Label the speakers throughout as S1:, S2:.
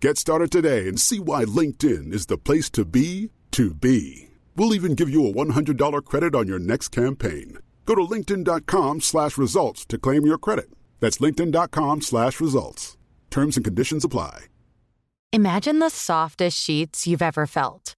S1: Get started today and see why LinkedIn is the place to be to be. We'll even give you a $100 credit on your next campaign. Go to linkedin.com slash results to claim your credit. That's linkedin.com slash results. Terms and conditions apply.
S2: Imagine the softest sheets you've ever felt.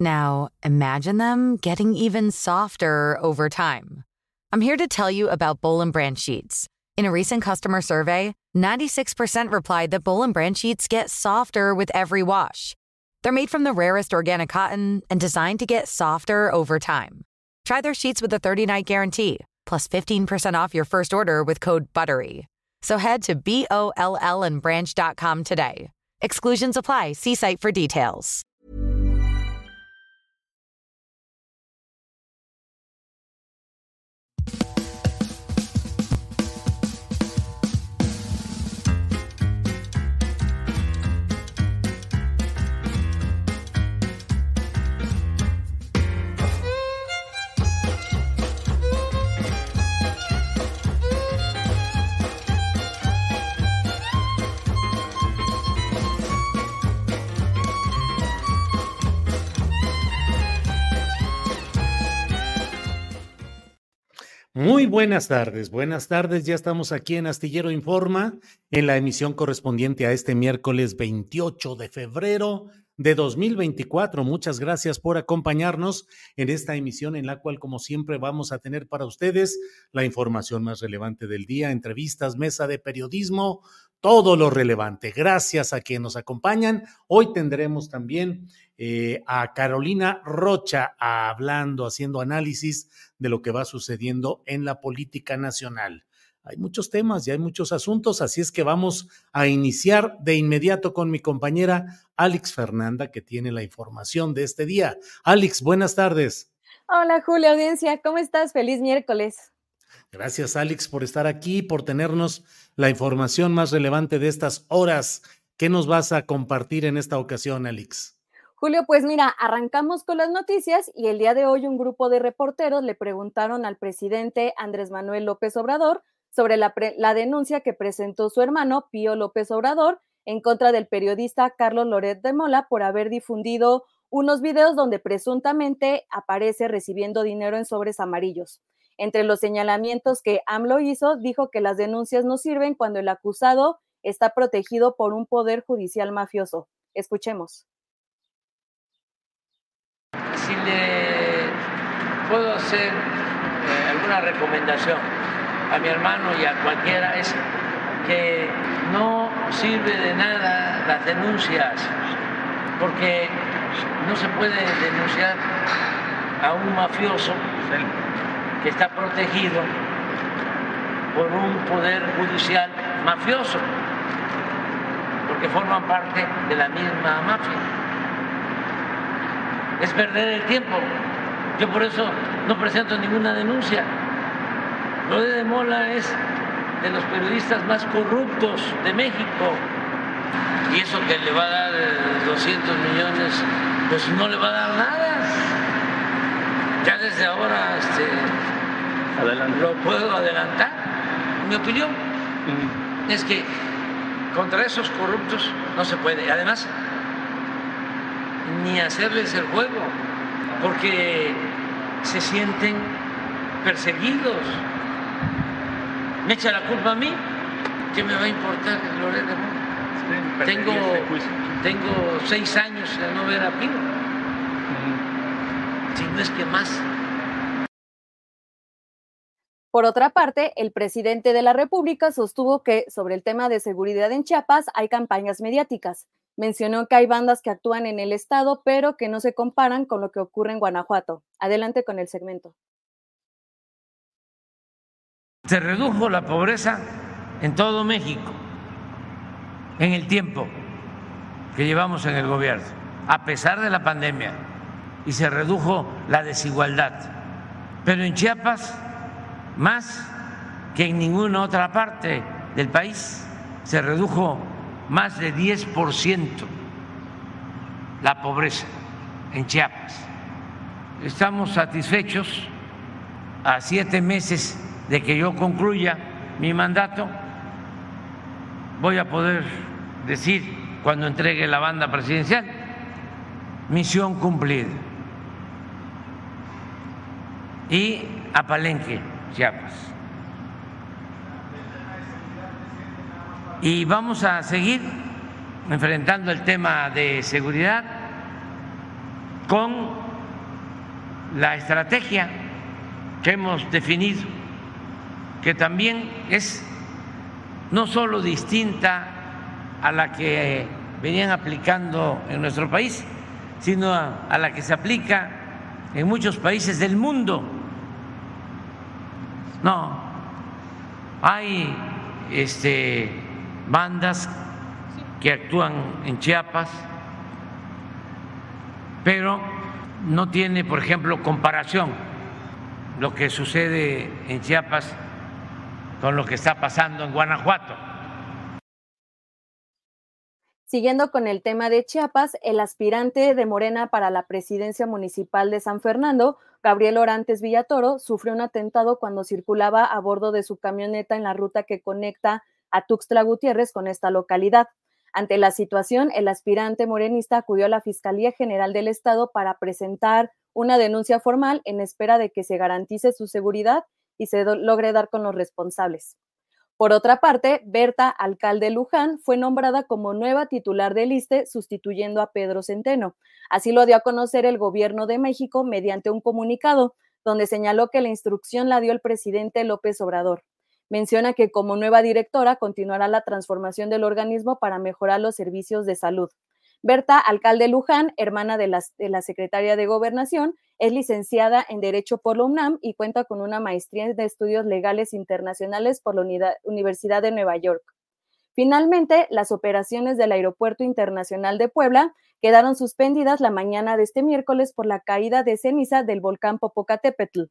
S2: Now, imagine them getting even softer over time. I'm here to tell you about Bowl Branch sheets. In a recent customer survey, 96% replied that Bowl and Branch sheets get softer with every wash. They're made from the rarest organic cotton and designed to get softer over time. Try their sheets with a 30-night guarantee, plus 15% off your first order with code BUTTERY. So head to B-O-L-L and branch.com today. Exclusions apply. See site for details.
S3: Muy buenas tardes, buenas tardes. Ya estamos aquí en Astillero Informa, en la emisión correspondiente a este miércoles 28 de febrero de 2024. Muchas gracias por acompañarnos en esta emisión en la cual, como siempre, vamos a tener para ustedes la información más relevante del día, entrevistas, mesa de periodismo, todo lo relevante. Gracias a quienes nos acompañan. Hoy tendremos también eh, a Carolina Rocha hablando, haciendo análisis de lo que va sucediendo en la política nacional. Hay muchos temas y hay muchos asuntos, así es que vamos a iniciar de inmediato con mi compañera Alex Fernanda, que tiene la información de este día. Alex, buenas tardes.
S4: Hola Julia, audiencia, ¿cómo estás? Feliz miércoles.
S3: Gracias Alex por estar aquí, por tenernos la información más relevante de estas horas. ¿Qué nos vas a compartir en esta ocasión, Alex?
S4: Julio, pues mira, arrancamos con las noticias y el día de hoy un grupo de reporteros le preguntaron al presidente Andrés Manuel López Obrador sobre la, la, denuncia que presentó su hermano Pío López Obrador en contra del periodista Carlos Loret de Mola por haber difundido unos videos donde presuntamente aparece recibiendo dinero en sobres amarillos. Entre los señalamientos que AMLO hizo, dijo que las denuncias no sirven cuando el acusado está protegido por un poder judicial mafioso. Escuchemos
S5: si le puedo hacer eh, alguna recomendación a mi hermano y a cualquiera es que no sirve de nada las denuncias, porque no se puede denunciar a un mafioso que está protegido por un poder judicial mafioso, porque forman parte de la misma mafia es perder el tiempo. Yo por eso no presento ninguna denuncia. Lo de Mola es de los periodistas más corruptos de México. Y eso que le va a dar 200 millones, pues no le va a dar nada. Ya desde ahora este, lo puedo adelantar. Mi opinión es que contra esos corruptos no se puede. Además, ni hacerles el juego, porque se sienten perseguidos. Me echa la culpa a mí, ¿qué me va a importar Lorena? tengo, tengo seis años de no ver a Pino. si no es que más.
S4: Por otra parte, el presidente de la República sostuvo que sobre el tema de seguridad en Chiapas hay campañas mediáticas. Mencionó que hay bandas que actúan en el estado, pero que no se comparan con lo que ocurre en Guanajuato. Adelante con el segmento.
S5: Se redujo la pobreza en todo México en el tiempo que llevamos en el gobierno, a pesar de la pandemia, y se redujo la desigualdad. Pero en Chiapas más que en ninguna otra parte del país. Se redujo más de 10% la pobreza en Chiapas. Estamos satisfechos a siete meses de que yo concluya mi mandato. Voy a poder decir cuando entregue la banda presidencial, misión cumplida. Y a Palenque Chiapas. Y vamos a seguir enfrentando el tema de seguridad con la estrategia que hemos definido, que también es no solo distinta a la que venían aplicando en nuestro país, sino a, a la que se aplica en muchos países del mundo no, hay este, bandas que actúan en Chiapas, pero no tiene, por ejemplo, comparación lo que sucede en Chiapas con lo que está pasando en Guanajuato.
S4: Siguiendo con el tema de Chiapas, el aspirante de Morena para la presidencia municipal de San Fernando, Gabriel Orantes Villatoro, sufrió un atentado cuando circulaba a bordo de su camioneta en la ruta que conecta a Tuxtla Gutiérrez con esta localidad. Ante la situación, el aspirante morenista acudió a la Fiscalía General del Estado para presentar una denuncia formal en espera de que se garantice su seguridad y se logre dar con los responsables. Por otra parte, Berta Alcalde Luján fue nombrada como nueva titular del ISTE, sustituyendo a Pedro Centeno. Así lo dio a conocer el gobierno de México mediante un comunicado, donde señaló que la instrucción la dio el presidente López Obrador. Menciona que como nueva directora continuará la transformación del organismo para mejorar los servicios de salud. Berta Alcalde Luján, hermana de la, secretaria de Gobernación, es licenciada en Derecho por la UNAM y cuenta con una maestría de estudios legales internacionales por la Universidad de Nueva York. Finalmente, las operaciones del Aeropuerto Internacional de Puebla quedaron suspendidas la mañana de este miércoles por la caída de ceniza del volcán Popocatépetl.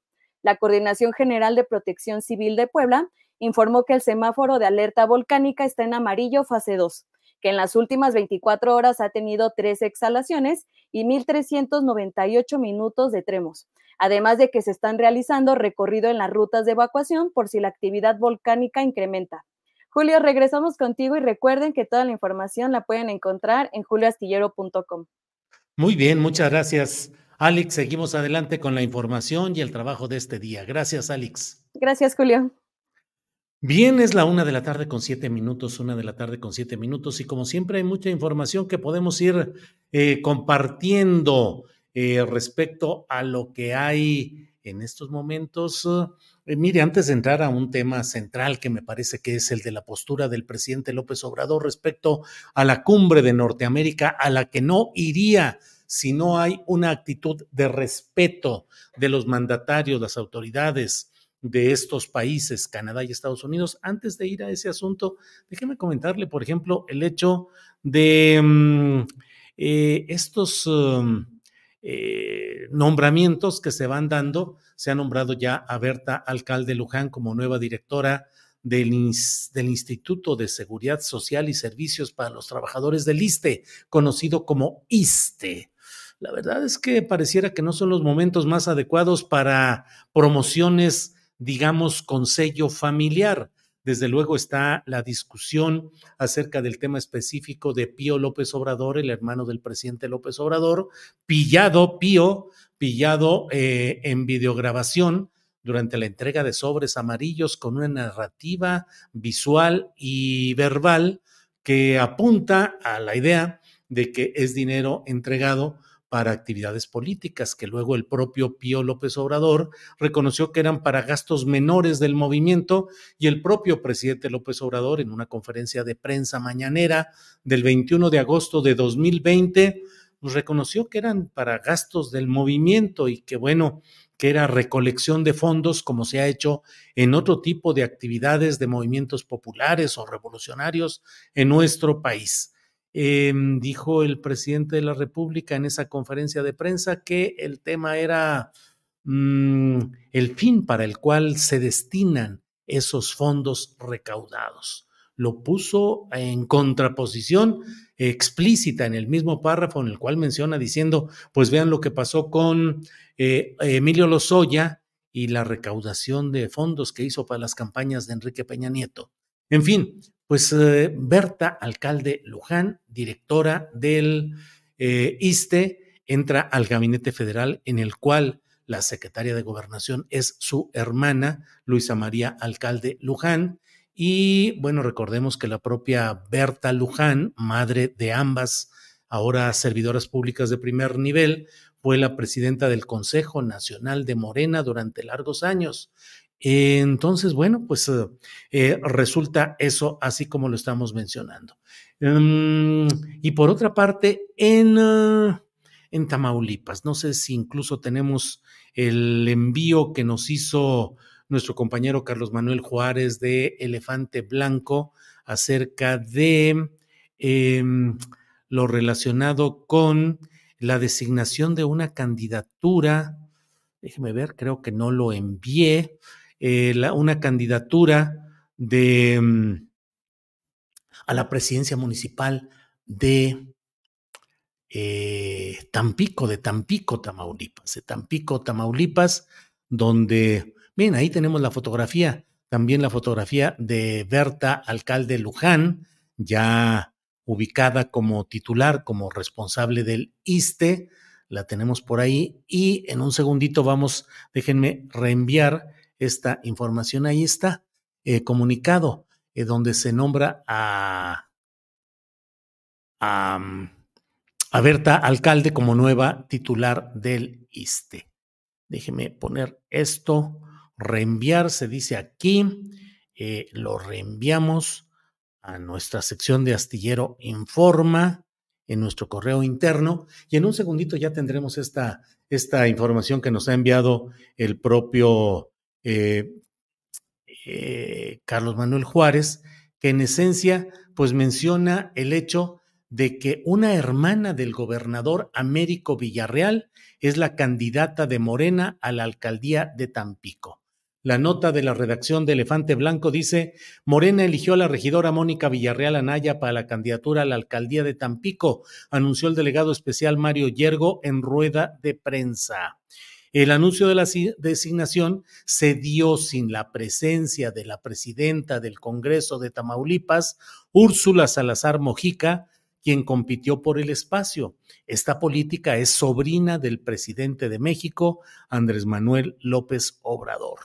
S4: La Coordinación General de Protección Civil de Puebla informó que el semáforo de alerta volcánica está en amarillo fase 2 que en las últimas 24 horas ha tenido tres exhalaciones y 1.398 minutos de tremos, además de que se están realizando recorrido en las rutas de evacuación por si la actividad volcánica incrementa. Julio, regresamos contigo y recuerden que toda la información la pueden encontrar en julioastillero.com.
S3: Muy bien, muchas gracias. Alex, seguimos adelante con la información y el trabajo de este día. Gracias, Alex.
S4: Gracias, Julio.
S3: Bien, es la una de la tarde con siete minutos, una de la tarde con siete minutos, y como siempre hay mucha información que podemos ir eh, compartiendo eh, respecto a lo que hay en estos momentos. Eh, mire, antes de entrar a un tema central que me parece que es el de la postura del presidente López Obrador respecto a la cumbre de Norteamérica, a la que no iría si no hay una actitud de respeto de los mandatarios, las autoridades, de estos países, Canadá y Estados Unidos. Antes de ir a ese asunto, déjeme comentarle, por ejemplo, el hecho de mm, eh, estos um, eh, nombramientos que se van dando. Se ha nombrado ya a Berta Alcalde Luján como nueva directora del, del, Instituto de Seguridad Social y Servicios para los Trabajadores del ISTE, conocido como ISTE. La verdad es que pareciera que no son los momentos más adecuados para promociones digamos, con sello familiar. Desde luego está la discusión acerca del tema específico de Pío López Obrador, el hermano del presidente López Obrador, pillado, Pío, pillado eh, en videograbación durante la entrega de sobres amarillos con una narrativa visual y verbal que apunta a la idea de que es dinero entregado para actividades políticas, que luego el propio Pío López Obrador reconoció que eran para gastos menores del movimiento y el propio presidente López Obrador en una conferencia de prensa mañanera del 21 de agosto de 2020 pues, reconoció que eran para gastos del movimiento y que bueno, que era recolección de fondos como se ha hecho en otro tipo de actividades de movimientos populares o revolucionarios en nuestro país. Em, dijo el presidente de la República en esa conferencia de prensa que el tema era mm, el fin para el cual se destinan esos fondos recaudados. Lo puso en contraposición explícita en el mismo párrafo en el cual menciona diciendo, pues vean lo que pasó con eh, Emilio Lozoya y la recaudación de fondos que hizo para las campañas de Enrique Peña Nieto. En fin, pues eh, Berta, alcalde Luján, directora del eh, ISTE, entra al gabinete federal en el cual la secretaria de gobernación es su hermana, Luisa María Alcalde Luján. Y bueno, recordemos que la propia Berta Luján, madre de ambas, ahora servidoras públicas de primer nivel, fue la presidenta del Consejo Nacional de Morena durante largos años. Entonces, bueno, pues eh, eh, resulta eso así como lo estamos mencionando. Mm, y por otra parte, en, eh, en Tamaulipas, no sé si incluso tenemos el envío que nos hizo nuestro compañero Carlos Manuel Juárez de Elefante Blanco acerca de em, lo relacionado con la designación de una candidatura. Déjeme ver, creo que no lo envié. Eh, una candidatura de mm, a la presidencia municipal de eh, Tampico, de Tampico, Tamaulipas, de Tampico, Tamaulipas, donde, bien, ahí tenemos la fotografía, también la fotografía de Berta, alcalde Luján, ya ubicada como titular, como responsable del ISTE, la tenemos por ahí, y en un segundito vamos, déjenme reenviar esta información. Ahí está, eh, comunicado, eh, donde se nombra a, mm, a, Berta Alcalde como nueva titular del ISTE. Déjeme poner esto, reenviar, se dice aquí, eh, lo reenviamos a nuestra sección de Astillero Informa en nuestro correo interno y en un segundito ya tendremos esta, esta información que nos ha enviado el propio eh, eh, Carlos Manuel Juárez, que en esencia pues menciona el hecho de que una hermana del gobernador Américo Villarreal es la candidata de Morena a la alcaldía de Tampico. La nota de la redacción de Elefante Blanco dice, Morena eligió a la regidora Mónica Villarreal Anaya para la candidatura a la alcaldía de Tampico, anunció el delegado especial Mario Yergo en rueda de prensa. El anuncio de la designación se dio sin la presencia de la presidenta del Congreso de Tamaulipas, Úrsula Salazar Mojica, quien compitió por el espacio. Esta política es sobrina del presidente de México, Andrés Manuel López Obrador.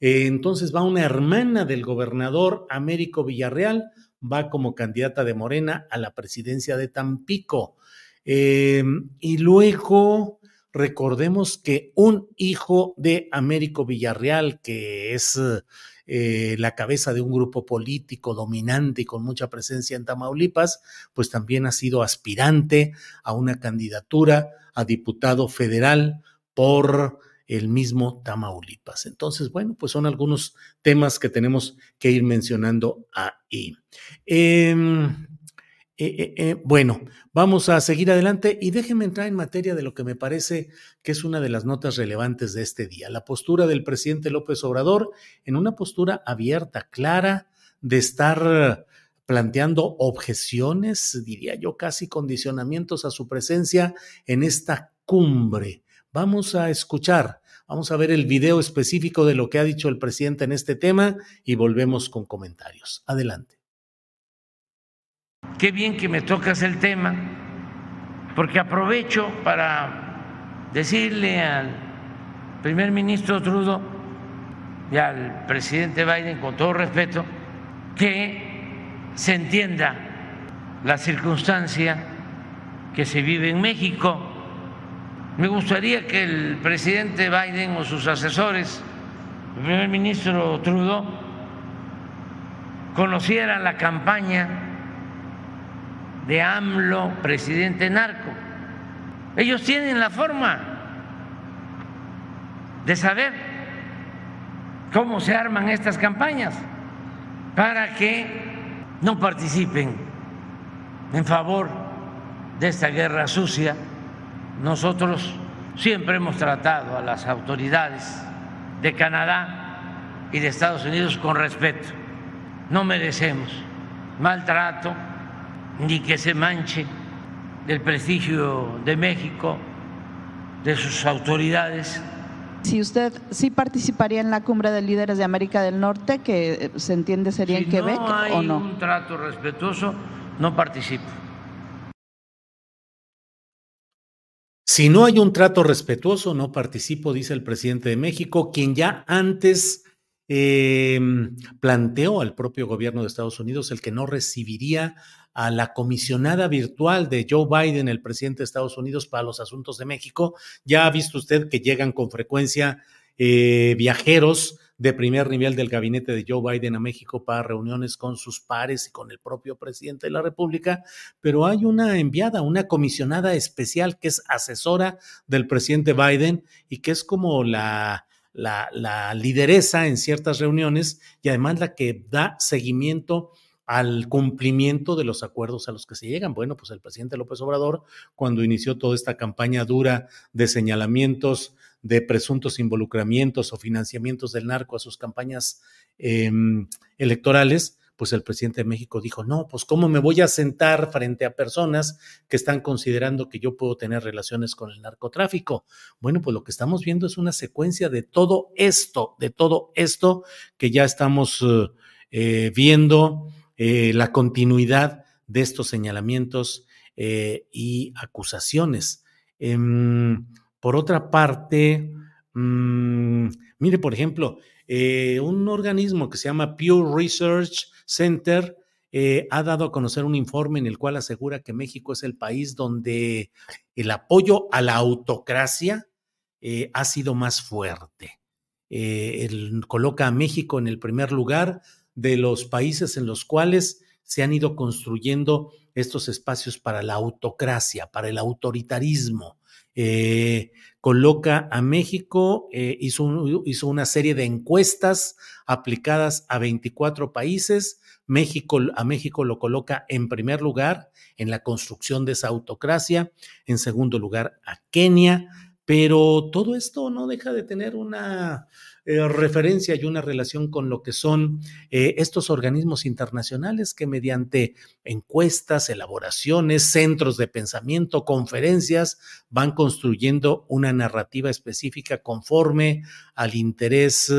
S3: Entonces va una hermana del gobernador Américo Villarreal, va como candidata de Morena a la presidencia de Tampico. Eh, y luego Recordemos que un hijo de Américo Villarreal, que es eh, la cabeza de un grupo político dominante y con mucha presencia en Tamaulipas, pues también ha sido aspirante a una candidatura a diputado federal por el mismo Tamaulipas. Entonces, bueno, pues son algunos temas que tenemos que ir mencionando ahí. Eh, eh, eh, eh, bueno, vamos a seguir adelante y déjenme entrar en materia de lo que me parece que es una de las notas relevantes de este día, la postura del presidente López Obrador en una postura abierta, clara, de estar planteando objeciones, diría yo casi condicionamientos a su presencia en esta cumbre. Vamos a escuchar, vamos a ver el video específico de lo que ha dicho el presidente en este tema y volvemos con comentarios. Adelante.
S5: Qué bien que me tocas el tema, porque aprovecho para decirle al primer ministro Trudeau y al presidente Biden, con todo respeto, que se entienda la circunstancia que se vive en México. Me gustaría que el presidente Biden o sus asesores, el primer ministro Trudeau, conocieran la campaña de AMLO, presidente narco. Ellos tienen la forma de saber cómo se arman estas campañas para que no participen en favor de esta guerra sucia. Nosotros siempre hemos tratado a las autoridades de Canadá y de Estados Unidos con respeto. No merecemos maltrato ni que se manche el prestigio de México, de sus autoridades
S6: si usted sí participaría en la cumbre de líderes de América del Norte, que se entiende sería en Quebec
S5: o
S6: no.
S5: un trato respetuoso, no participo.
S3: Si no hay un trato respetuoso, no participo, dice el presidente de México, quien ya antes eh, planteó al propio gobierno de Estados Unidos el que no recibiría a la comisionada virtual de Joe Biden, el presidente de Estados Unidos para los asuntos de México. Ya ha visto usted que llegan con frecuencia eh, viajeros de primer nivel del gabinete de Joe Biden a México para reuniones con sus pares y con el propio presidente de la República, pero hay una enviada, una comisionada especial que es asesora del presidente Biden y que es como la, la, la lideresa en ciertas reuniones y además la que da seguimiento al cumplimiento de los acuerdos a los que se llegan. Bueno, pues el presidente López Obrador, cuando inició toda esta campaña dura de señalamientos de presuntos involucramientos o financiamientos del narco a sus campañas eh, electorales, pues el presidente de México dijo, no, pues cómo me voy a sentar frente a personas que están considerando que yo puedo tener relaciones con el narcotráfico. Bueno, pues lo que estamos viendo es una secuencia de todo esto, de todo esto que ya estamos eh, viendo eh, la continuidad de estos señalamientos eh, y acusaciones. Em, por otra parte, mmm, mire, por ejemplo, eh, un organismo que se llama Pew Research Center eh, ha dado a conocer un informe en el cual asegura que México es el país donde el apoyo a la autocracia eh, ha sido más fuerte. El, coloca a México en el primer lugar de los países en los cuales se han ido construyendo estos espacios para la autocracia, para el autoritarismo. Eh, coloca a México, eh, hizo, hizo, una serie de encuestas aplicadas a 24 países. México, a México lo coloca en primer lugar en la construcción de esa autocracia, en segundo lugar a Kenia, pero todo esto no deja de tener una eh, referencia y una relación con lo que son eh, estos organismos internacionales que mediante encuestas, elaboraciones, centros de pensamiento, conferencias, van construyendo una narrativa específica conforme al interés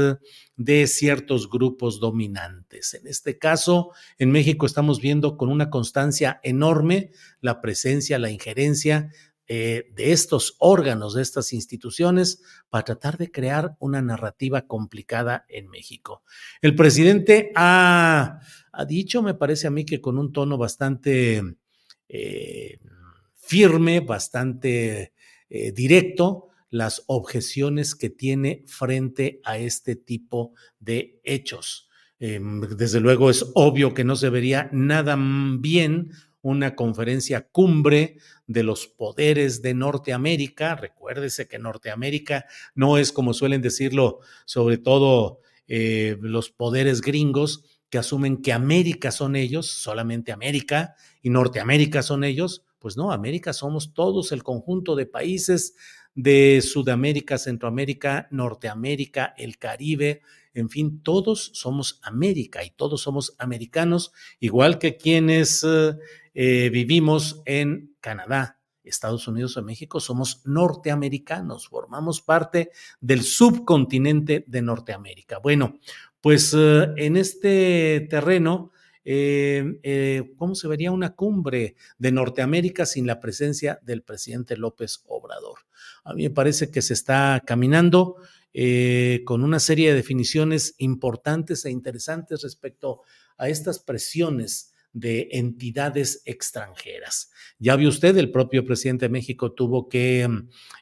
S3: de ciertos grupos dominantes. En este caso, en México estamos viendo con una constancia enorme la presencia, la injerencia eh, de estos órganos, de estas instituciones, para tratar de crear una narrativa complicada en México. El presidente ha, ha dicho, me parece a mí que con un tono bastante eh, firme, bastante eh, directo, las objeciones que tiene frente a este tipo de hechos. Em, desde luego es obvio que no se vería nada bien una conferencia cumbre de los poderes de Norteamérica. Recuérdese que Norteamérica no es como suelen decirlo, sobre todo eh, los poderes gringos que asumen que América son ellos, solamente América, y Norteamérica son ellos. Pues no, América somos todos el conjunto de países de Sudamérica, Centroamérica, Norteamérica, el Caribe, en fin, todos somos América y todos somos americanos, igual que quienes eh, vivimos en Canadá, Estados Unidos o México, somos norteamericanos, formamos parte del subcontinente de Norteamérica. Bueno, pues eh, en este terreno, eh, eh, ¿cómo se vería una cumbre de Norteamérica sin la presencia del presidente López Obrador? A mí me parece que se está caminando eh, con una serie de definiciones importantes e interesantes respecto a estas presiones de entidades extranjeras. Ya vio usted, el propio presidente de México tuvo que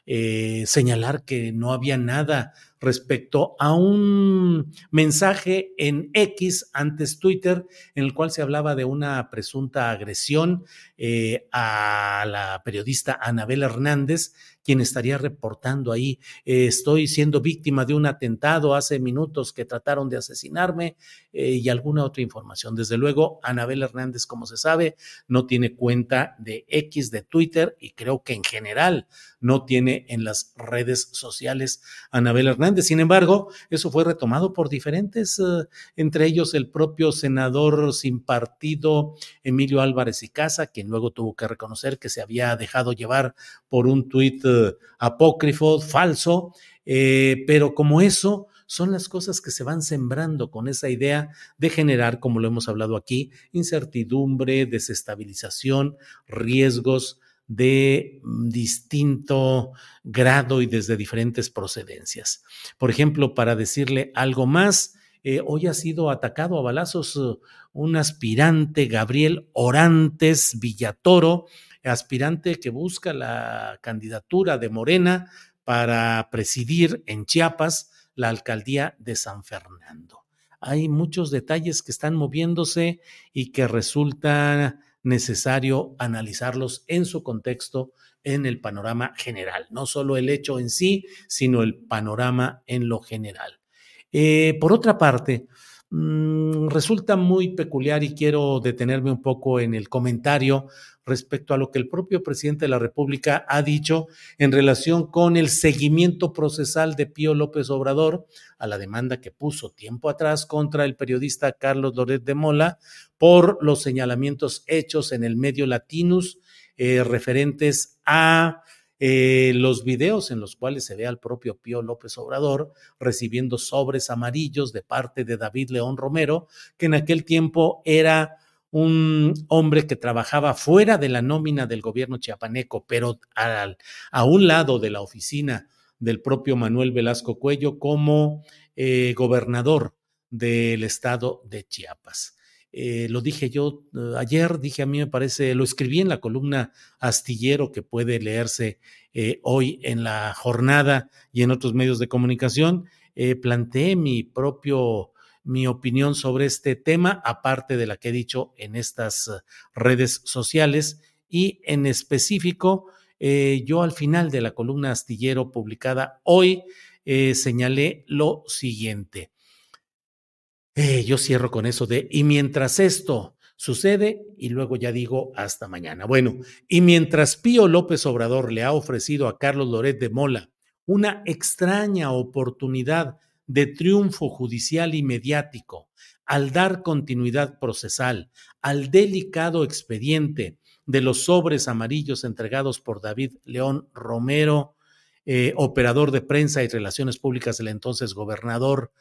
S3: eh, señalar que no había nada respecto a un mensaje en X, antes Twitter, en el cual se hablaba de una presunta agresión eh, a la periodista Anabel Hernández, quien estaría reportando ahí, eh, estoy siendo víctima de un atentado hace minutos que trataron de asesinarme eh, y alguna otra información. Desde luego, Anabel Hernández, como se sabe, no tiene cuenta de X de Twitter y creo que en general no tiene en las redes sociales Anabel Hernández. Sin embargo, eso fue retomado por diferentes, eh, entre ellos el propio senador sin partido Emilio Álvarez y Casa, quien luego tuvo que reconocer que se había dejado llevar por un tuit eh, apócrifo, falso, eh, pero como eso son las cosas que se van sembrando con esa idea de generar, como lo hemos hablado aquí, incertidumbre, desestabilización, riesgos de mm, distinto grado y desde diferentes procedencias. Por ejemplo, para decirle algo más, eh, hoy ha sido atacado a balazos uh, un aspirante, Gabriel Orantes Villatoro, aspirante que busca la candidatura de Morena para presidir en Chiapas la alcaldía de San Fernando. Hay muchos detalles que están moviéndose y que resulta necesario analizarlos en su contexto, en el panorama general, no solo el hecho en sí, sino el panorama en lo general. Eh, por otra parte, mm, resulta muy peculiar y quiero detenerme un poco en el comentario respecto a lo que el propio presidente de la República ha dicho en relación con el seguimiento procesal de Pío López Obrador a la demanda que puso tiempo atrás contra el periodista Carlos Loret de Mola por los señalamientos hechos en el medio Latinus eh, referentes a eh, los videos en los cuales se ve al propio Pío López Obrador recibiendo sobres amarillos de parte de David León Romero, que en aquel tiempo era un hombre que trabajaba fuera de la nómina del gobierno chiapaneco, pero a un lado de la oficina del propio Manuel Velasco Cuello como eh, gobernador del estado de Chiapas. Eh, lo dije yo eh, ayer, dije a mí me parece, lo escribí en la columna astillero que puede leerse hoy en la jornada y en otros medios de comunicación. planteé mi propio mi opinión sobre este tema, aparte de la que he dicho en estas eh, redes sociales y en específico, eh, yo al final de la columna astillero publicada hoy eh, señalé lo siguiente. yo cierro con eso de, y mientras esto sucede, y luego ya digo hasta mañana. Bueno, y mientras Pío López Obrador le ha ofrecido a Carlos Loret de Mola una extraña oportunidad de triunfo judicial y mediático, al dar continuidad procesal al delicado expediente de los sobres amarillos entregados por David León Romero, eh, operador de prensa y relaciones públicas del entonces gobernador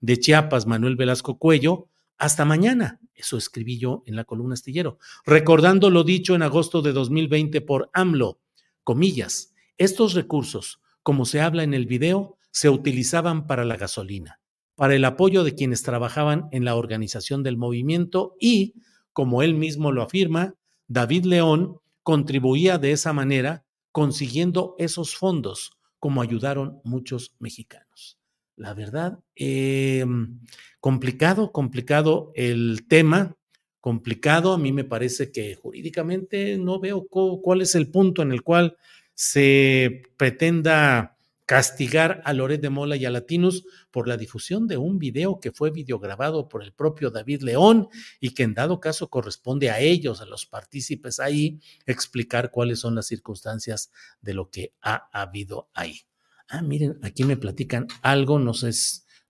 S3: de Chiapas, Manuel Velasco Cuello, hasta mañana. Eso escribí yo en la columna astillero, recordando lo dicho en agosto de 2020 por AMLO, comillas, estos recursos, como se habla en el video, se utilizaban para la gasolina, para el apoyo de quienes trabajaban en la organización del movimiento y, como él mismo lo afirma, David León contribuía de esa manera consiguiendo esos fondos, como ayudaron muchos mexicanos. La verdad, em, complicado, complicado el tema, complicado. A mí me parece que jurídicamente no veo cuál es el punto en el cual se pretenda castigar a Loret de Mola y a Latinos por la difusión de un video que fue videograbado por el propio David León y que en dado caso corresponde a ellos, a los partícipes ahí, explicar cuáles son las circunstancias de lo que ha habido ahí. Ah, miren, aquí me platican algo, no sé,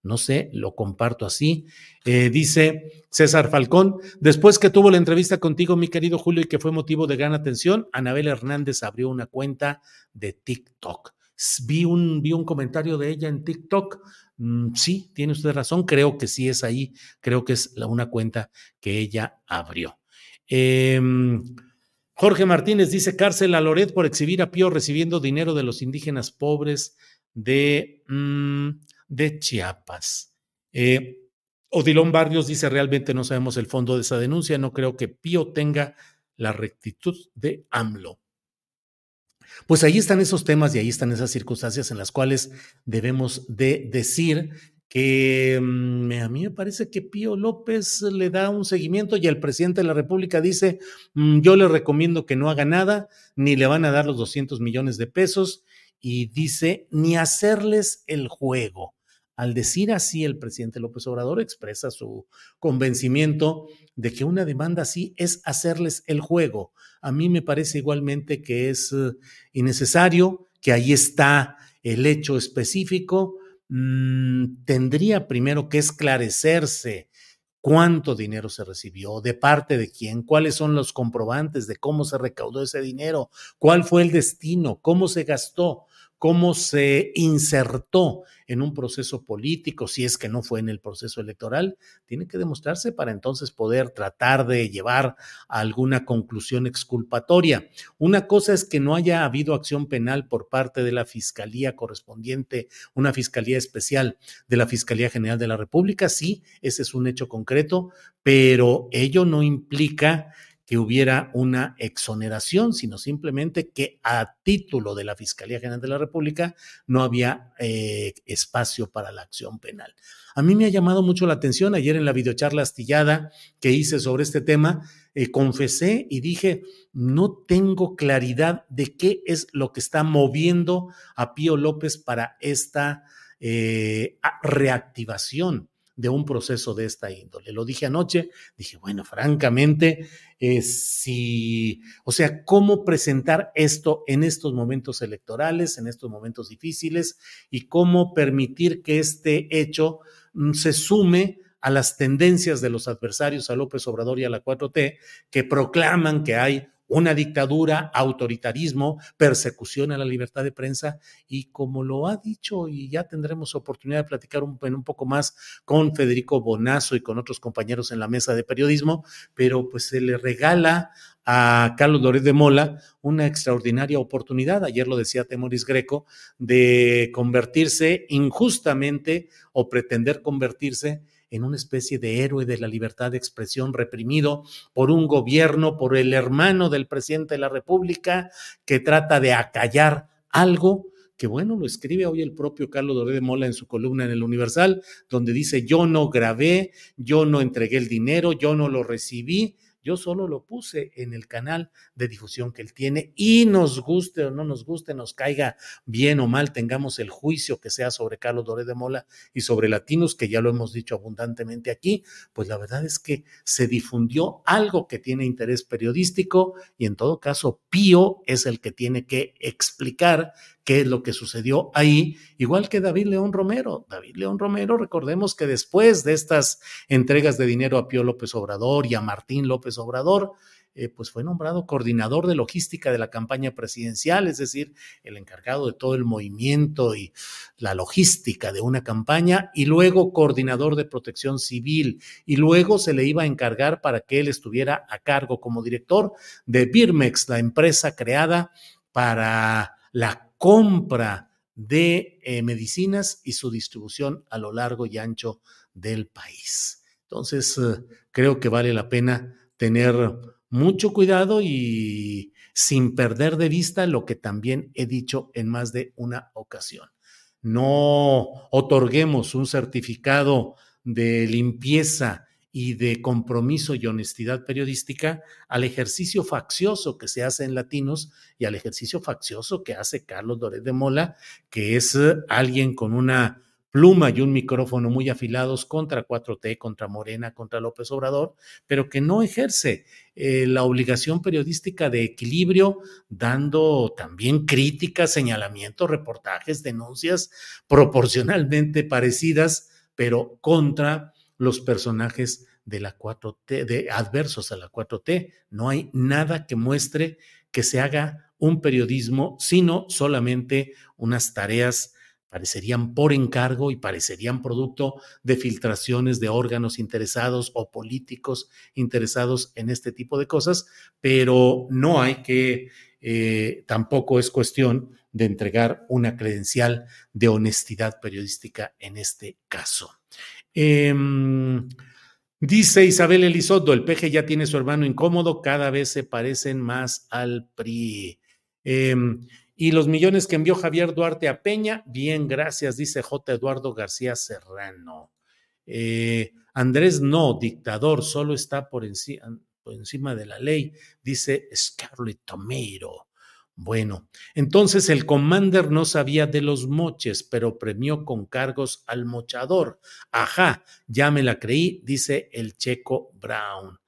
S3: no sé, lo comparto así. Eh, dice César Falcón, después que tuvo la entrevista contigo, mi querido Julio, y que fue motivo de gran atención, Anabel Hernández abrió una cuenta de TikTok Vi un, vi un comentario de ella en TikTok. Mm, sí, tiene usted razón. Creo que sí es ahí. Creo que es una cuenta que ella abrió. Em, Jorge Martínez dice: cárcel a Loret por exhibir a Pío recibiendo dinero de los indígenas pobres de, mm, de Chiapas. Eh, Odilón Barrios dice, realmente no sabemos el fondo de esa denuncia, no creo que Pío tenga la rectitud de AMLO. Pues ahí están esos temas y ahí están esas circunstancias en las cuales debemos de decir que mm, a mí me parece que Pío López le da un seguimiento y el presidente de la República dice, mm, yo le recomiendo que no haga nada, ni le van a dar los 200 millones de pesos, y dice, ni hacerles el juego. Al decir así, el presidente López Obrador expresa su convencimiento de que una demanda así es hacerles el juego. A mí me parece igualmente que es eh, innecesario, que ahí está el hecho específico. Mm, tendría primero que esclarecerse cuánto dinero se recibió, de parte de quién, cuáles son los comprobantes de cómo se recaudó ese dinero, cuál fue el destino, cómo se gastó cómo se insertó en un proceso político, si es que no fue en el proceso electoral, tiene que demostrarse para entonces poder tratar de llevar a alguna conclusión exculpatoria. Una cosa es que no haya habido acción penal por parte de la Fiscalía correspondiente, una Fiscalía especial de la Fiscalía General de la República, sí, ese es un hecho concreto, pero ello no implica que hubiera una exoneración, sino simplemente que a título de la Fiscalía General de la República no había eh, espacio para la acción penal. A mí me ha llamado mucho la atención, ayer en la videocharla astillada que hice sobre este tema, eh, confesé y dije, no tengo claridad de qué es lo que está moviendo a Pío López para esta eh, reactivación de un proceso de esta índole. Lo dije anoche, dije, bueno, francamente, eh, si, o sea, cómo presentar esto en estos momentos electorales, en estos momentos difíciles, y cómo permitir que este hecho mm, se sume a las tendencias de los adversarios a López Obrador y a la 4T, que proclaman que hay una dictadura, autoritarismo, persecución a la libertad de prensa. Y como lo ha dicho y ya tendremos oportunidad de platicar un, un poco más con Federico Bonazo y con otros compañeros en la mesa de periodismo, pero pues se le regala a Carlos Loret de Mola una extraordinaria oportunidad, ayer lo decía Temoris Greco, de convertirse injustamente o pretender convertirse en una especie de héroe de la libertad de expresión reprimido por un gobierno, por el hermano del presidente de la República, que trata de acallar algo que bueno, lo escribe hoy el propio Carlos Doré de Mola en su columna en el Universal, donde dice, yo no grabé, yo no entregué el dinero, yo no lo recibí, yo solo lo puse en el canal de difusión que él tiene y nos guste o no nos guste, nos caiga bien o mal, tengamos el juicio que sea sobre Carlos Doré de Mola y sobre Latinos, que ya lo hemos dicho abundantemente aquí, pues la verdad es que se difundió algo que tiene interés periodístico y en todo caso Pío es el que tiene que explicar qué es lo que sucedió ahí, igual que David León Romero. David León Romero, recordemos que después de estas entregas de dinero a Pío López Obrador y a Martín López Obrador, eh, pues fue nombrado coordinador de logística de la campaña presidencial, es decir, el encargado de todo el movimiento y la logística de una campaña, y luego coordinador de protección civil, y luego se le iba a encargar para que él estuviera a cargo como director de Birmex, la empresa creada para la compra de eh, medicinas y su distribución a lo largo y ancho del país. Entonces, eh, creo que vale la pena tener mucho cuidado y sin perder de vista lo que también he dicho en más de una ocasión. No otorguemos un certificado de limpieza y de compromiso y honestidad periodística al ejercicio faccioso que se hace en Latinos y al ejercicio faccioso que hace Carlos Doret de Mola, que es eh, alguien con una pluma y un micrófono muy afilados contra 4T, contra Morena, contra López Obrador, pero que no ejerce eh, la obligación periodística de equilibrio, dando también críticas, señalamientos, reportajes, denuncias proporcionalmente parecidas, pero contra los personajes de la 4T, de adversos a la 4T. No hay nada que muestre que se haga un periodismo, sino solamente unas tareas parecerían por encargo y parecerían producto de filtraciones de órganos interesados o políticos interesados en este tipo de cosas, pero no hay que, eh, tampoco es cuestión de entregar una credencial de honestidad periodística en este caso. Em, dice Isabel Elizondo, el peje ya tiene su hermano incómodo, cada vez se parecen más al PRI. Em, y los millones que envió Javier Duarte a Peña, bien, gracias, dice J. Eduardo García Serrano. Eh, Andrés no, dictador, solo está por, por, encima de la ley, dice Scarlett Tomero. Bueno, entonces el commander no sabía de los moches, pero premió con cargos al mochador. Ajá, ya me la creí, dice el checo Brown.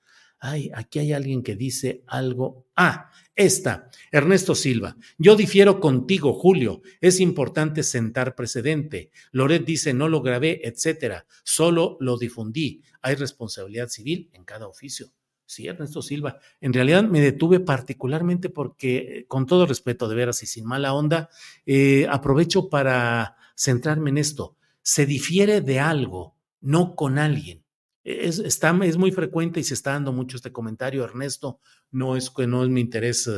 S3: Ay, aquí hay alguien que dice algo. Ah, esta, Ernesto Silva. Yo difiero contigo, Julio. Es importante sentar precedente. Loret dice, no lo grabé, etcétera. Solo lo difundí. Hay responsabilidad civil en cada oficio. Sí, Ernesto Silva. En realidad me detuve particularmente porque, con todo respeto, de veras y sin mala onda, eh, aprovecho para centrarme en esto. Se difiere de algo, no con alguien. Es, está, es muy frecuente y se está dando mucho este comentario, Ernesto, no es que no es mi interés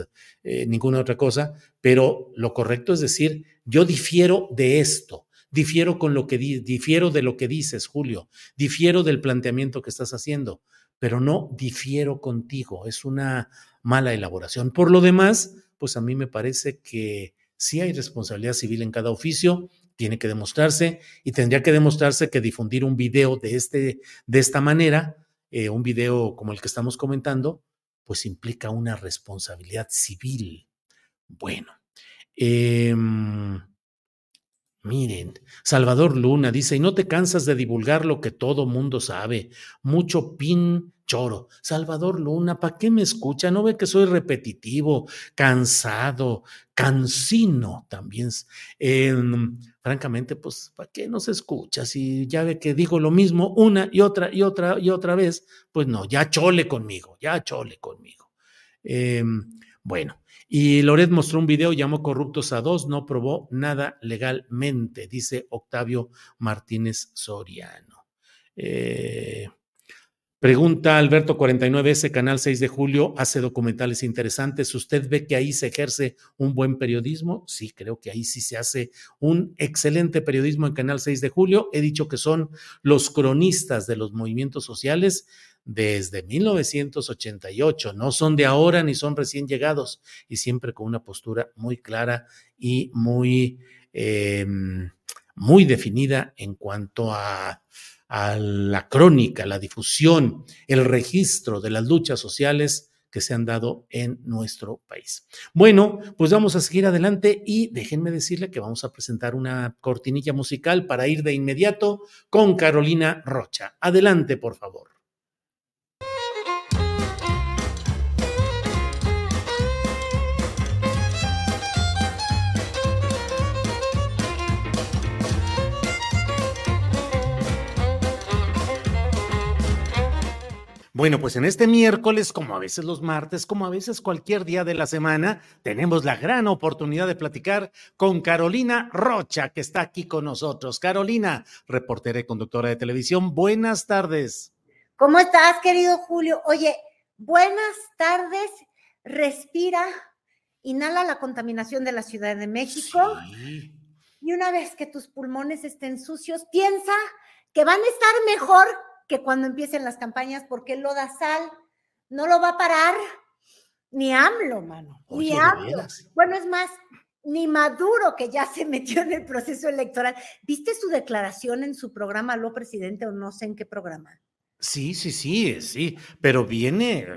S3: eh, ninguna otra cosa, pero lo correcto es decir, yo difiero de esto, difiero con lo que difiero de lo que dices, Julio, difiero del planteamiento que estás haciendo, pero no difiero contigo, es una mala elaboración. Por lo demás, pues a mí me parece que sí hay responsabilidad civil en cada oficio tiene que demostrarse y tendría que demostrarse que difundir un video de, este, de esta manera, eh, un video como el que estamos comentando, pues implica una responsabilidad civil. Bueno, em, miren, Salvador Luna dice, y no te cansas de divulgar lo que todo mundo sabe, mucho pin choro. Salvador Luna, ¿para qué me escucha? ¿No ve que soy repetitivo, cansado, cansino también? Francamente, pues, ¿para qué no se escucha? Si ya ve que digo lo mismo una y otra y otra y otra vez, pues no, ya chole conmigo, ya chole conmigo. Em, bueno, y Loret mostró un video, llamó corruptos a dos, no probó nada legalmente, dice Octavio Martínez Soriano. Eh, Pregunta Alberto 49, ese canal 6 de julio hace documentales interesantes. ¿Usted ve que ahí se ejerce un buen periodismo? Sí, creo que ahí sí se hace un excelente periodismo en Canal 6 de julio. He dicho que son los cronistas de los movimientos sociales desde 1988. No son de ahora ni son recién llegados y siempre con una postura muy clara y muy, eh, muy definida en cuanto a a la crónica, la difusión, el registro de las luchas sociales que se han dado en nuestro país. Bueno, pues vamos a seguir adelante y déjenme decirle que vamos a presentar una cortinilla musical para ir de inmediato con Carolina Rocha. Adelante, por favor. Bueno, pues en este miércoles, como a veces los martes, como a veces cualquier día de la semana, tenemos la gran oportunidad de platicar con Carolina Rocha, que está aquí con nosotros. Carolina, reportera y conductora de televisión, buenas tardes.
S7: ¿Cómo estás, querido Julio? Oye, buenas tardes, respira, inhala la contaminación de la Ciudad de México. Y una vez que tus pulmones estén sucios, piensa que van a estar mejor que cuando empiecen las campañas, porque el sal no lo va a parar ni AMLO, mano, ni AMLO. Bueno, es más, ni Maduro, que ya se metió en el proceso electoral. ¿Viste su declaración en su programa, lo presidente, o no sé en qué programa?
S3: Sí, sí, sí, sí, pero viene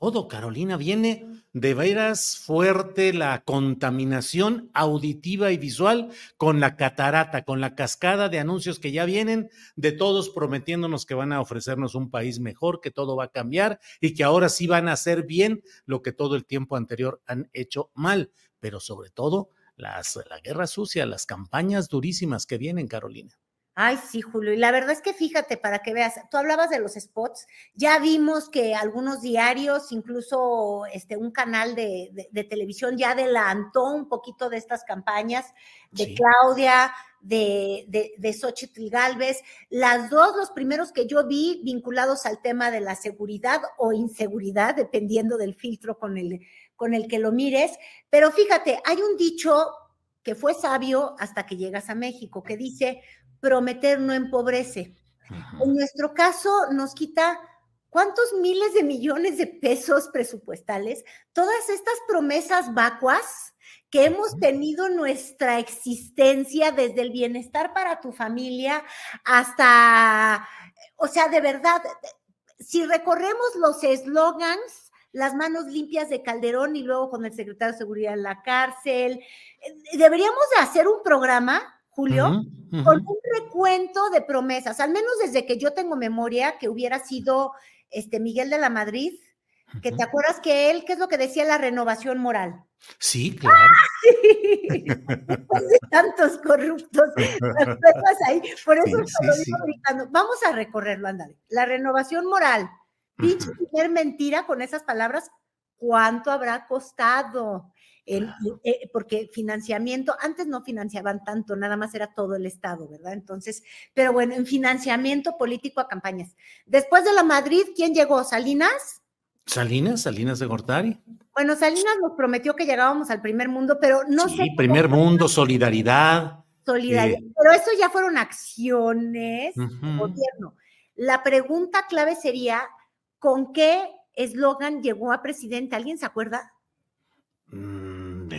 S3: todo, Carolina, viene de veras fuerte la contaminación auditiva y visual con la catarata, con la cascada de anuncios que ya vienen de todos prometiéndonos que van a ofrecernos un país mejor, que todo va a cambiar y que ahora sí van a hacer bien lo que todo el tiempo anterior han hecho mal, pero sobre todo las, la guerra sucia, las campañas durísimas que vienen, Carolina.
S7: Ay, sí, Julio. Y la verdad es que fíjate, para que veas, tú hablabas de los spots, ya vimos que algunos diarios, incluso este, un canal de, televisión ya adelantó un poquito de estas campañas de Claudia, de, de, de Xochitl Galvez. Las dos, los primeros que yo vi vinculados al tema de la seguridad o inseguridad, dependiendo del filtro con el, con el que lo mires. Pero fíjate, hay un dicho que fue sabio hasta que llegas a México, que dice, prometer no empobrece. En nuestro caso nos quita cuántos miles de millones de pesos presupuestales, todas estas promesas vacuas que hemos tenido nuestra existencia desde el bienestar para tu familia hasta, o sea, de verdad, si recorremos los eslogans, las manos limpias de Calderón y luego con el secretario de Seguridad en la cárcel, eh, deberíamos de hacer un programa Julio, con un recuento de promesas, al menos desde que yo tengo memoria, que hubiera sido este Miguel de la Madrid, que te acuerdas que él, ¿qué es lo que decía la renovación moral?
S3: Sí, claro.
S7: Después de tantos corruptos, ahí, por eso Vamos a recorrerlo, ándale. La renovación moral, pinche primer mentira con esas palabras, ¿cuánto habrá costado? El, eh, porque financiamiento, antes no financiaban tanto, nada más era todo el Estado, ¿verdad? Entonces, pero bueno, en financiamiento político a campañas. Después de la Madrid, ¿quién llegó? ¿Salinas?
S3: Salinas, Salinas de Gortari.
S7: Bueno, Salinas nos prometió que llegábamos al primer mundo, pero no
S3: sí,
S7: sé.
S3: primer mundo, solidaridad.
S7: Solidaridad. Eh. Pero eso ya fueron acciones gobierno. La pregunta clave sería: ¿con qué eslogan llegó a presidente? ¿Alguien se acuerda?
S3: Mm,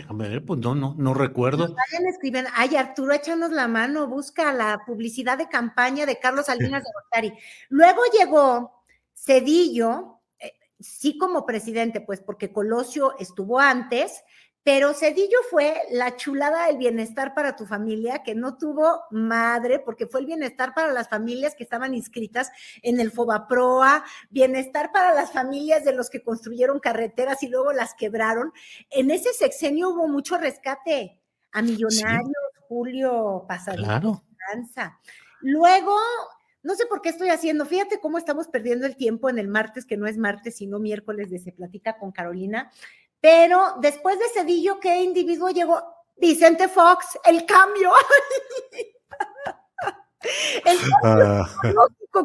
S3: déjame ver, pues no, no, no recuerdo.
S7: vayan escriben, ay Arturo, échanos la mano, busca la publicidad de campaña de Carlos Salinas de Gortari. Luego llegó Cedillo, eh, sí como presidente, pues porque Colosio estuvo antes, pero Cedillo fue la chulada del bienestar para tu familia, que no tuvo madre, porque fue el bienestar para las familias que estaban inscritas en el FOBAPROA, bienestar para las familias de los que construyeron carreteras y luego las quebraron. En ese sexenio hubo mucho rescate a millonarios, Julio Pasadito. Claro. Luego, no sé por qué estoy haciendo, fíjate cómo estamos perdiendo el tiempo en el martes, que no es martes, sino miércoles de Se Platica con Carolina. Pero después de Cedillo, ¿qué individuo llegó? Vicente Fox, el cambio. el ah.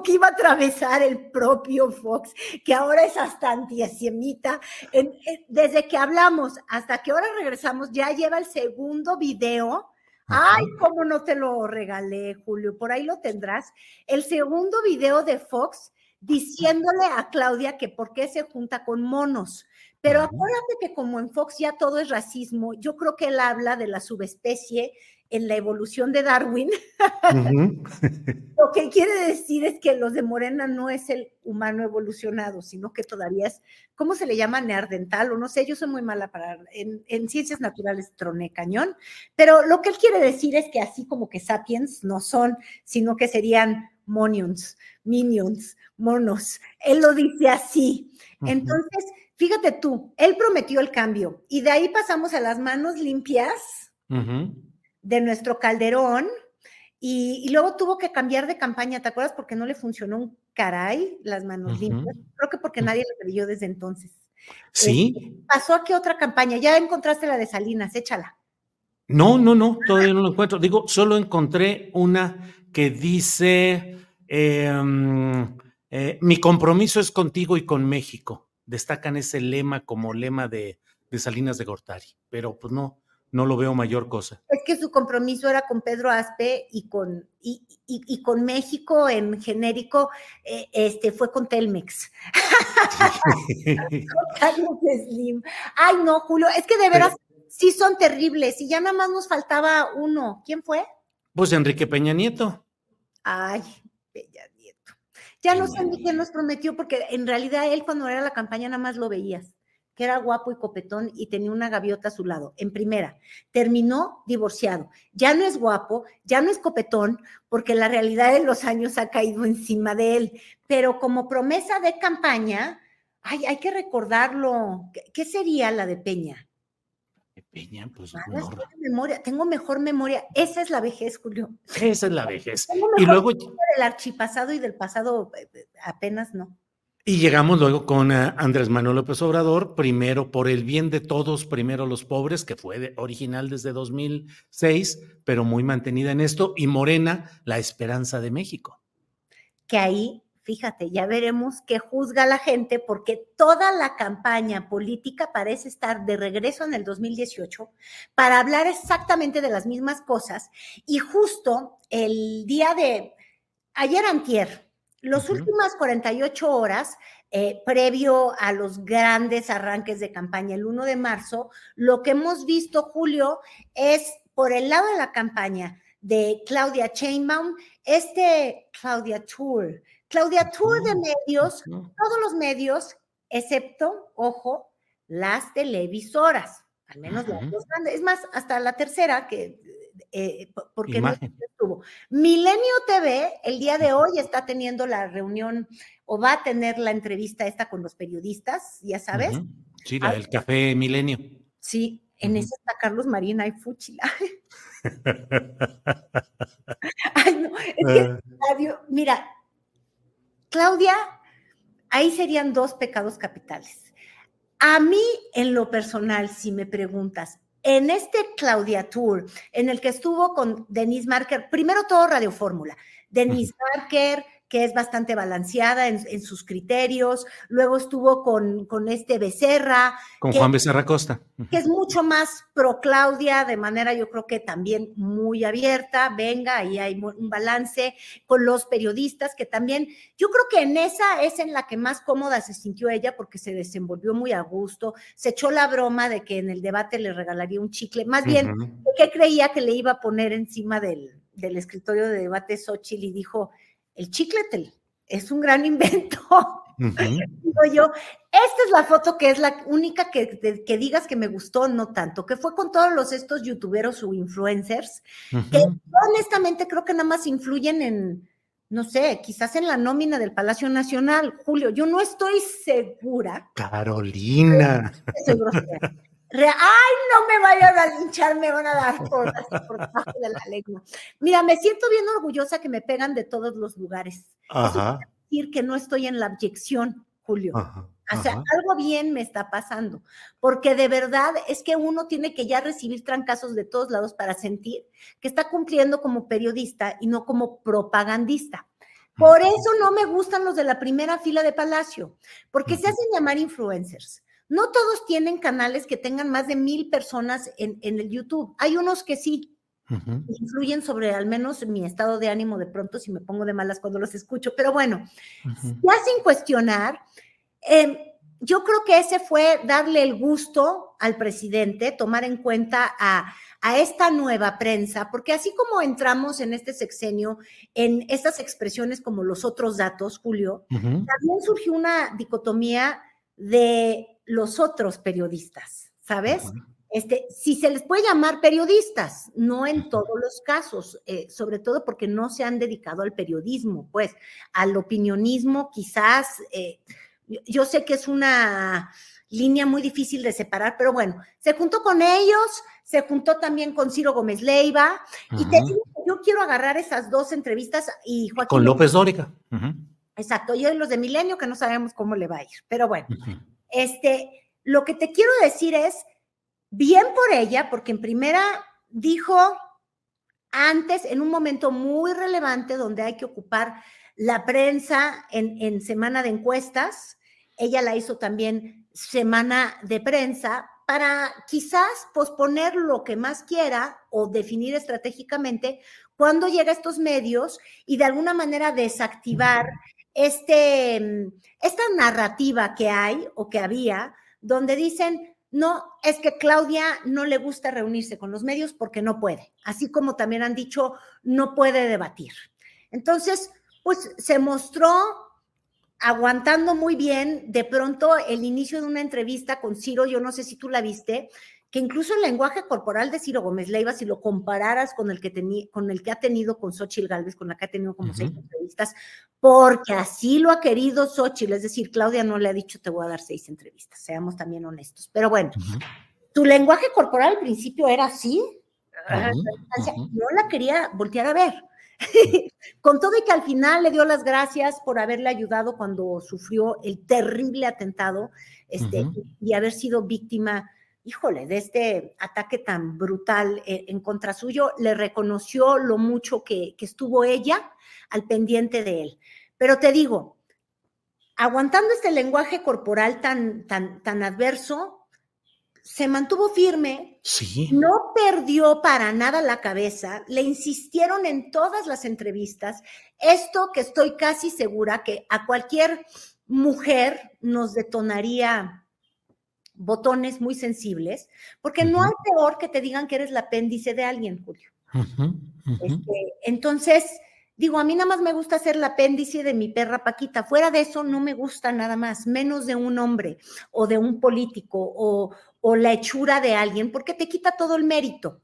S7: que iba a atravesar el propio Fox, que ahora es hasta antisemita. Desde que hablamos hasta que ahora regresamos, ya lleva el segundo video. Ay, cómo no te lo regalé, Julio, por ahí lo tendrás. El segundo video de Fox diciéndole a Claudia que por qué se junta con monos. Pero acuérdate que como en Fox ya todo es racismo, yo creo que él habla de la subespecie en la evolución de Darwin. Lo que quiere decir es que los de Morena no es el humano evolucionado, sino que todavía es, ¿cómo se le llama? Neardental o no sé, yo soy muy mala para, en, en ciencias naturales troné cañón, pero lo que él quiere decir es que así como que sapiens no son, sino que serían monions, minions, monos. Él lo dice así. Entonces, Fíjate tú, él prometió el cambio y de ahí pasamos a las manos limpias de nuestro Calderón y, luego tuvo que cambiar de campaña, ¿te acuerdas? Porque no le funcionó un caray las manos limpias. Creo que porque nadie lo creyó desde entonces.
S3: Sí.
S7: Este, ¿Pasó a qué otra campaña? Ya encontraste la de Salinas, échala.
S3: No, no, no, todavía no lo encuentro. Digo, solo encontré una que dice, em, eh, mi compromiso es contigo y con México destacan ese lema como lema de, Salinas de Gortari, pero pues no, no lo veo mayor cosa.
S7: Es que su compromiso era con Pedro Aspe y con, y, con México en genérico, eh, este, fue con Telmex. Slim. Ay, no, Julio, es que de veras sí son terribles y ya nada más nos faltaba uno. ¿Quién fue?
S3: Pues Enrique Peña Nieto.
S7: Ay, Peña ya no sé ni qué nos prometió, porque en realidad él cuando era la campaña nada más lo veías, que era guapo y copetón y tenía una gaviota a su lado, en primera. Terminó divorciado. Ya no es guapo, ya no es copetón, porque la realidad de los años ha caído encima de él. Pero como promesa de campaña, ay, hay que recordarlo. ¿Qué sería la de Peña?
S3: Peña, pues no.
S7: tengo memoria, tengo mejor memoria. Esa es la vejez, Julio.
S3: Esa es la vejez.
S7: Tengo
S3: Y luego
S7: del archipasado y del pasado apenas no.
S3: y llegamos luego con eh, Andrés Manuel López Obrador, primero por el bien de todos, primero los pobres, que fue de- original desde 2006, pero muy mantenida en esto, y Morena, la esperanza de México.
S7: que ahí, fíjate, ya veremos qué juzga la gente, porque toda la campaña política parece estar de regreso en el 2018 para hablar exactamente de las mismas cosas. Y justo el día de ayer antier, las últimas 48 horas, eh, previo a los grandes arranques de campaña el 1 de marzo, lo que hemos visto, Julio, es por el lado de la campaña de Claudia Sheinbaum, este Claudia Tour, Claudia Tour de medios, todos los medios, excepto, ojo, las televisoras, al menos las dos grandes, es más, hasta la tercera, que eh, po- porque no estuvo. Milenio TV el día de hoy está teniendo la reunión o va a tener la entrevista esta con los periodistas, ya sabes.
S3: Sí, la del café Milenio.
S7: Sí, en esa está Carlos Marina y Fúchila. Ay, no, es que
S3: Ah,
S7: mira, Claudia, ahí serían dos pecados capitales. A mí, en lo personal, si me preguntas, en este Claudia Tour, en el que estuvo con Denise Marker, primero todo Radio Fórmula, Denise Marker, que es bastante balanceada en, en sus criterios, luego estuvo con, con este Becerra,
S3: Con. Juan Becerra Costa.
S7: Que es mucho más pro Claudia, de manera yo creo que también muy abierta, venga, ahí hay un balance con los periodistas, que también, yo creo que en esa es en la que más cómoda se sintió ella porque se desenvolvió muy a gusto, se echó la broma de que en el debate le regalaría un chicle, más bien, que creía que le iba a poner encima del, del escritorio de debate Xochitl y dijo, el chicle te- es un gran invento. Digo yo, esta es la foto que es la única que, de- que digas que me gustó, no tanto, que fue con todos los estos youtuberos o influencers, que honestamente creo que nada más influyen en, no sé, quizás en la nómina del Palacio Nacional, Julio, yo no estoy segura,
S3: Carolina.
S7: que soy grosera. Re- Ay, no me vayan a linchar, me van a dar por, por debajo de la lengua. Mira, me siento bien orgullosa que me pegan de todos los lugares.
S3: Ajá.
S7: Decir que no estoy en la abyección, Julio.
S3: Ajá.
S7: O sea,
S3: ajá.
S7: algo bien me está pasando, porque de verdad es que uno tiene que ya recibir trancazos de todos lados para sentir que está cumpliendo como periodista y no como propagandista. Por eso no me gustan los de la primera fila de Palacio, porque se hacen llamar influencers. No todos tienen canales que tengan más de mil personas en, en el YouTube. Hay unos que sí, influyen sobre al menos mi estado de ánimo de pronto si me pongo de malas cuando los escucho, pero bueno, ya sin cuestionar, eh, yo creo que ese fue darle el gusto al presidente, tomar en cuenta a, a esta nueva prensa, porque así como entramos en este sexenio en estas expresiones como los otros datos, Julio, también surgió una dicotomía de los otros periodistas, ¿sabes? Este, si se les puede llamar periodistas, no en todos los casos, eh, sobre todo porque no se han dedicado al periodismo, pues al opinionismo quizás, eh, yo, yo sé que es una línea muy difícil de separar, pero bueno, se juntó con ellos, se juntó también con Ciro Gómez Leiva, y te digo que yo quiero agarrar esas dos entrevistas y Joaquín.
S3: Con López Dóriga. Ujú.
S7: Exacto, y los de Milenio que no sabemos cómo le va a ir, pero bueno. Este, lo que te quiero decir es, bien por ella, porque en primera dijo antes, en un momento muy relevante donde hay que ocupar la prensa en, semana de encuestas, ella la hizo también semana de prensa para quizás posponer lo que más quiera o definir estratégicamente cuando llega a estos medios y de alguna manera desactivar este, mm, esta narrativa que hay o que había, donde dicen, no, es que Claudia no le gusta reunirse con los medios porque no puede, así como también han dicho, no puede debatir. Entonces, pues se mostró aguantando muy bien de pronto el inicio de una entrevista con Ciro, yo no sé si tú la viste, que incluso el lenguaje corporal de Ciro Gómez Leiva, si lo compararas con el que, tenía, con el que ha tenido con Xochitl Galvez, con la que ha tenido como uh -huh. seis entrevistas, porque así lo ha querido Xochitl, es decir, Claudia no le ha dicho te voy a dar seis entrevistas, seamos también honestos. Pero bueno, uh -huh. tu lenguaje corporal al principio era así, no la quería voltear a ver. Con todo y que al final le dio las gracias por haberle ayudado cuando sufrió el terrible atentado este, y haber sido víctima, híjole, de este ataque tan brutal eh, en contra suyo, le reconoció lo mucho que, que estuvo ella al pendiente de él. Pero te digo, aguantando este lenguaje corporal tan, tan, tan adverso, se mantuvo firme,
S3: sí.
S7: no perdió para nada la cabeza, le insistieron en todas las entrevistas, esto que estoy casi segura que a cualquier mujer nos detonaría botones muy sensibles, porque no hay peor que te digan que eres el apéndice de alguien, Julio. Este, entonces, Digo, a mí nada más me gusta ser el apéndice de mi perra Paquita. Fuera de eso, no me gusta nada más, menos de un hombre o de un político o, o la hechura de alguien, porque te quita todo el mérito.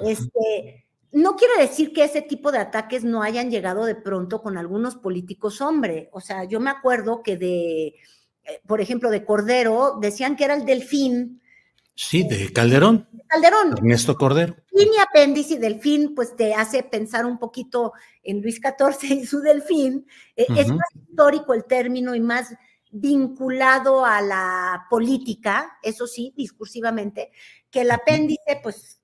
S7: Este, no quiere decir que ese tipo de ataques no hayan llegado de pronto con algunos políticos hombre. O sea, yo me acuerdo que de, por ejemplo, de Cordero, decían que era el delfín
S3: Sí, de Calderón.
S7: Calderón.
S3: Ernesto Cordero.
S7: Y mi apéndice delfín, pues te hace pensar un poquito en Luis XIV y su delfín. Eh, es más histórico el término y más vinculado a la política, eso sí, discursivamente, que el apéndice, pues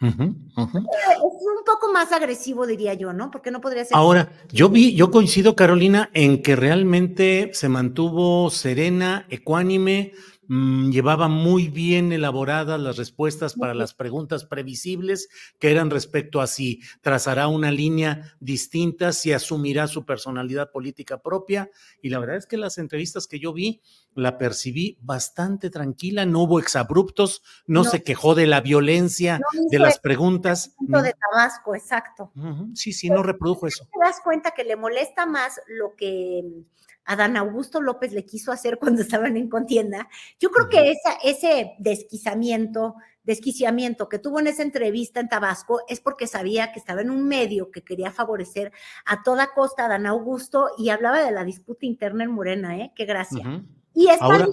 S7: Es un poco más agresivo, diría yo, ¿no? Porque no podría ser.
S3: Ahora, yo vi, yo coincido, Carolina, en que realmente se mantuvo serena, ecuánime, Mm, llevaba muy bien elaboradas las respuestas para las preguntas previsibles que eran respecto a si trazará una línea distinta, si asumirá su personalidad política propia. Y la verdad es que las entrevistas que yo vi la percibí bastante tranquila, no hubo exabruptos, no, se quejó de la violencia de las preguntas.
S7: De Tabasco, exacto.
S3: Sí, sí, no reprodujo eso.
S7: Te das cuenta que le molesta más lo que Adán Augusto López le quiso hacer cuando estaban en contienda. Yo creo que esa, ese desquiciamiento, desquiciamiento que tuvo en esa entrevista en Tabasco es porque sabía que estaba en un medio que quería favorecer a toda costa a Adán Augusto y hablaba de la disputa interna en Morena, ¿eh? Qué gracia. Y esta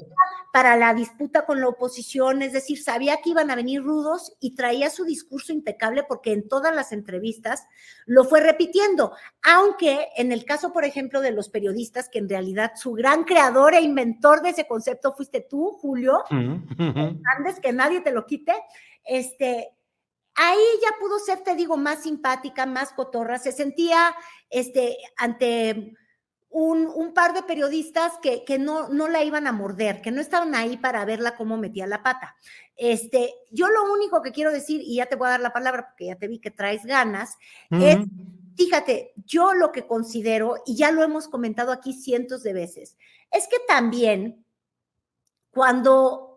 S7: para la disputa con la oposición, es decir, sabía que iban a venir rudos y traía su discurso impecable porque en todas las entrevistas lo fue repitiendo, aunque en el caso, por ejemplo, de los periodistas, que en realidad su gran creador e inventor de ese concepto fuiste tú, Julio, antes que nadie te lo quite, este, ahí ya pudo ser, te digo, más simpática, más cotorra, se sentía este, ante un, par de periodistas que, que, no, no la iban a morder, que no estaban ahí para verla cómo metía la pata. Este, yo lo único que quiero decir, y ya te voy a dar la palabra porque ya te vi que traes ganas, es, fíjate, yo lo que considero, y ya lo hemos comentado aquí cientos de veces, es que también cuando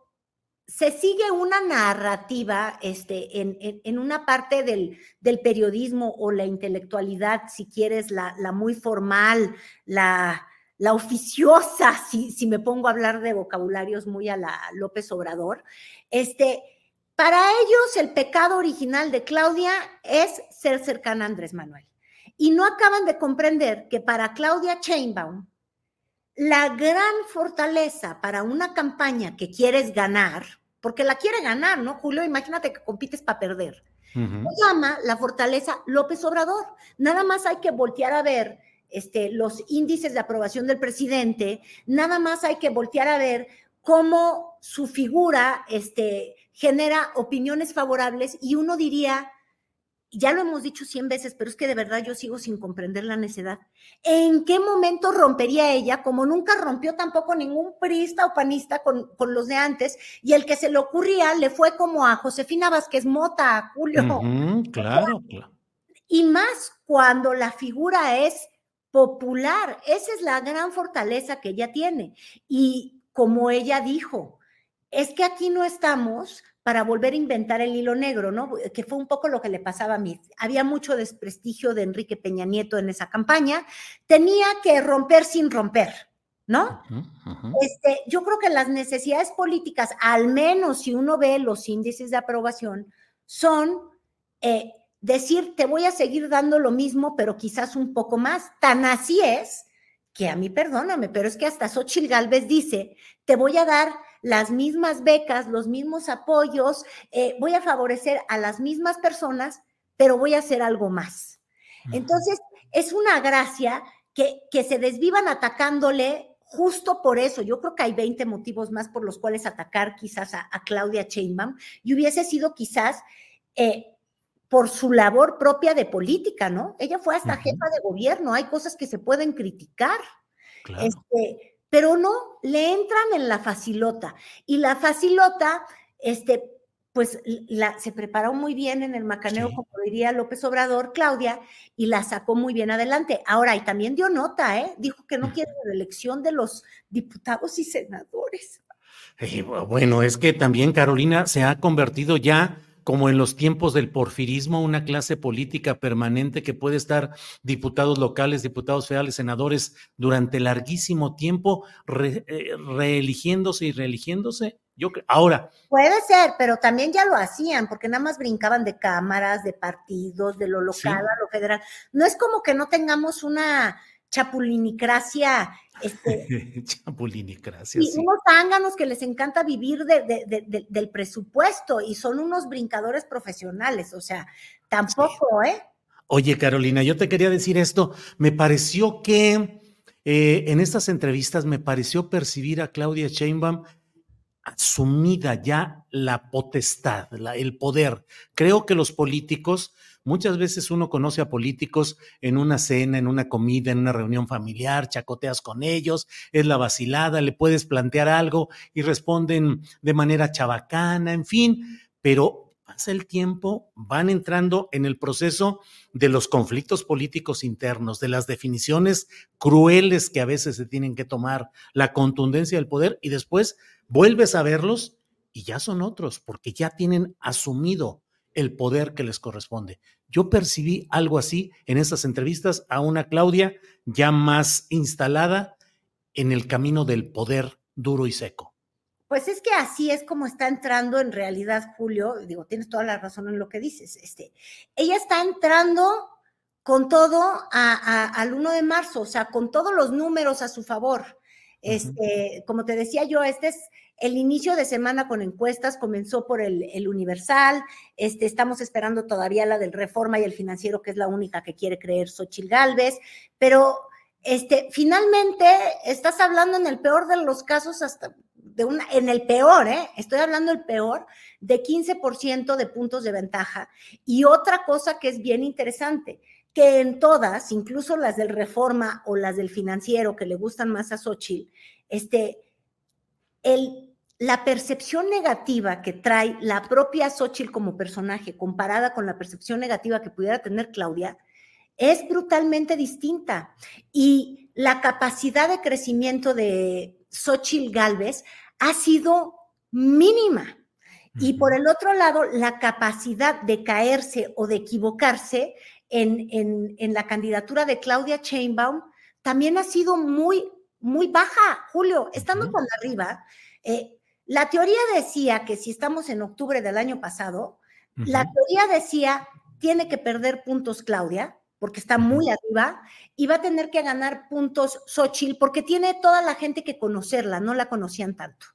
S7: se sigue una narrativa este, en, una parte del, periodismo o la intelectualidad, si quieres, la, muy formal, la, la oficiosa, si, si, me pongo a hablar de vocabularios muy a la López Obrador, este, para ellos el pecado original de Claudia es ser cercana a Andrés Manuel. Y no acaban de comprender que para Claudia Chainbaum, la gran fortaleza para una campaña que quieres ganar, porque la quiere ganar, ¿no, Julio? Imagínate que compites para perder. Se llama la fortaleza López Obrador. Nada más hay que voltear a ver este, los índices de aprobación del presidente, nada más hay que voltear a ver cómo su figura este, genera opiniones favorables y uno diría, ya lo hemos dicho cien veces, pero es que de verdad yo sigo sin comprender la necedad. ¿En qué momento rompería ella, como nunca rompió tampoco ningún priista o panista con, los de antes, y el que se le ocurría le fue como a Josefina Vázquez Mota, a Julio?
S3: claro, claro.
S7: Y más cuando la figura es popular, esa es la gran fortaleza que ella tiene. Y como ella dijo, es que aquí no estamos para volver a inventar el hilo negro, ¿no? Que fue un poco lo que le pasaba a mí. Había mucho desprestigio de Enrique Peña Nieto en esa campaña. Tenía que romper sin romper, ¿no? Este, yo creo que las necesidades políticas, al menos si uno ve los índices de aprobación, son eh, decir, te voy a seguir dando lo mismo, pero quizás un poco más. Tan así es que a mí, perdóname, pero es que hasta Xochitl Galvez dice, te voy a dar las mismas becas, los mismos apoyos, eh, voy a favorecer a las mismas personas, pero voy a hacer algo más. Entonces, es una gracia que, que se desvivan atacándole justo por eso. Yo creo que hay 20 motivos más por los cuales atacar quizás a, Claudia Sheinbaum y hubiese sido quizás eh, por su labor propia de política, ¿no? Ella fue hasta jefa de gobierno, hay cosas que se pueden criticar. Este, pero no, le entran en la facilota. Y la facilota, este, pues la, se preparó muy bien en el macaneo, como diría López Obrador, Claudia, y la sacó muy bien adelante. Ahora, y también dio nota, ¿eh? Dijo que no quiere la elección de los diputados y senadores.
S3: bueno, es que también Carolina se ha convertido ya como en los tiempos del porfirismo, una clase política permanente que puede estar diputados locales, diputados federales, senadores durante larguísimo tiempo eh, reeligiéndose y reeligiéndose. Yo ahora.
S7: Puede ser, pero también ya lo hacían, porque nada más brincaban de cámaras, de partidos, de lo local a lo federal. No es como que no tengamos una chapulinicracia. Este,
S3: chapulinicracia.
S7: Y unos zánganos que les encanta vivir del presupuesto y son unos brincadores profesionales, o sea, tampoco, ¿eh?
S3: Oye, Carolina, yo te quería decir esto. Me pareció que eh, en estas entrevistas me pareció percibir a Claudia Sheinbaum asumida ya la potestad, el poder. Creo que los políticos Muchas veces uno conoce a políticos en una cena, en una comida, en una reunión familiar, chacoteas con ellos, es la vacilada, le puedes plantear algo y responden de manera chabacana, en fin, pero pasa el tiempo, van entrando en el proceso de los conflictos políticos internos, de las definiciones crueles que a veces se tienen que tomar, la contundencia del poder y después vuelves a verlos y ya son otros, porque ya tienen asumido el poder que les corresponde. Yo percibí algo así en esas entrevistas a una Claudia ya más instalada en el camino del poder duro y seco.
S7: Pues es que así es como está entrando en realidad Julio, digo, tienes toda la razón en lo que dices, este, ella está entrando con todo al 1 de marzo, o sea, con todos los números a su favor. Este, como te decía yo, este es el inicio de semana con encuestas comenzó por el, Universal, este, estamos esperando todavía la del Reforma y el Financiero, que es la única que quiere creer Xochil Gálvez, pero este, finalmente estás hablando en el peor de los casos hasta de una, en el peor, ¿eh? estoy hablando del peor, de 15% de puntos de ventaja. Y otra cosa que es bien interesante, que en todas, incluso las del Reforma o las del Financiero, que le gustan más a Xochitl, este, el, la percepción negativa que trae la propia Xochitl como personaje comparada con la percepción negativa que pudiera tener Claudia es brutalmente distinta. Y la capacidad de crecimiento de Xochitl Galvez ha sido mínima. Y por el otro lado, la capacidad de caerse o de equivocarse en, en, la candidatura de Claudia Chainbaum también ha sido muy, muy baja, Julio. Estando con arriba, eh, la teoría decía que si estamos en octubre del año pasado, la teoría decía, tiene que perder puntos Claudia, porque está muy arriba, y va a tener que ganar puntos Xochitl, porque tiene toda la gente que conocerla, no la conocían tanto.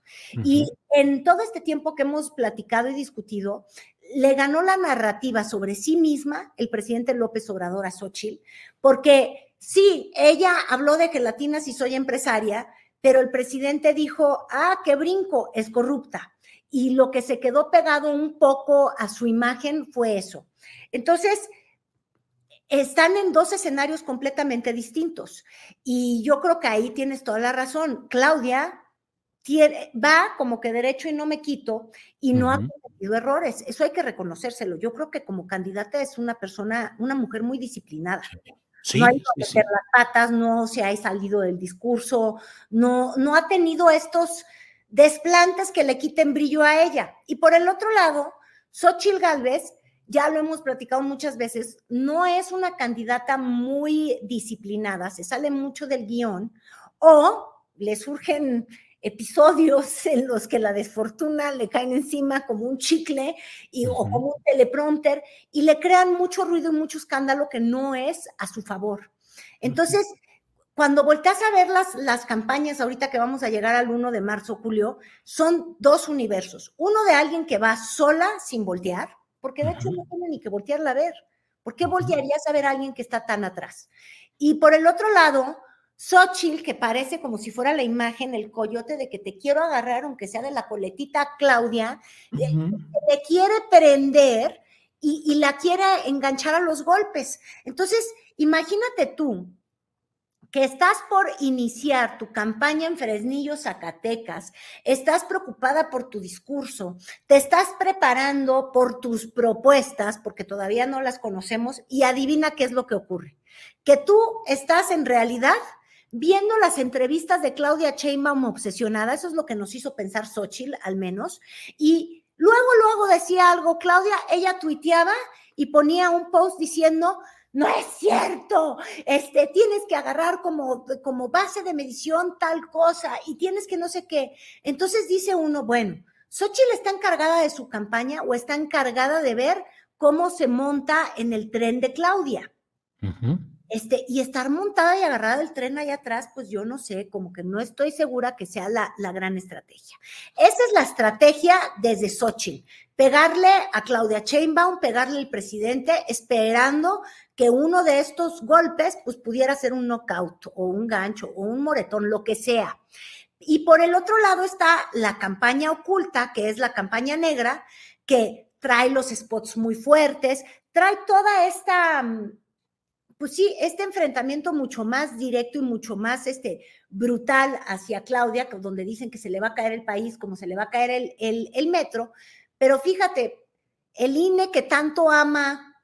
S7: Y en todo este tiempo que hemos platicado y discutido, le ganó la narrativa sobre sí misma el presidente López Obrador a Xochitl, porque sí, ella habló de gelatinas y soy empresaria, pero el presidente dijo, ah, qué brinco, es corrupta. Y lo que se quedó pegado un poco a su imagen fue eso. Entonces, están en dos escenarios completamente distintos. Y yo creo que ahí tienes toda la razón. Claudia va como que derecho y no me quito y no ha cometido errores. Eso hay que reconocérselo. Yo creo que como candidata es una persona, una mujer muy disciplinada no ha ido a meter las patas, no se ha salido del discurso, no, no ha tenido estos desplantes que le quiten brillo a ella. Y por el otro lado, Xochil Gálvez, ya lo hemos platicado muchas veces, no es una candidata muy disciplinada, se sale mucho del guion o le surgen episodios en los que la desfortuna le caen encima como un chicle y, o como un teleprompter y le crean mucho ruido y mucho escándalo que no es a su favor. Entonces, cuando volteas a ver las, las campañas ahorita que vamos a llegar al 1 de marzo, Julio, son dos universos. Uno de alguien que va sola sin voltear, porque de hecho no tiene ni que voltearla a ver. ¿Por qué voltearías a ver a alguien que está tan atrás? Y por el otro lado, Xochitl, que parece como si fuera la imagen, el coyote de que te quiero agarrar, aunque sea de la coletita Claudia, que te quiere prender y, y la quiere enganchar a los golpes. Entonces, imagínate tú que estás por iniciar tu campaña en Fresnillo, Zacatecas, estás preocupada por tu discurso, te estás preparando por tus propuestas, porque todavía no las conocemos, y adivina qué es lo que ocurre. Que tú estás en realidad viendo las entrevistas de Claudia Sheinbaum obsesionada, eso es lo que nos hizo pensar Xochitl, al menos, y luego, luego decía algo, Claudia, ella tuiteaba y ponía un post diciendo, no es cierto, este, tienes que agarrar como, como base de medición tal cosa y tienes que no sé qué. Entonces dice uno, bueno, Xochitl está encargada de su campaña o está encargada de ver cómo se monta en el tren de Claudia. Este, y estar montada y agarrada del tren allá atrás, pues yo no sé, como que no estoy segura que sea la, la gran estrategia. Esa es la estrategia desde Xochitl, pegarle a Claudia Sheinbaum, pegarle al presidente, esperando que uno de estos golpes pues pudiera ser un knockout o un gancho o un moretón, lo que sea. Y por el otro lado está la campaña oculta, que es la campaña negra, que trae los spots muy fuertes, trae toda esta, pues sí, este enfrentamiento mucho más directo y mucho más este, brutal hacia Claudia, donde dicen que se le va a caer el país como se le va a caer el, el, metro. Pero fíjate, el INE que tanto ama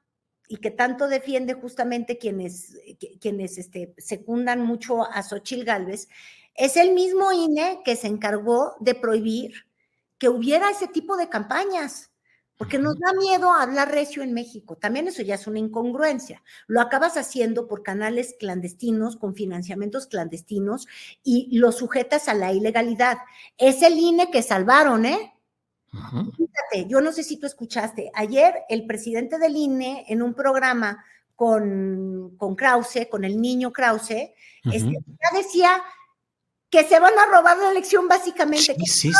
S7: y que tanto defiende justamente quienes, quienes este, secundan mucho a Xochil Gálvez, es el mismo INE que se encargó de prohibir que hubiera ese tipo de campañas, porque nos da miedo hablar recio en México. También eso ya es una incongruencia. Lo acabas haciendo por canales clandestinos, con financiamientos clandestinos, y lo sujetas a la ilegalidad. Es el INE que salvaron, ¿eh? Fíjate, yo no sé si tú escuchaste, ayer el presidente del INE en un programa con, con Krause, con el niño Krause, este, ya decía que se van a robar la elección básicamente, que
S3: sí,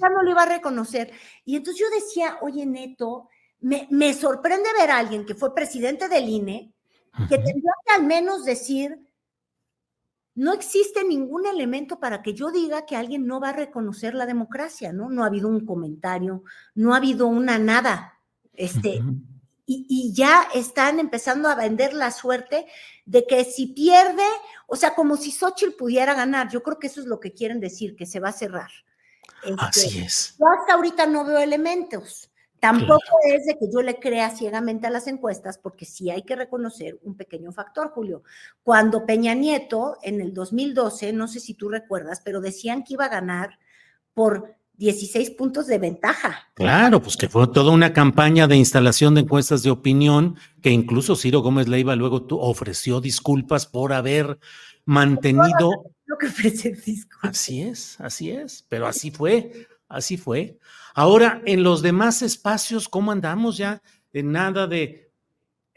S7: no lo iba a reconocer. Y entonces yo decía, oye Neto, me, me sorprende ver a alguien que fue presidente del INE, que tendría que al menos decir, no existe ningún elemento para que yo diga que alguien no va a reconocer la democracia, ¿no? No ha habido un comentario, no ha habido una nada. Este, y, ya están empezando a vender la suerte de que si pierde, o sea, como si Xochitl pudiera ganar, yo creo que eso es lo que quieren decir, que se va a cerrar.
S3: Así este, es.
S7: Yo hasta ahorita no veo elementos. Tampoco es de que yo le crea ciegamente a las encuestas, porque sí hay que reconocer un pequeño factor, Julio. Cuando Peña Nieto, en el 2012, no sé si tú recuerdas, pero decían que iba a ganar por 16 puntos de ventaja.
S3: Claro, pues que fue toda una campaña de instalación de encuestas de opinión, que incluso Ciro Gómez Leiva luego ofreció disculpas por haber mantenido...
S7: Lo que ofrece disculpas.
S3: Así es, así es, pero así fue, así fue. Ahora, en los demás espacios, ¿cómo andamos ya? En nada de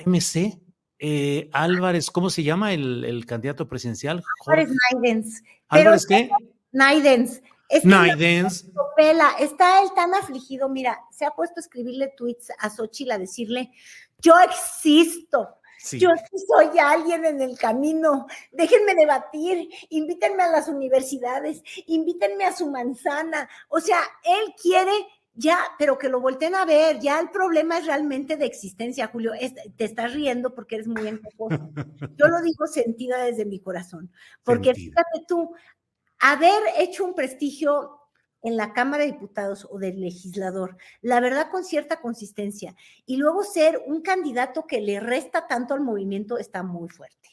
S3: MC. Eh, Álvarez, ¿cómo se llama el, candidato presidencial?
S7: Álvarez Naidens.
S3: ¿Álvarez qué?
S7: Naidens.
S3: Naidens.
S7: Está él tan afligido, mira, se ha puesto a escribirle tweets a Xochitl a decirle, yo existo, Yo soy alguien en el camino. Déjenme debatir, invítenme a las universidades, invítenme a su manzana. O sea, él quiere ya, pero que lo volteen a ver. Ya el problema es realmente de existencia, Julio. te estás riendo porque eres muy encojoso. Yo lo digo sentida desde mi corazón. Porque fíjate tú, haber hecho un prestigio en la Cámara de Diputados o del legislador, la verdad con cierta consistencia, y luego ser un candidato que le resta tanto al movimiento está muy fuerte.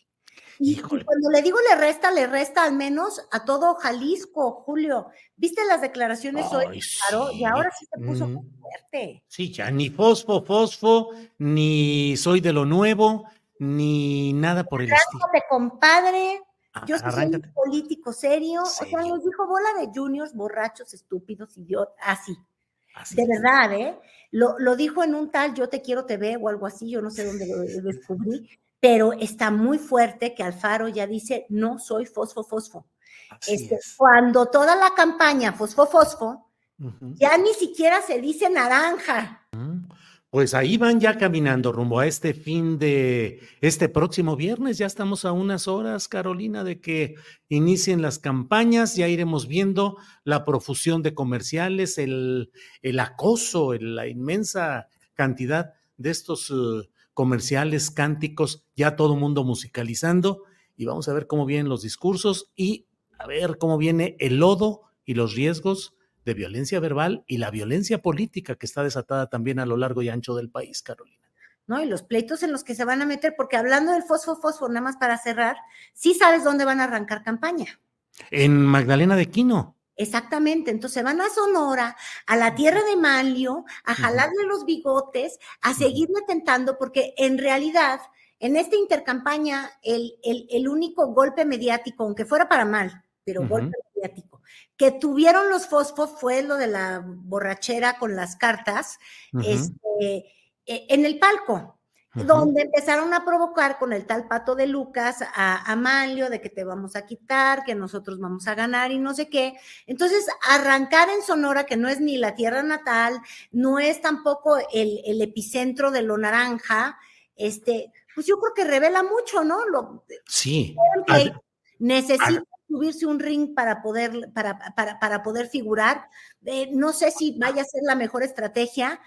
S7: Y, cuando le digo le resta, le resta al menos a todo Jalisco, Julio. ¿Viste las declaraciones hoy? Claro, y ahora sí se puso muy fuerte.
S3: Sí, ya ni fosfo, fosfo, ni soy de lo nuevo, ni nada por el estilo.
S7: compadre, yo soy un político serio. O sea, nos dijo bola de juniors, borrachos, estúpidos, idiotas, así. de verdad, ¿eh? Lo, lo, dijo en un tal Yo te quiero TV o algo así, yo no sé dónde lo descubrí. pero está muy fuerte que Alfaro ya dice, no soy fosfo, fosfo. Este, cuando toda la campaña fosfo, fosfo, ya ni siquiera se dice naranja.
S3: Pues ahí van ya caminando rumbo a este fin de este próximo viernes. Ya estamos a unas horas, Carolina, de que inicien las campañas. Ya iremos viendo la profusión de comerciales, el, el acoso, la inmensa cantidad de estos eh, comerciales, cánticos, ya todo mundo musicalizando. Y vamos a ver cómo vienen los discursos y a ver cómo viene el lodo y los riesgos de violencia verbal y la violencia política que está desatada también a lo largo y ancho del país, Carolina.
S7: ¿no? Y los pleitos en los que se van a meter, porque hablando del fosfo, fosfo, nada más para cerrar, sí sabes dónde van a arrancar campaña.
S3: En Magdalena de Quino.
S7: Exactamente, entonces van a Sonora, a la tierra de Manlio, a jalarle los bigotes, a seguirle tentando, porque en realidad, en esta intercampaña, el, el, el único golpe mediático, aunque fuera para mal, pero golpe mediático, que tuvieron los fosfos fue lo de la borrachera con las cartas este, e, en el palco, donde empezaron a provocar con el tal pato de Lucas a Amalio de que te vamos a quitar, que nosotros vamos a ganar y no sé qué. Entonces, arrancar en Sonora, que no es ni la tierra natal, no es tampoco el, epicentro de lo naranja, este, pues yo creo que revela mucho, ¿no? Lo,
S3: sí.
S7: necesita subirse un ring para poder, para, para, para poder figurar. Eh, no sé si vaya a ser la mejor estrategia,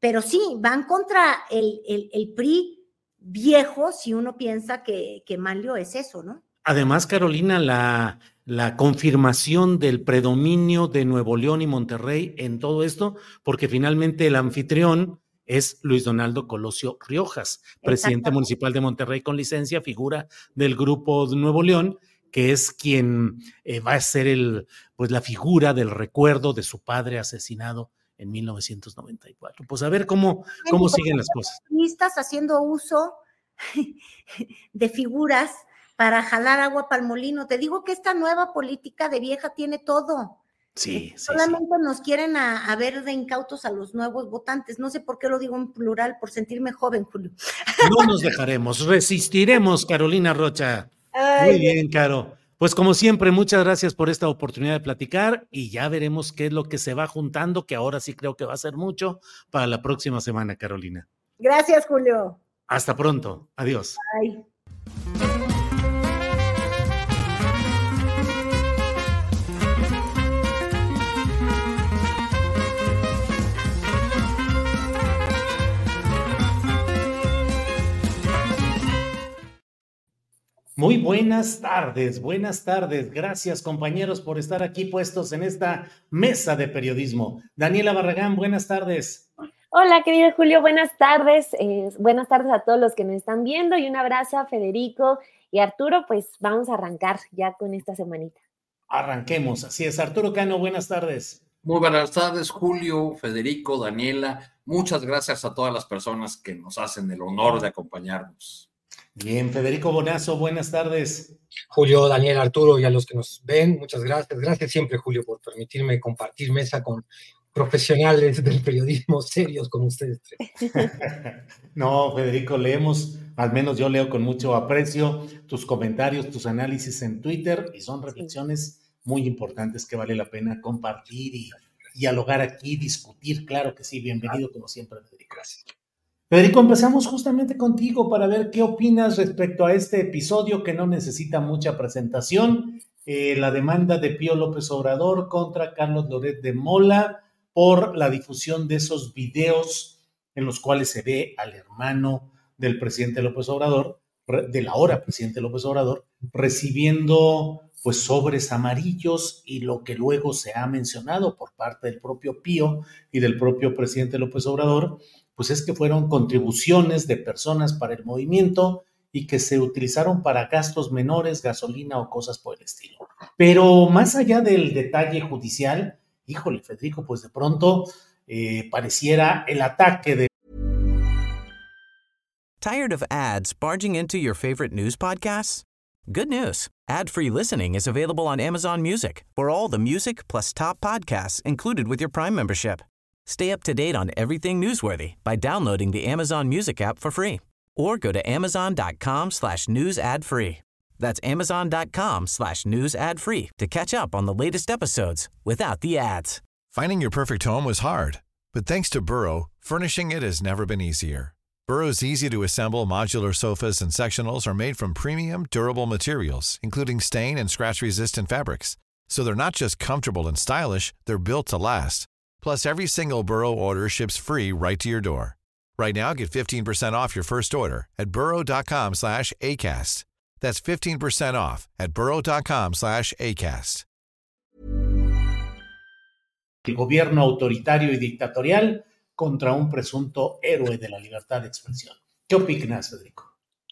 S7: pero sí, van contra el, el, PRI viejo si uno piensa que, que Manlio es eso, ¿no?
S3: Además, Carolina, la, la confirmación del predominio de Nuevo León y Monterrey en todo esto, porque finalmente el anfitrión es Luis Donaldo Colosio Riojas, presidente municipal de Monterrey con licencia, figura del grupo Nuevo León, que es quien eh, va a ser el, pues la figura del recuerdo de su padre asesinado en 1994. Pues a ver cómo, cómo pues, siguen las cosas.
S7: Estás haciendo uso de figuras para jalar agua para el molino. Te digo que esta nueva política de vieja tiene todo.
S3: Sí, sí
S7: Solamente nos quieren a, ver de incautos a los nuevos votantes. No sé por qué lo digo en plural, por sentirme joven, Julio.
S3: No nos dejaremos, resistiremos, Carolina Rocha. Muy bien, Caro. Pues como siempre, muchas gracias por esta oportunidad de platicar y ya veremos qué es lo que se va juntando, que ahora sí creo que va a ser mucho para la próxima semana, Carolina.
S7: Gracias, Julio.
S3: Hasta pronto. Adiós.
S7: Bye.
S3: Muy buenas tardes, buenas tardes. Gracias compañeros por estar aquí puestos en esta mesa de periodismo. Daniela Barragán, buenas tardes.
S8: Hola, querido Julio, buenas tardes. Eh, buenas tardes a todos los que nos están viendo y un abrazo a Federico y Arturo. Pues vamos a arrancar ya con esta semanita.
S3: Arranquemos, así es. Arturo Cano, buenas tardes.
S9: Muy buenas tardes, Julio, Federico, Daniela. Muchas gracias a todas las personas que nos hacen el honor de acompañarnos.
S3: Bien, Federico Bonazo, buenas tardes.
S10: Julio, Daniel, Arturo y a los que nos ven, muchas gracias. Gracias siempre, Julio, por permitirme compartir mesa con profesionales del periodismo serios como ustedes
S3: no, Federico, leemos, al menos yo leo con mucho aprecio tus comentarios, tus análisis en Twitter y son reflexiones muy importantes que vale la pena compartir y dialogar aquí, discutir. Claro que sí, bienvenido como siempre, Federico. Gracias. Federico, empezamos justamente contigo para ver qué opinas respecto a este episodio que no necesita mucha presentación, eh, la demanda de Pío López Obrador contra Carlos Loret de Mola por la difusión de esos videos en los cuales se ve al hermano del presidente López Obrador, del ahora presidente López Obrador, recibiendo pues sobres amarillos y lo que luego se ha mencionado por parte del propio Pío y del propio presidente López Obrador, pues es que fueron contribuciones de personas para el movimiento y que se utilizaron para gastos menores, gasolina o cosas por el estilo. Pero más allá del detalle judicial, híjole, Federico, pues de pronto eh, pareciera el ataque de...
S11: Tired of ads barging into your favorite news podcasts? Good news. Ad-free listening is available on Amazon Music for all the music plus top podcasts included with your Prime membership. Stay up to date on everything newsworthy by downloading the Amazon Music app for free or go to amazon.com slash news ad free. That's amazon.com slash news ad free to catch up on the latest episodes without the ads.
S12: Finding your perfect home was hard, but thanks to Burrow, furnishing it has never been easier. Burrow's easy to assemble modular sofas and sectionals are made from premium, durable materials, including stain and scratch resistant fabrics. So they're not just comfortable and stylish, they're built to last. Plus, every single Burrow order ships free right to your door. Right now, get 15% off your first order at burrow.com slash ACAST. That's 15% off at burrow.com slash ACAST.
S3: El gobierno autoritario y dictatorial contra un presunto héroe de la libertad de expresión. ¿Qué opinas, Federico?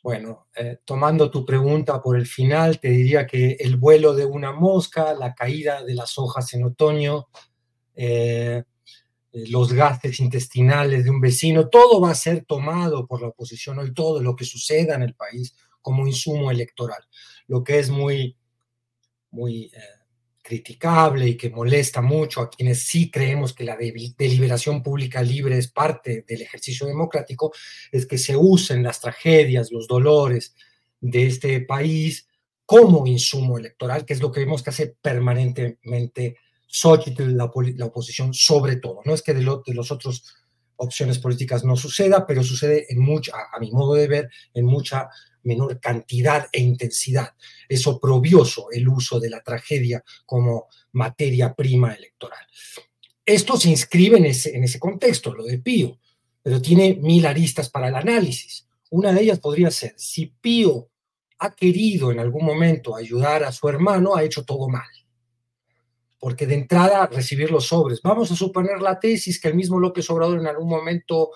S10: Bueno, eh, tomando tu pregunta por el final, te diría que el vuelo de una mosca, la caída de las hojas en otoño, eh, los gases intestinales de un vecino, todo va a ser tomado por la oposición hoy, todo lo que suceda en el país como insumo electoral, lo que es muy, muy eh, criticable y que molesta mucho a quienes sí creemos que la deliberación pública libre es parte del ejercicio democrático, es que se usen las tragedias, los dolores de este país como insumo electoral, que es lo que vemos que hace permanentemente Xochitl, la, la, oposición, sobre todo. No es que de, lo, de las otras opciones políticas no suceda, pero sucede en mucha, a, mi modo de ver, en mucha menor cantidad e intensidad. Es oprobioso el uso de la tragedia como materia prima electoral. Esto se inscribe en ese, en ese contexto, lo de Pío, pero tiene mil aristas para el análisis. Una de ellas podría ser, si Pío ha querido en algún momento ayudar a su hermano, ha hecho todo mal porque de entrada recibir los sobres. Vamos a suponer la tesis que el mismo López Obrador en algún momento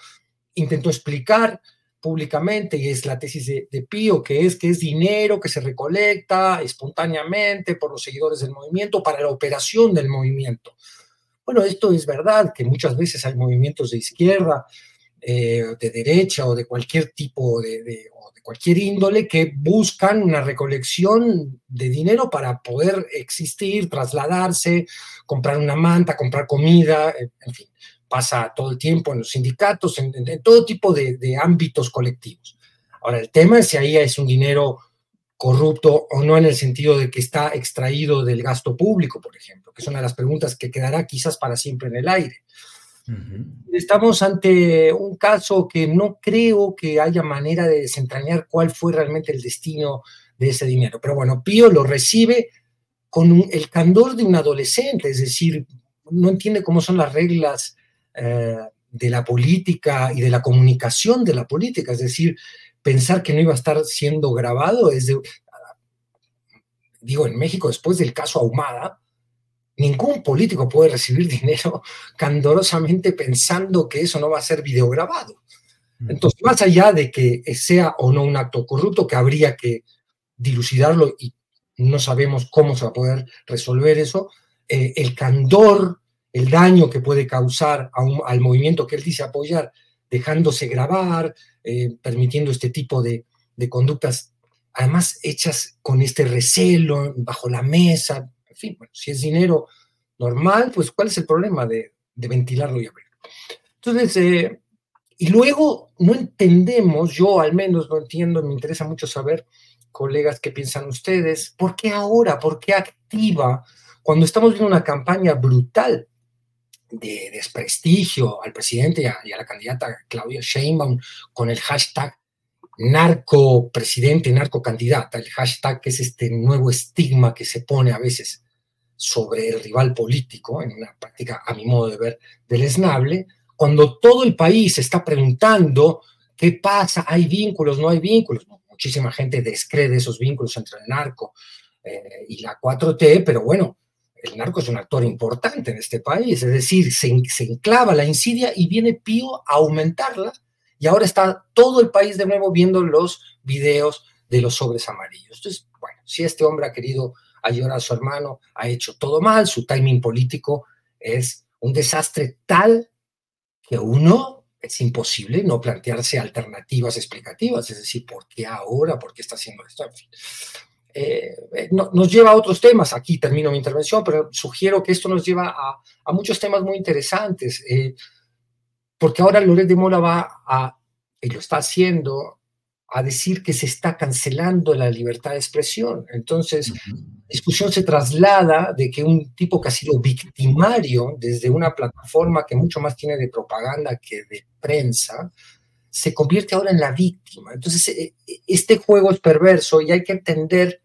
S10: intentó explicar públicamente, y es la tesis de, Pío, que es que es dinero que se recolecta espontáneamente por los seguidores del movimiento para la operación del movimiento. Bueno, esto es verdad, que muchas veces hay movimientos de izquierda, eh, de derecha o de cualquier tipo de, cualquier índole que buscan una recolección de dinero para poder existir, trasladarse, comprar una manta, comprar comida, en fin, pasa todo el tiempo en los sindicatos, en, todo tipo de, de, ámbitos colectivos. Ahora, el tema es si ahí es un dinero corrupto o no en el sentido de que está extraído del gasto público, por ejemplo, que es una de las preguntas que quedará quizás para siempre en el aire. Estamos ante un caso que no creo que haya manera de desentrañar cuál fue realmente el destino de ese dinero. Pero bueno, Pío lo recibe con el candor de un adolescente, es decir, no entiende cómo son las reglas eh, de la política y de la comunicación de la política, es decir, pensar que no iba a estar siendo grabado es digo, en México después del caso Ahumada, Ningún político puede recibir dinero candorosamente pensando que eso no va a ser videograbado. Entonces, más allá de que sea o no un acto corrupto, que habría que dilucidarlo y no sabemos cómo se va a poder resolver eso, eh, el candor, el daño que puede causar al movimiento que él dice apoyar, dejándose grabar, eh, permitiendo este tipo de, de conductas, además hechas con este recelo, bajo la mesa, fin, bueno, si es dinero normal, pues ¿cuál es el problema de, ventilarlo y abrirlo? Entonces, eh, y luego no entendemos, yo al menos no entiendo, me interesa mucho saber, colegas, qué piensan ustedes, ¿por qué ahora? ¿Por qué activa? Cuando estamos viendo una campaña brutal de desprestigio al presidente y a, y a la candidata Claudia Sheinbaum con el hashtag narco presidente, narco candidata, el hashtag es este nuevo estigma que se pone a veces sobre el rival político, en una práctica, a mi modo de ver, deleznable, cuando todo el país está preguntando qué pasa, hay vínculos, no hay vínculos. Muchísima gente descree esos vínculos entre el narco eh, y la 4T, pero bueno, el narco es un actor importante en este país, es decir, se, se enclava la insidia y viene Pío a aumentarla y ahora está todo el país de nuevo viendo los videos de los sobres amarillos. Entonces, bueno, si este hombre ha querido ayudar a su hermano, ha hecho todo mal, su timing político es un desastre tal que uno es imposible no plantearse alternativas explicativas, es decir, ¿por qué ahora? ¿Por qué está haciendo esto? Eh, eh, nos lleva a otros temas, aquí termino mi intervención, pero sugiero que esto nos lleva a, muchos temas muy interesantes, eh, porque ahora Loret de Mola va a, y lo está haciendo, a decir que se está cancelando la libertad de expresión. Entonces, la discusión se traslada de que un tipo que ha sido victimario desde una plataforma que mucho más tiene de propaganda que de prensa, se convierte ahora en la víctima. Entonces, e, e, este juego es perverso y hay que entender,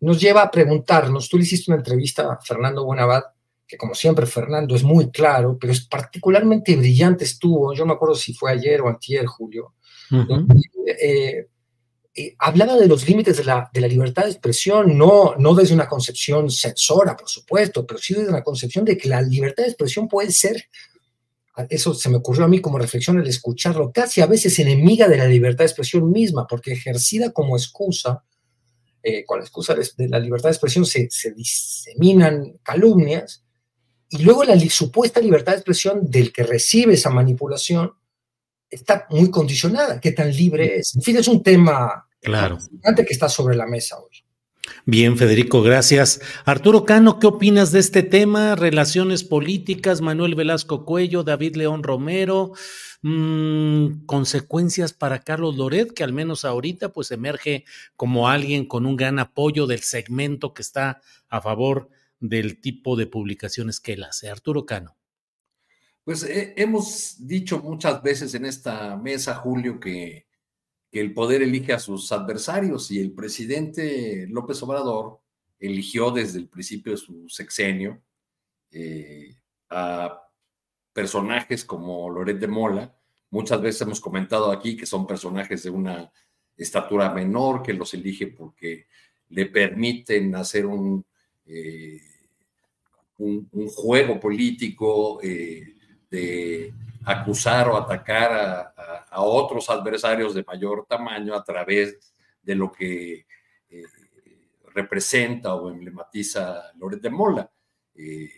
S10: nos lleva a preguntarnos, tú le hiciste una entrevista a Fernando Buenabad, que como siempre Fernando es muy claro, pero es particularmente brillante estuvo, yo me acuerdo si fue ayer o antier, Julio, eh, eh, hablaba de los límites de la, de la, libertad de expresión, no, no desde una concepción censora, por supuesto, pero sí desde una concepción de que la libertad de expresión puede ser, eso se me ocurrió a mí como reflexión al escucharlo, casi a veces enemiga de la libertad de expresión misma, porque ejercida como excusa, eh, con la excusa de la libertad de expresión se, se diseminan calumnias, y luego la supuesta libertad de expresión del que recibe esa manipulación está muy condicionada. ¿Qué tan libre es? En fin, es un tema
S3: claro.
S10: que está sobre la mesa hoy.
S3: Bien, Federico, gracias. Arturo Cano, ¿qué opinas de este tema? Relaciones políticas, Manuel Velasco Cuello, David León Romero, mmm, consecuencias para Carlos Loret, que al menos ahorita pues emerge como alguien con un gran apoyo del segmento que está a favor del tipo de publicaciones que él hace. Arturo Cano.
S9: Pues eh, hemos dicho muchas veces en esta mesa, Julio, que, el poder elige a sus adversarios y el presidente López Obrador eligió desde el principio de su sexenio eh, a personajes como Loret de Mola. Muchas veces hemos comentado aquí que son personajes de una estatura menor, que los elige porque le permiten hacer un, eh, un, juego político de acusar o atacar a, otros adversarios de mayor tamaño a través de lo que eh, representa o emblematiza Loret de Mola. Eh,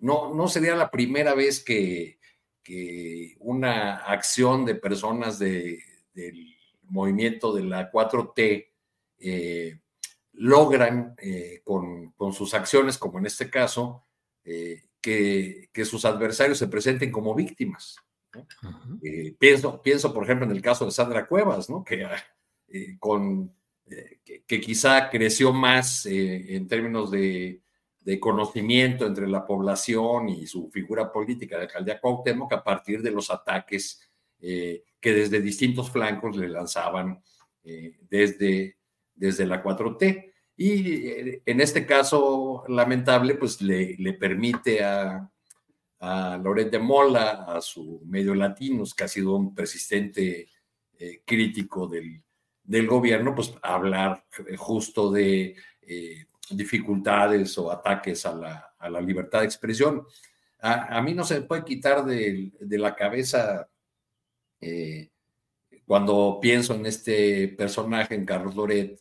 S9: no, no sería la primera vez que, una acción de personas del movimiento de la 4T eh, logran con, sus acciones, como en este caso, que, sus adversarios se presenten como víctimas. Eh, pienso, pienso, por ejemplo, en el caso de Sandra Cuevas, ¿no? que, eh, con, eh, que, quizá creció más en términos de, conocimiento entre la población y su figura política de alcaldía Cuauhtémoc a partir de los ataques que desde distintos flancos le lanzaban desde, desde la 4T. Y eh, en este caso lamentable, pues le, permite a, a Loret de Mola, a su medio latinos, que ha sido un persistente eh, crítico del, gobierno, pues hablar eh, justo de dificultades o ataques a la, libertad de expresión. A, mí no se me puede quitar de, la cabeza cuando pienso en este personaje, en Carlos Loret,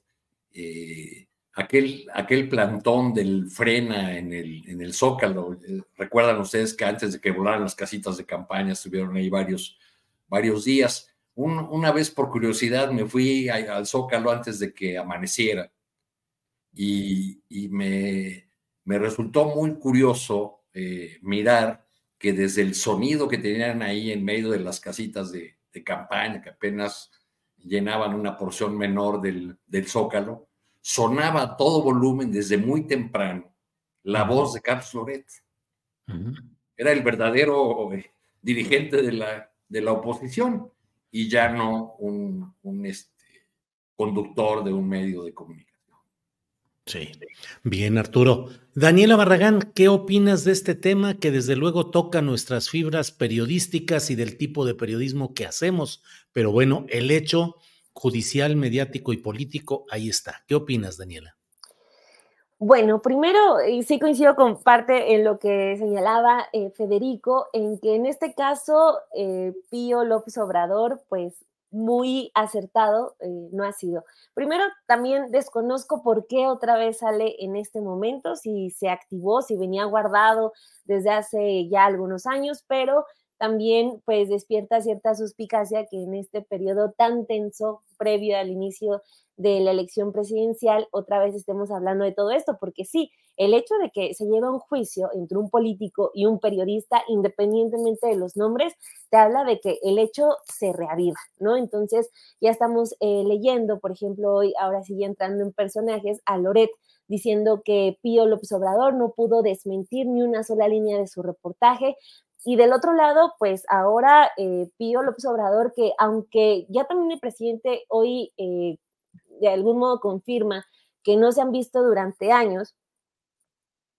S9: aquel, aquel plantón del frena en el, en el Zócalo. Eh, recuerdan ustedes que antes de que volaran las casitas de campaña estuvieron ahí varios, varios días. una vez por curiosidad me fui al Zócalo antes de que amaneciera y, me, me, resultó muy curioso eh, mirar que desde el sonido que tenían ahí en medio de las casitas de, campaña, que apenas llenaban una porción menor del, del Zócalo, sonaba a todo volumen desde muy temprano la voz de Carlos Loret. Era el verdadero eh, dirigente de la, de la oposición y ya no un, este, conductor de un medio de comunicación.
S3: Sí. Bien, Arturo. Daniela Barragán, ¿qué opinas de este tema que desde luego toca nuestras fibras periodísticas y del tipo de periodismo que hacemos? Pero bueno, el hecho judicial, mediático y político, ahí está. ¿Qué opinas, Daniela?
S8: Bueno, primero sí coincido con parte en lo que señalaba eh, Federico, en que en este caso eh, Pío López Obrador, pues muy acertado eh, no ha sido. Primero, también desconozco por qué otra vez sale en este momento, si se activó, si venía guardado desde hace ya algunos años, pero también pues despierta cierta suspicacia que en este periodo tan tenso previo al inicio de la elección presidencial, otra vez estemos hablando de todo esto, porque sí, el hecho de que se lleve un juicio entre un político y un periodista, independientemente de los nombres, te habla de que el hecho se reaviva, ¿no? Entonces, ya estamos eh, leyendo, por ejemplo, hoy, ahora sigue entrando en personajes, a Loret diciendo que Pío López Obrador no pudo desmentir ni una sola línea de su reportaje, y del otro lado, pues ahora eh, Pío López Obrador, que aunque ya también el presidente hoy eh, de algún modo confirma que no se han visto durante años,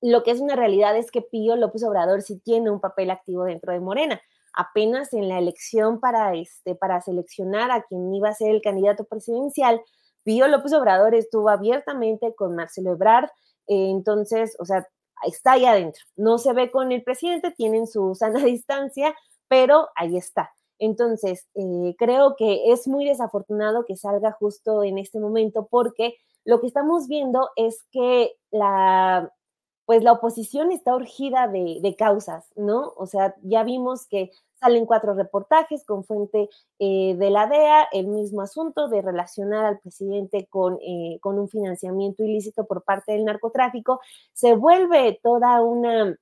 S8: lo que es una realidad es que Pío López Obrador sí tiene un papel activo dentro de Morena. Apenas en la elección para, este, para seleccionar a quien iba a ser el candidato presidencial, Pío López Obrador estuvo abiertamente con Marcelo Ebrard, eh, entonces, o sea, está ahí adentro. No se ve con el presidente, tienen su sana distancia, pero ahí está. Entonces, eh, creo que es muy desafortunado que salga justo en este momento porque lo que estamos viendo es que la, pues la oposición está urgida de, causas, ¿no? O sea, ya vimos que salen cuatro reportajes con fuente eh, de la DEA, el mismo asunto de relacionar al presidente con, eh, con un financiamiento ilícito por parte del narcotráfico, se vuelve toda una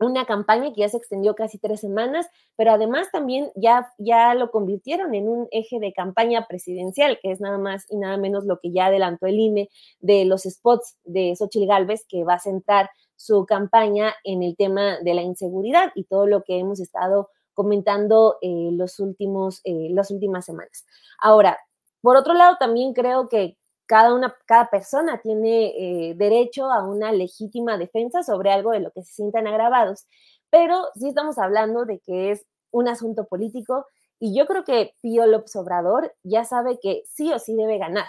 S8: una campaña que ya se extendió casi tres semanas, pero además también ya, ya lo convirtieron en un eje de campaña presidencial, que es nada más y nada menos lo que ya adelantó el INE de los spots de Xochitl Galvez, que va a centrar su campaña en el tema de la inseguridad y todo lo que hemos estado comentando eh, los últimos, eh, las últimas semanas. Ahora, por otro lado, también creo que cada, una, cada persona tiene eh, derecho a una legítima defensa sobre algo de lo que se sientan agravados, pero sí estamos hablando de que es un asunto político y yo creo que Pío López Obrador ya sabe que sí o sí debe ganar,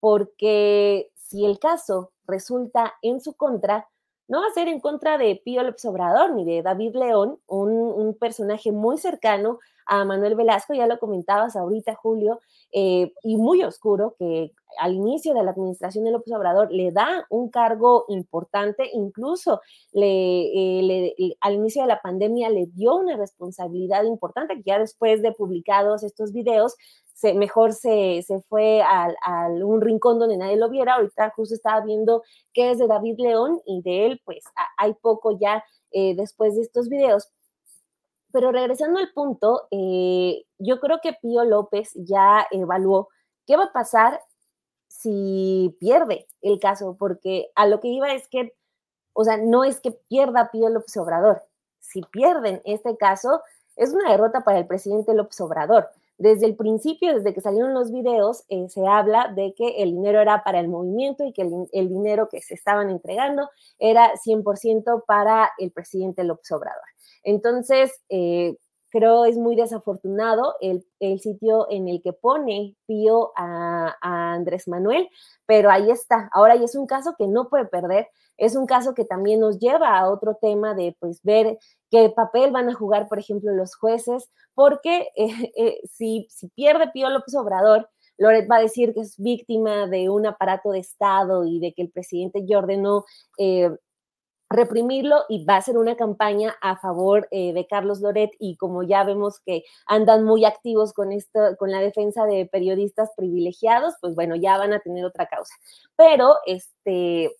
S8: porque si el caso resulta en su contra, no va a ser en contra de Pío López Obrador ni de David León, un, un personaje muy cercano a Manuel Velasco, ya lo comentabas ahorita, Julio, eh, y muy oscuro, que al inicio de la administración de López Obrador le da un cargo importante, incluso le, eh, al inicio de la pandemia le dio una responsabilidad importante, que ya después de publicados estos videos, se, mejor se, se fue a, un rincón donde nadie lo viera. Ahorita justo estaba viendo qué es de David León y de él, pues hay poco ya eh, después de estos videos. Pero regresando al punto, eh, yo creo que Pío López ya evaluó qué va a pasar si pierde el caso, porque a lo que iba es que, o sea, no es que pierda Pío López Obrador. Si pierden este caso, es una derrota para el presidente López Obrador. Desde el principio, desde que salieron los videos, eh, se habla de que el dinero era para el movimiento y que el, dinero que se estaban entregando era 100% para el presidente López Obrador. Entonces, eh, creo es muy desafortunado el, sitio en el que pone Pío a, Andrés Manuel, pero ahí está. Ahora y es un caso que no puede perder, es un caso que también nos lleva a otro tema de pues ver qué papel van a jugar, por ejemplo, los jueces, porque eh, eh, si, si pierde Pío López Obrador, Loret va a decir que es víctima de un aparato de Estado y de que el presidente ya ordenó reprimirlo y va a ser una campaña a favor eh, de Carlos Loret y como ya vemos que andan muy activos con esto, con la defensa de periodistas privilegiados, pues bueno, ya van a tener otra causa. Pero este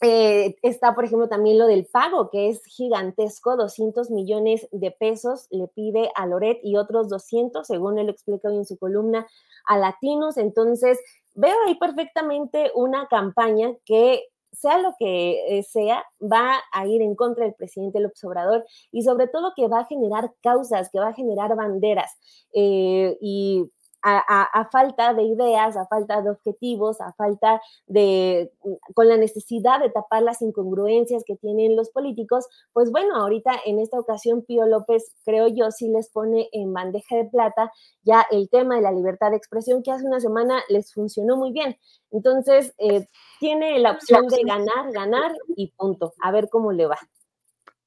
S8: eh, está, por ejemplo, también lo del pago, que es gigantesco, 200 millones de pesos le pide a Loret y otros 200, según él explica hoy en su columna, a latinos. Entonces, veo ahí perfectamente una campaña que sea lo que eh, sea, va a ir en contra del presidente López Obrador y sobre todo que va a generar causas, que va a generar banderas. Eh, y a, falta de ideas, a falta de objetivos, a falta de, mm, con la necesidad de tapar las incongruencias que tienen los políticos, pues bueno, ahorita en esta ocasión Pío López, creo yo, sí les pone en bandeja de plata ya el tema de la libertad de expresión que hace una semana les funcionó muy bien. Entonces, eh, tiene la opción de ganar, ganar y punto. A ver cómo le va.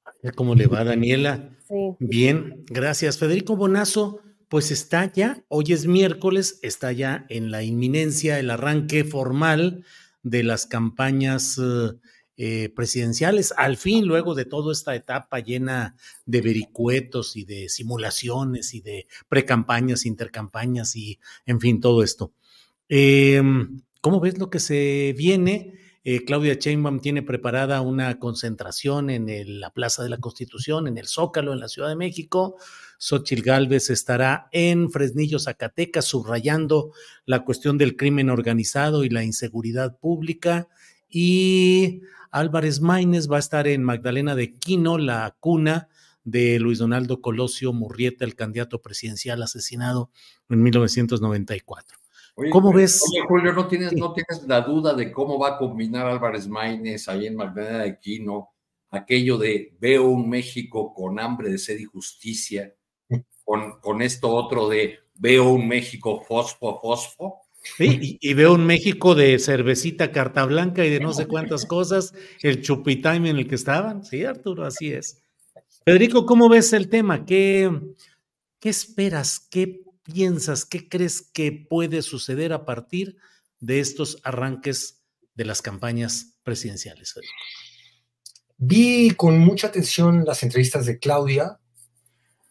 S3: A ver cómo le va, Daniela. Sí. Bien, gracias. Federico Bonazo pues está ya, hoy es miércoles, está ya en la inminencia el arranque formal de las campañas eh, eh, presidenciales, al fin, luego de toda esta etapa llena de vericuetos y de simulaciones y de precampañas, intercampañas y, en fin, todo esto. Em, ¿Cómo ves lo que se viene? Eh, Claudia Sheinbaum tiene preparada una concentración en la Plaza de la Constitución, en el Zócalo, en la Ciudad de México. Xochitl Gálvez estará en Fresnillo, Zacatecas, subrayando la cuestión del crimen organizado y la inseguridad pública. Y Álvarez Maínez va a estar en Magdalena de Quino, la cuna de Luis Donaldo Colosio Murrieta, el candidato presidencial asesinado en 1994. ¿Cómo ves?
S9: Oye, Julio, ¿no tienes, ¿no tienes la duda de cómo va a combinar Álvarez Maínez ahí en Magdalena de Quino aquello de veo un México con hambre de sed y justicia, con, con esto otro de veo un México fosfo, fosfo?
S3: Sí, y, veo un México de cervecita carta blanca y de no sé cuántas cosas, el chupitime en el que estaban. Sí, Arturo, así es. Federico, ¿cómo ves el tema? ¿Qué, qué esperas? ¿Qué piensas? ¿Qué crees que puede suceder a partir de estos arranques de las campañas presidenciales, Federico?
S10: Vi con mucha atención las entrevistas de Claudia,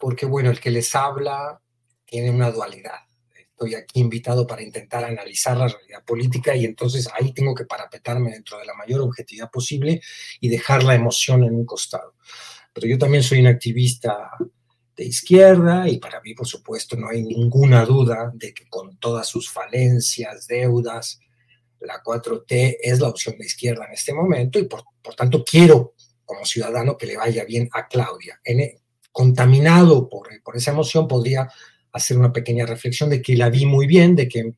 S10: porque bueno, el que les habla tiene una dualidad estoy aquí invitado para intentar analizar la realidad política y entonces ahí tengo que parapetarme dentro de la mayor objetividad posible y dejar la emoción en un costado. Pero yo también soy un activista de izquierda y para mí, por supuesto, no hay ninguna duda de que con todas sus falencias, deudas, la 4T es la opción de izquierda en este momento y por, tanto quiero como ciudadano que le vaya bien a Claudia. En, contaminado por, por esa emoción podría hacer una pequeña reflexión de que la vi muy bien, de que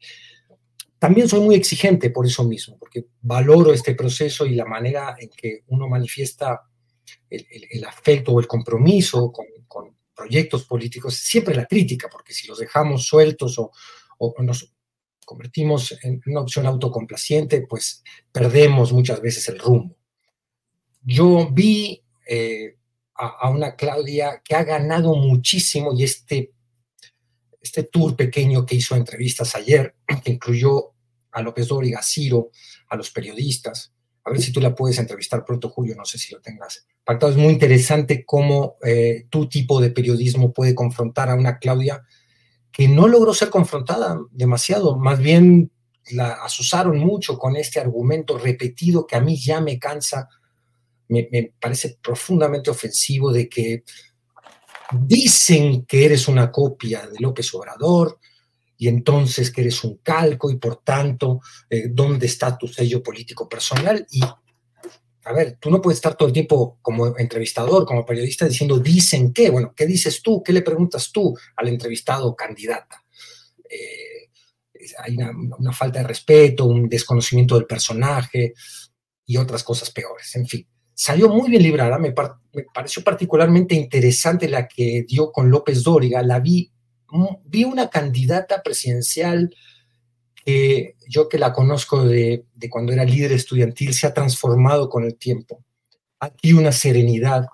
S10: también soy muy exigente por eso mismo, porque valoro este proceso y la manera en que uno manifiesta el, afecto o el compromiso con, proyectos políticos, siempre la crítica, porque si los dejamos sueltos o, nos convertimos en una opción autocomplaciente, pues perdemos muchas veces el rumbo. Yo vi eh, a, una Claudia que ha ganado muchísimo y este este tour pequeño que hizo entrevistas ayer, que incluyó a López Dóriga, a Ciro, a los periodistas. A ver si tú la puedes entrevistar pronto, Julio, no sé si lo tengas pactado. Es muy interesante cómo eh, tu tipo de periodismo puede confrontar a una Claudia que no logró ser confrontada demasiado, más bien la asusaron mucho con este argumento repetido que a mí ya me cansa, me, parece profundamente ofensivo de que dicen que eres una copia de López Obrador y entonces que eres un calco y por tanto, eh, ¿dónde está tu sello político personal? Y, a ver, tú no puedes estar todo el tiempo como entrevistador, como periodista, diciendo, dicen qué, bueno, ¿qué dices tú? ¿Qué le preguntas tú al entrevistado o candidata? Eh, hay una falta de respeto, un desconocimiento del personaje y otras cosas peores, en fin salió muy bien librada, me, pareció particularmente interesante la que dio con López Dóriga, la vi, mm, vi una candidata presidencial que yo que la conozco de, cuando era líder estudiantil, se ha transformado con el tiempo. Aquí una serenidad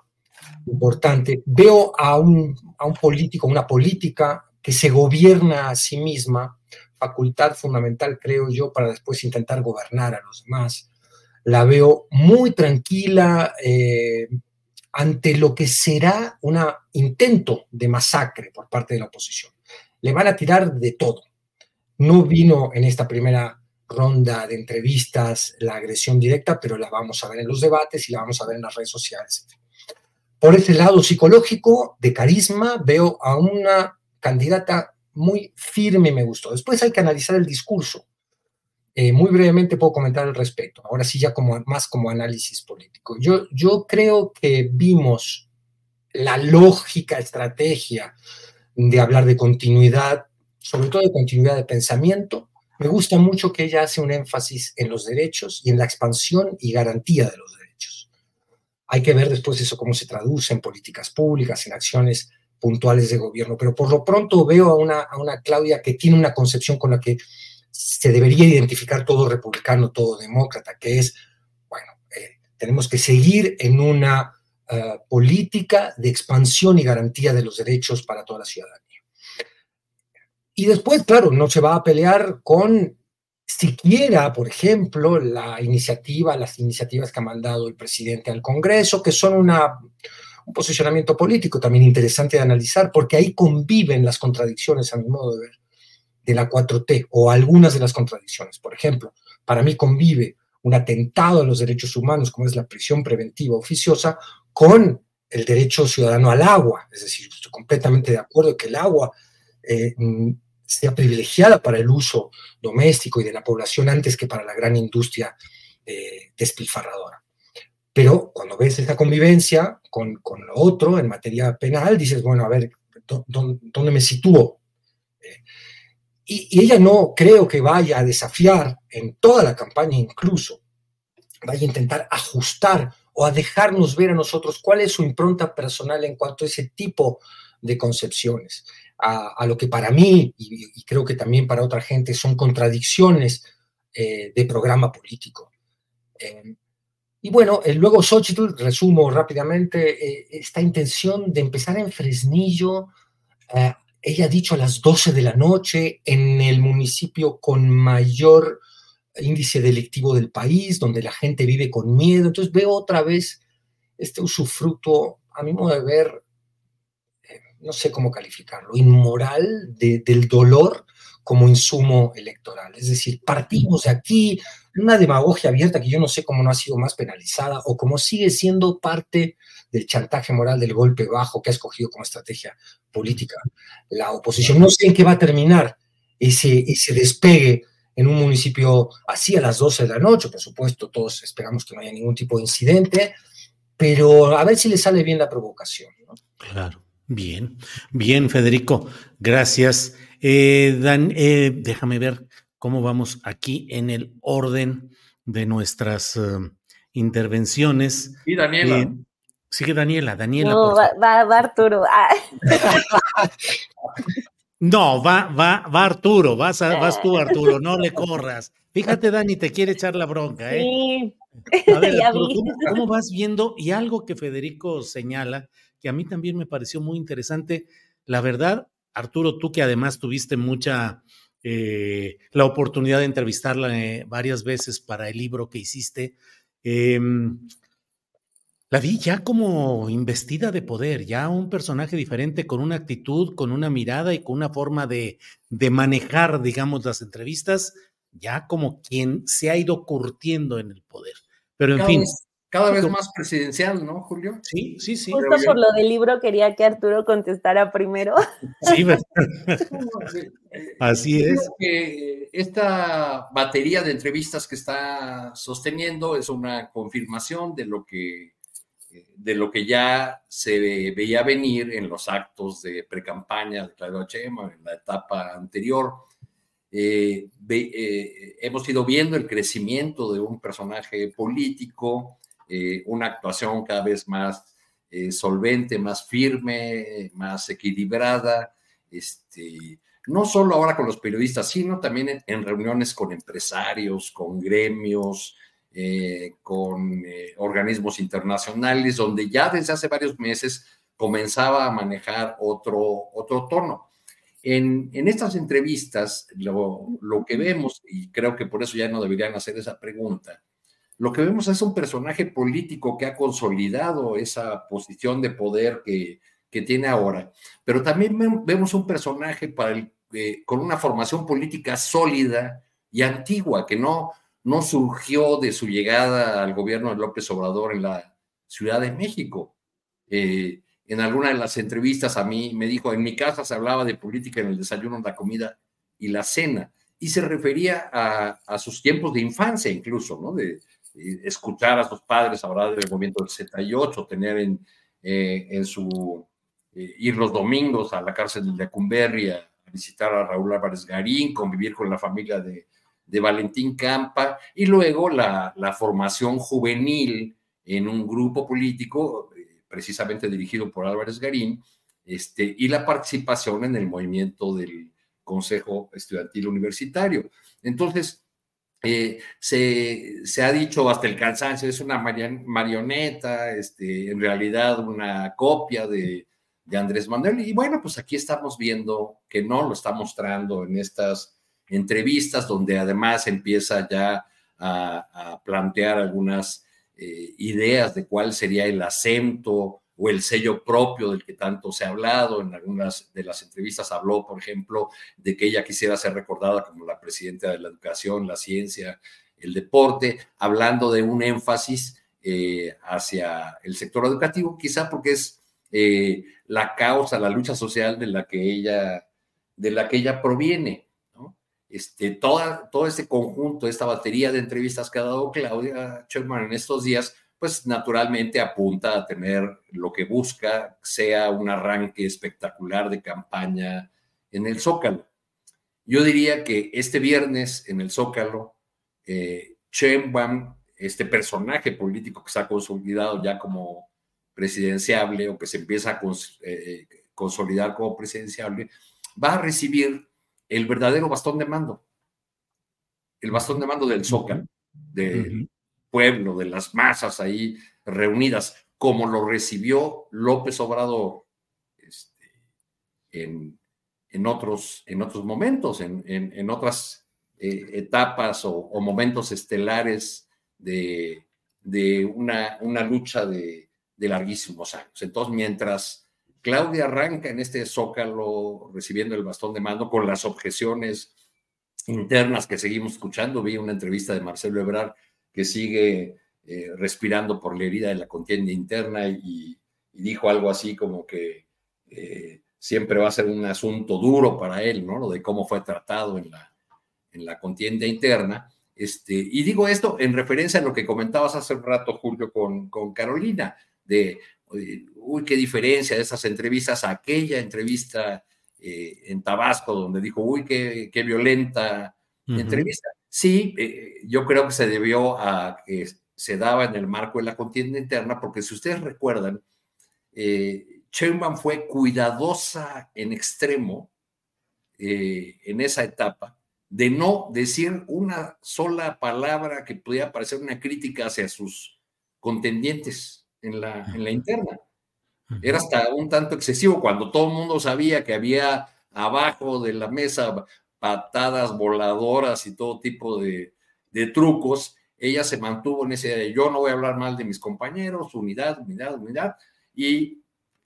S10: importante. Veo a un, a un político, una política que se gobierna a sí misma, facultad fundamental, creo yo, para después intentar gobernar a los demás la veo muy tranquila eh, ante lo que será un intento de masacre por parte de la oposición. Le van a tirar de todo. No vino en esta primera ronda de entrevistas la agresión directa, pero la vamos a ver en los debates y la vamos a ver en las redes sociales. Por ese lado psicológico, de carisma, veo a una candidata muy firme, me gustó. Después hay que analizar el discurso. Eh, muy brevemente puedo comentar al respecto, ahora sí ya como, más como análisis político. Yo, yo creo que vimos la lógica estrategia de hablar de continuidad, sobre todo de continuidad de pensamiento. Me gusta mucho que ella hace un énfasis en los derechos y en la expansión y garantía de los derechos. Hay que ver después eso cómo se traduce en políticas públicas, en acciones puntuales de gobierno, pero por lo pronto veo a una, a una Claudia que tiene una concepción con la que se debería identificar todo republicano, todo demócrata, que es, bueno, eh, tenemos que seguir en una eh, política de expansión y garantía de los derechos para toda la ciudadanía. Y después, claro, no se va a pelear con siquiera, por ejemplo, la iniciativa, las iniciativas que ha mandado el presidente al Congreso, que son una, un posicionamiento político también interesante de analizar, porque ahí conviven las contradicciones, a mi modo de ver, de la 4T, o algunas de las contradicciones. Por ejemplo, para mí convive un atentado a los derechos humanos, como es la prisión preventiva oficiosa, con el derecho ciudadano al agua. Es decir, estoy completamente de acuerdo que el agua eh, mm, sea privilegiada para el uso doméstico y de la población antes que para la gran industria eh, despilfarradora. Pero cuando ves esa convivencia con, con, lo otro en materia penal, dices, bueno, a ver, ¿dónde, me sitúo? Eh, y, ella no creo que vaya a desafiar en toda la campaña incluso, vaya a intentar ajustar o a dejarnos ver a nosotros cuál es su impronta personal en cuanto a ese tipo de concepciones a, lo que para mí, y, creo que también para otra gente, son contradicciones eh, de programa político. Eh, y bueno, eh, luego Xochitl, resumo rápidamente, esta intención de empezar en Fresnillo, ella ha dicho a las 12 de la noche, en el municipio con mayor índice delictivo del país, donde la gente vive con miedo. Entonces veo otra vez este usufructo, a mi modo de ver, no sé cómo calificarlo, inmoral del dolor como insumo electoral. Es decir, partimos de aquí, una demagogia abierta que yo no sé cómo no ha sido más penalizada o cómo sigue siendo parte del chantaje moral del golpe bajo que ha escogido como estrategia política la oposición. No sé en qué va a terminar ese, ese despegue en un municipio así a las 12 de la noche. Por supuesto, todos esperamos que no haya ningún tipo de incidente, pero a ver si le sale bien la provocación.
S3: Claro. Bien, bien, Federico, gracias. Eh, Dan, eh, déjame ver cómo vamos aquí en el orden de nuestras eh, intervenciones.
S9: Y Daniela.
S3: Sigue Daniela, Daniela.
S8: No, va, Arturo. Ah.
S3: no, va, va, va Arturo, vas, vas tú, Arturo, no le corras. Fíjate, Dani, te quiere echar la bronca, ¿eh? Sí. A ver, Arturo, ¿cómo vas viendo? Y algo que Federico señala, que a mí también me pareció muy interesante. La verdad, Arturo, tú que además tuviste mucha eh, la oportunidad de entrevistarla eh, varias veces para el libro que hiciste, em, la vi ya como investida de poder, ya un personaje diferente, con una actitud, con una mirada y con una forma de, de manejar, digamos, las entrevistas, ya como quien se ha ido curtiendo en el poder. Pero en fin,
S9: cada vez más presidencial, ¿no, Julio?
S3: Sí, sí, sí.
S8: Justo por lo del libro quería que Arturo contestara primero.
S3: Sí, así es.
S9: Que esta batería de entrevistas que está sosteniendo es una confirmación de lo que de lo que ya se veía venir en los actos de precampaña de Claudio Chema en la etapa anterior. Eh, eh, hemos ido viendo el crecimiento de un personaje político eh, una actuación cada vez más eh, solvente, más firme, más equilibrada, este, no solo ahora con los periodistas, sino también en, reuniones con empresarios, con gremios, eh, con organismos internacionales, donde ya desde hace varios meses comenzaba a manejar otro, otro tono. En, en estas entrevistas, lo, lo, que vemos, y creo que por eso ya no deberían hacer esa pregunta, lo que vemos es un personaje político que ha consolidado esa posición de poder que, tiene ahora, pero también vemos un personaje eh, con una formación política sólida y antigua, que no, no surgió de su llegada al gobierno de López Obrador en la Ciudad de México. Eh, en alguna de las entrevistas a mí me dijo, en mi casa se hablaba de política en el desayuno, la comida y la cena, y se refería a, sus tiempos de infancia incluso, ¿no? De, escuchar a sus padres hablar del movimiento del 78, tener en, eh, en su, eh, ir los domingos a la cárcel de Lecumberri a, visitar a Raúl Álvarez Garín, convivir con la familia de, de Valentín Campa y luego la, formación juvenil en un grupo político eh, precisamente dirigido por Álvarez Garín este, y la participación en el movimiento del Consejo Estudiantil Universitario. Entonces, eh, se, ha dicho hasta el cansancio, es una marioneta, este, en realidad una copia de, Andrés Manuel. Y bueno, pues aquí estamos viendo que no lo está mostrando en estas entrevistas, donde además empieza ya a, plantear algunas eh, ideas de cuál sería el acento o el sello propio del que tanto se ha hablado. En algunas de las entrevistas habló, por ejemplo, de que ella quisiera ser recordada como la presidenta de la educación, la ciencia, el deporte, hablando de un énfasis eh, hacia el sector educativo, quizá porque es eh, la causa, la lucha social de la que ella, de la que ella proviene. Este, toda, todo este conjunto, esta batería de entrevistas que ha dado Claudia Schumann en estos días, pues naturalmente apunta a tener lo que busca, sea un arranque espectacular de campaña en el Zócalo. Yo diría que este viernes en el Zócalo, eh, este personaje político que se ha consolidado ya como presidenciable o que se empieza a eh, consolidar como presidenciable, va a recibir el verdadero bastón de mando, el bastón de mando del Zócalo, del pueblo, de las masas ahí reunidas, como lo recibió López Obrador este, en, otros, en otros momentos, en, otras eh, etapas o, momentos estelares de, una, una, lucha de, de larguísimos años. Entonces, mientras Claudia arranca en este zócalo recibiendo el bastón de mando con las objeciones internas que seguimos escuchando. Vi una entrevista de Marcelo Ebrard que sigue eh, respirando por la herida de la contienda interna y, dijo algo así como que eh, siempre va a ser un asunto duro para él, ¿no? Lo de cómo fue tratado en la, en la contienda interna. Este, y digo esto en referencia a lo que comentabas hace un rato, Julio, con, con Carolina, de uy, qué diferencia de esas entrevistas a aquella entrevista eh, en Tabasco, donde dijo, uy, qué, qué violenta entrevista. Sí, eh, yo creo que se debió a que se daba en el marco de la contienda interna, porque si ustedes recuerdan, eh, fue cuidadosa en extremo eh, en esa etapa de no decir una sola palabra que pudiera parecer una crítica hacia sus contendientes en la, en la interna. Era hasta un tanto excesivo cuando todo el mundo sabía que había abajo de la mesa patadas voladoras y todo tipo de, trucos. Ella se mantuvo en ese de yo no voy a hablar mal de mis compañeros, unidad, unidad, unidad, y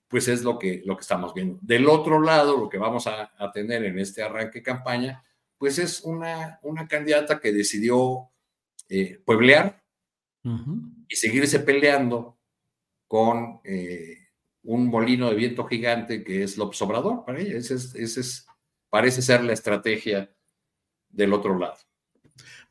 S9: pues es lo que, lo que estamos viendo. Del otro lado, lo que vamos a, tener en este arranque campaña, pues es una, una candidata que decidió eh, pueblear y seguirse peleando con eh, un molino de viento gigante que es López Obrador para ella. Ese es, parece ser la estrategia del otro lado.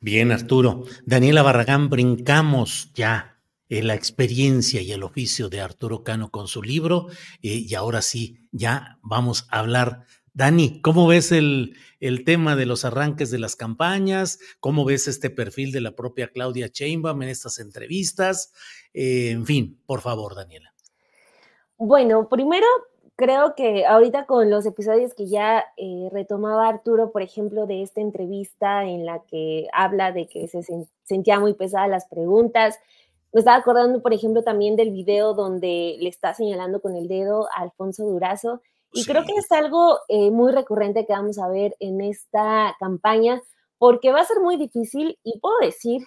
S3: Bien, Arturo. Daniela Barragán, brincamos ya en la experiencia y el oficio de Arturo Cano con su libro eh, y ahora sí, ya vamos a hablar. Dani, ¿cómo ves el, el, tema de los arranques de las campañas? ¿Cómo ves este perfil de la propia Claudia Sheinbaum en estas entrevistas? Eh, en fin, por favor, Daniela.
S8: Bueno, primero creo que ahorita con los episodios que ya eh, retomaba Arturo, por ejemplo, de esta entrevista en la que habla de que se sentía muy pesadas las preguntas, me estaba acordando, por ejemplo, también del video donde le está señalando con el dedo a Alfonso Durazo. Y creo que es algo eh, muy recurrente que vamos a ver en esta campaña, porque va a ser muy difícil y puedo decir,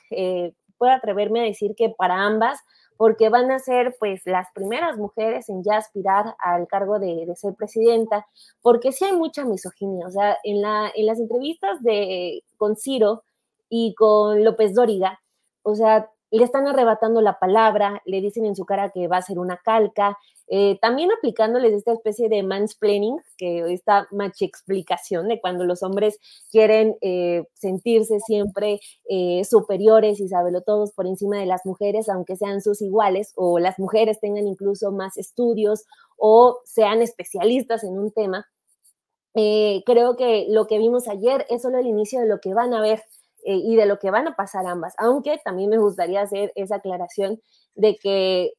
S8: puedo atreverme a decir que para ambas porque van a ser pues las primeras mujeres en ya aspirar al cargo de, ser presidenta, porque sí hay mucha misoginia, o sea, en, la, en las entrevistas de, con Ciro y con López Dóriga, o sea, le están arrebatando la palabra, le dicen en su cara que va a ser una calca, eh, también aplicándoles esta especie de mansplaining, que esta machi explicación de cuando los hombres quieren eh, sentirse siempre eh, superiores y saberlo todos por encima de las mujeres, aunque sean sus iguales, o las mujeres tengan incluso más estudios o sean especialistas en un tema. creo que lo que vimos ayer es solo el inicio de lo que van a ver y de lo que van a pasar ambas, aunque también me gustaría hacer esa aclaración de que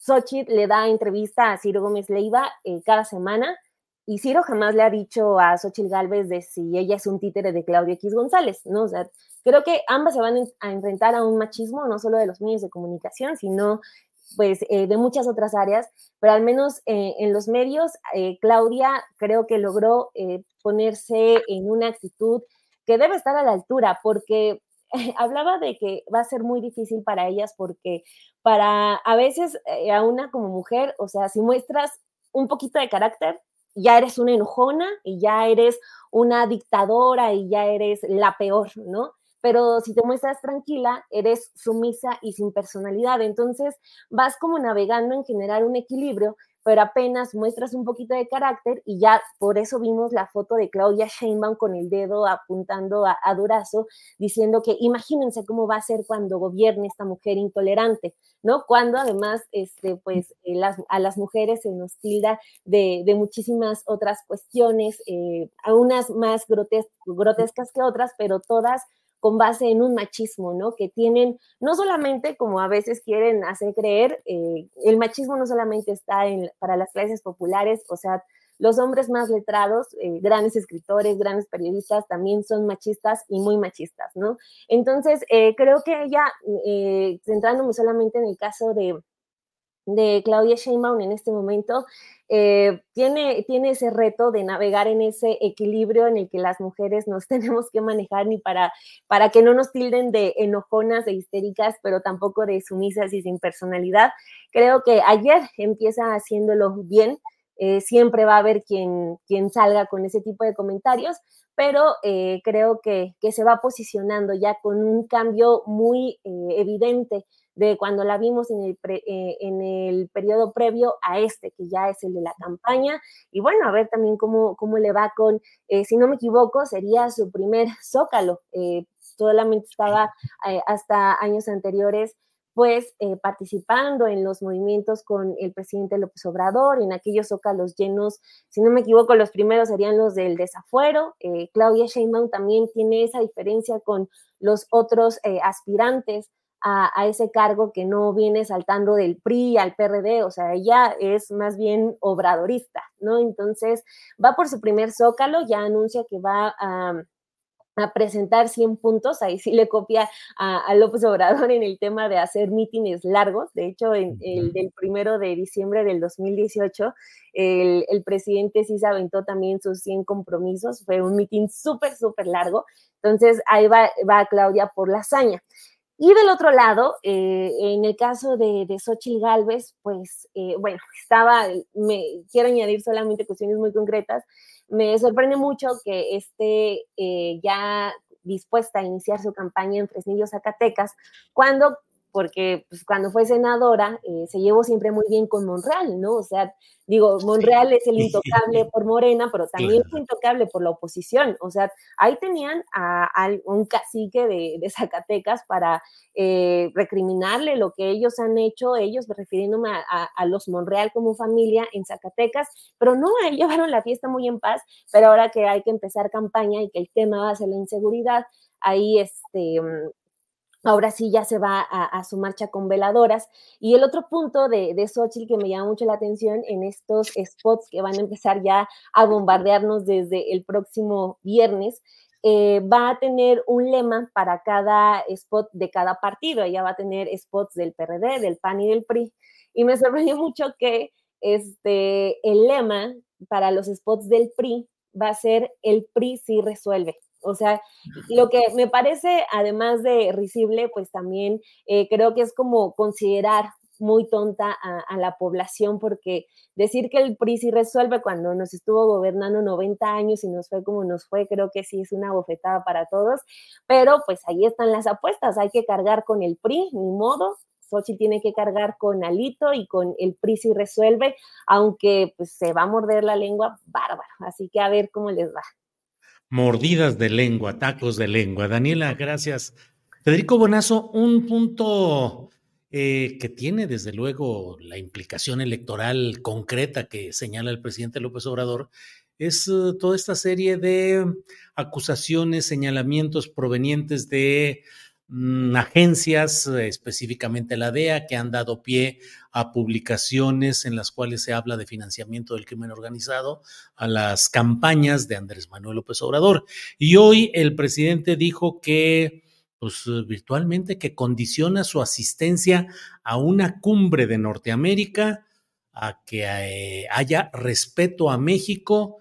S8: Xochitl le da entrevista a Ciro Gómez Leiva eh, cada semana y Ciro jamás le ha dicho a Xochitl Galvez de si ella es un títere de Claudia X González, ¿no? O creo que ambas se van a enfrentar a un machismo, no solo de los medios de comunicación, sino pues eh, de muchas otras áreas, pero al menos eh, en los medios, Claudia creo que logró ponerse en una actitud que debe estar a la altura, porque hablaba de que va a ser muy difícil para ellas porque para a veces eh, a una como mujer, o sea, si muestras un poquito de carácter, ya eres una enojona y ya eres una dictadora y ya eres la peor, ¿no? Pero si te muestras tranquila, eres sumisa y sin personalidad. Entonces vas como navegando en generar un equilibrio pero apenas muestras un poquito de carácter y ya por eso vimos la foto de Claudia Sheinbaum con el dedo apuntando a, Durazo, diciendo que imagínense cómo va a ser cuando gobierne esta mujer intolerante, ¿no? Cuando además, este, pues, eh, a las mujeres se nos tilda de, muchísimas otras cuestiones, eh, a unas más grotescas que otras, pero todas con base en un machismo, ¿no? Que tienen, no solamente como a veces quieren hacer creer, eh, el machismo no solamente está en, para las clases populares, o sea, los hombres más letrados, eh, grandes escritores, grandes periodistas, también son machistas y muy machistas, ¿no? Entonces, eh, creo que ella, centrándome solamente en el caso de, de Claudia Sheinbaum en este momento, eh, tiene, tiene ese reto de navegar en ese equilibrio en el que las mujeres nos tenemos que manejar ni para, para que no nos tilden de enojonas e histéricas, pero tampoco de sumisas y sin personalidad. Creo que ayer empieza haciéndolo bien. Eh, siempre va a haber quien, quien salga con ese tipo de comentarios, pero eh, creo que, que, se va posicionando ya con un cambio muy evidente de cuando la vimos en el, eh, en el periodo previo a este, que ya es el de la campaña. Y bueno, a ver también cómo, cómo le va con, eh, si no me equivoco, sería su primer zócalo. Eh, solamente estaba hasta años anteriores pues participando en los movimientos con el presidente López Obrador, en aquellos zócalos llenos, si no me equivoco, los primeros serían los del desafuero. Claudia Sheinbaum también tiene esa diferencia con los otros aspirantes a, ese cargo que no viene saltando del PRI al PRD, o sea, ella es más bien obradorista, ¿no? Entonces, va por su primer zócalo, ya anuncia que va a a presentar 100 puntos, ahí sí le copia a, López Obrador en el tema de hacer mítines largos, de hecho, en el del primero de diciembre del 2018, el, el presidente sí se aventó también sus 100 compromisos, fue un mitin súper, súper largo, entonces ahí va, va Claudia por la hazaña. Y del otro lado, eh, en el caso de, de Xochitl Galvez, pues, eh, bueno, estaba, me quiero añadir solamente cuestiones muy concretas. Me sorprende mucho que esté eh, ya dispuesta a iniciar su campaña en Fresnillo, Zacatecas, cuando porque pues, cuando fue senadora eh, se llevó siempre muy bien con Monreal, ¿no? O sea, digo, Monreal es el intocable por Morena, pero también fue intocable por la oposición. O sea, ahí tenían a, un cacique de, Zacatecas para eh, recriminarle lo que ellos han hecho, ellos refiriéndome a, los Monreal como familia en Zacatecas, pero no, ahí llevaron la fiesta muy en paz, pero ahora que hay que empezar campaña y que el tema va a ser la inseguridad, ahí este Ahora sí ya se va a, su marcha con veladoras. Y el otro punto de, de Xochitl que me llama mucho la atención en estos spots que van a empezar ya a bombardearnos desde el próximo viernes, eh, va a tener un lema para cada spot de cada partido. Ella va a tener spots del PRD, del PAN y del PRI. Y me sorprendió mucho que este, el lema para los spots del PRI va a ser el PRI sí resuelve. O sea, lo que me parece, además de risible, pues también eh, creo que es como considerar muy tonta a, la población, porque decir que el PRI sí resuelve cuando nos estuvo gobernando 90 años y nos fue como nos fue, creo que sí es una bofetada para todos, pero pues ahí están las apuestas, hay que cargar con el PRI, ni modo, Xochitl tiene que cargar con Alito y con el PRI sí resuelve, aunque pues se va a morder la lengua bárbaro, así que a ver cómo les va
S3: mordidas de lengua, tacos de lengua. Daniela, gracias. Federico Bonazo, un punto eh, que tiene desde luego la implicación electoral concreta que señala el presidente López Obrador es eh, toda esta serie de acusaciones, señalamientos provenientes de agencias, específicamente la DEA, que han dado pie a publicaciones en las cuales se habla de financiamiento del crimen organizado, a las campañas de Andrés Manuel López Obrador. Y hoy el presidente dijo que, pues virtualmente, que condiciona su asistencia a una cumbre de Norteamérica, a que eh, haya respeto a México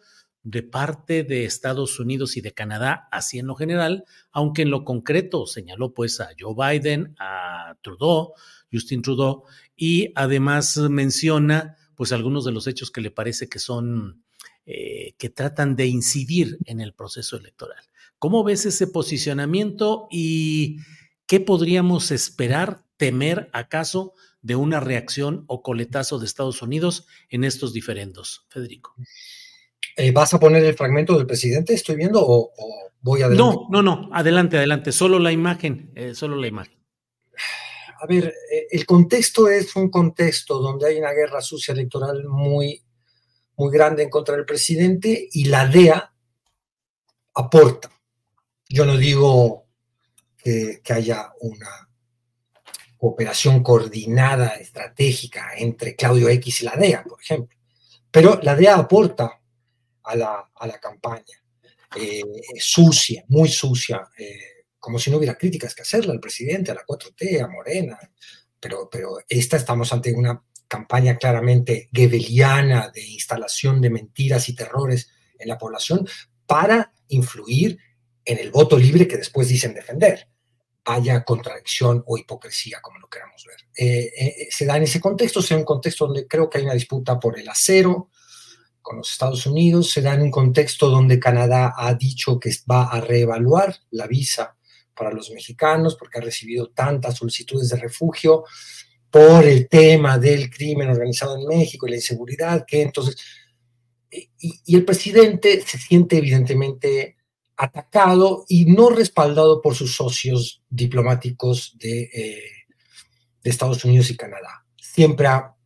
S3: de parte de Estados Unidos y de Canadá, así en lo general, aunque en lo concreto señaló pues a Joe Biden, a Trudeau, Justin Trudeau, y además menciona pues algunos de los hechos que le parece que son, eh, que tratan de incidir en el proceso electoral. ¿Cómo ves ese posicionamiento y qué podríamos esperar, temer acaso de una reacción o coletazo de Estados Unidos en estos diferendos, Federico?
S10: Eh, ¿Vas a poner el fragmento del presidente? ¿Estoy viendo o, voy a
S3: No, no, no, adelante, adelante, solo la imagen, eh, solo la imagen.
S10: A ver, eh, el contexto es un contexto donde hay una guerra sucia electoral muy, muy grande en contra del presidente y la DEA aporta. Yo no digo que, que haya una cooperación coordinada, estratégica entre Claudio X y la DEA, por ejemplo, pero la DEA aporta a la, a la campaña. Eh, sucia, muy sucia, eh, como si no hubiera críticas que hacerle al presidente, a la 4T, a Morena, pero, pero esta estamos ante una campaña claramente gebeliana de instalación de mentiras y terrores en la población para influir en el voto libre que después dicen defender. Haya contradicción o hipocresía, como lo queramos ver. Eh, se da en ese contexto, sea un contexto donde creo que hay una disputa por el acero, con los Estados Unidos, se da en un contexto donde Canadá ha dicho que va a reevaluar la visa para los mexicanos porque ha recibido tantas solicitudes de refugio por el tema del crimen organizado en México y la inseguridad, que entonces, y, el presidente se siente evidentemente atacado y no respaldado por sus socios diplomáticos de, eh, de Estados Unidos y Canadá. Siempre ha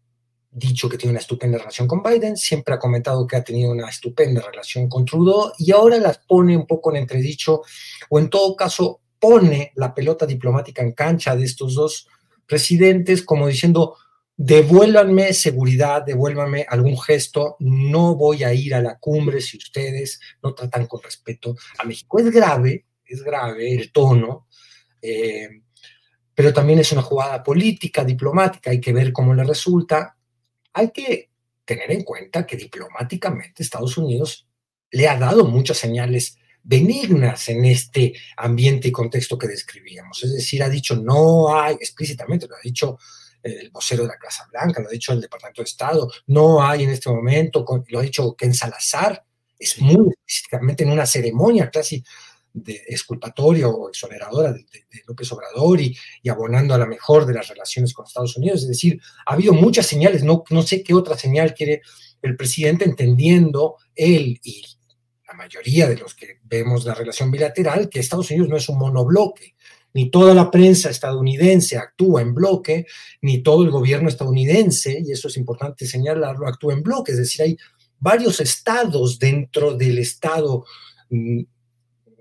S10: dicho que tiene una estupenda relación con Biden, siempre ha comentado que ha tenido una estupenda relación con Trudeau y ahora las pone un poco en entredicho o en todo caso pone la pelota diplomática en cancha de estos dos presidentes como diciendo, devuélvanme seguridad, devuélvanme algún gesto, no voy a ir a la cumbre si ustedes no tratan con respeto a México. Es grave, es grave el tono. Eh, pero también es una jugada política, diplomática, hay que ver cómo le resulta hay que tener en cuenta que diplomáticamente Estados Unidos le ha dado muchas señales benignas en este ambiente y contexto que describíamos. Es decir, ha dicho no hay, explícitamente lo ha dicho el vocero de la Casa Blanca, lo ha dicho el Departamento de Estado, no hay en este momento, lo ha dicho Ken Salazar, es muy explícitamente en una ceremonia casi de exculpatoria o exoneradora de, López Obrador y, abonando a la mejor de las relaciones con Estados Unidos. Es decir, ha habido muchas señales, no, no sé qué otra señal quiere el presidente entendiendo él y la mayoría de los que vemos la relación bilateral, que Estados Unidos no es un monobloque. Ni toda la prensa estadounidense actúa en bloque, ni todo el gobierno estadounidense, y eso es importante señalarlo, actúa en bloque. Es decir, hay varios estados dentro del estado mm,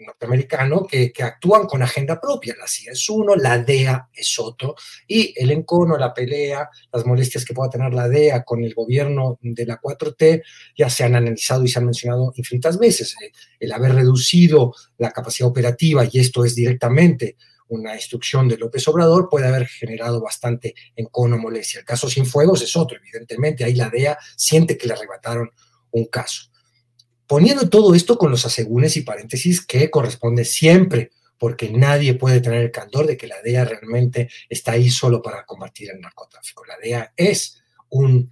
S10: norteamericano que, actúan con agenda propia. La CIA es uno, la DEA es otro, y el encono, la pelea, las molestias que pueda tener la DEA con el gobierno de la 4T ya se han analizado y se han mencionado infinitas veces. Eh, el haber reducido la capacidad operativa, y esto es directamente una instrucción de López Obrador, puede haber generado bastante encono, molestia. El caso sin fuegos es otro, evidentemente, ahí la DEA siente que le arrebataron un caso poniendo todo esto con los asegúnes y paréntesis que corresponde siempre, porque nadie puede tener el candor de que la DEA realmente está ahí solo para combatir el narcotráfico. La DEA es un,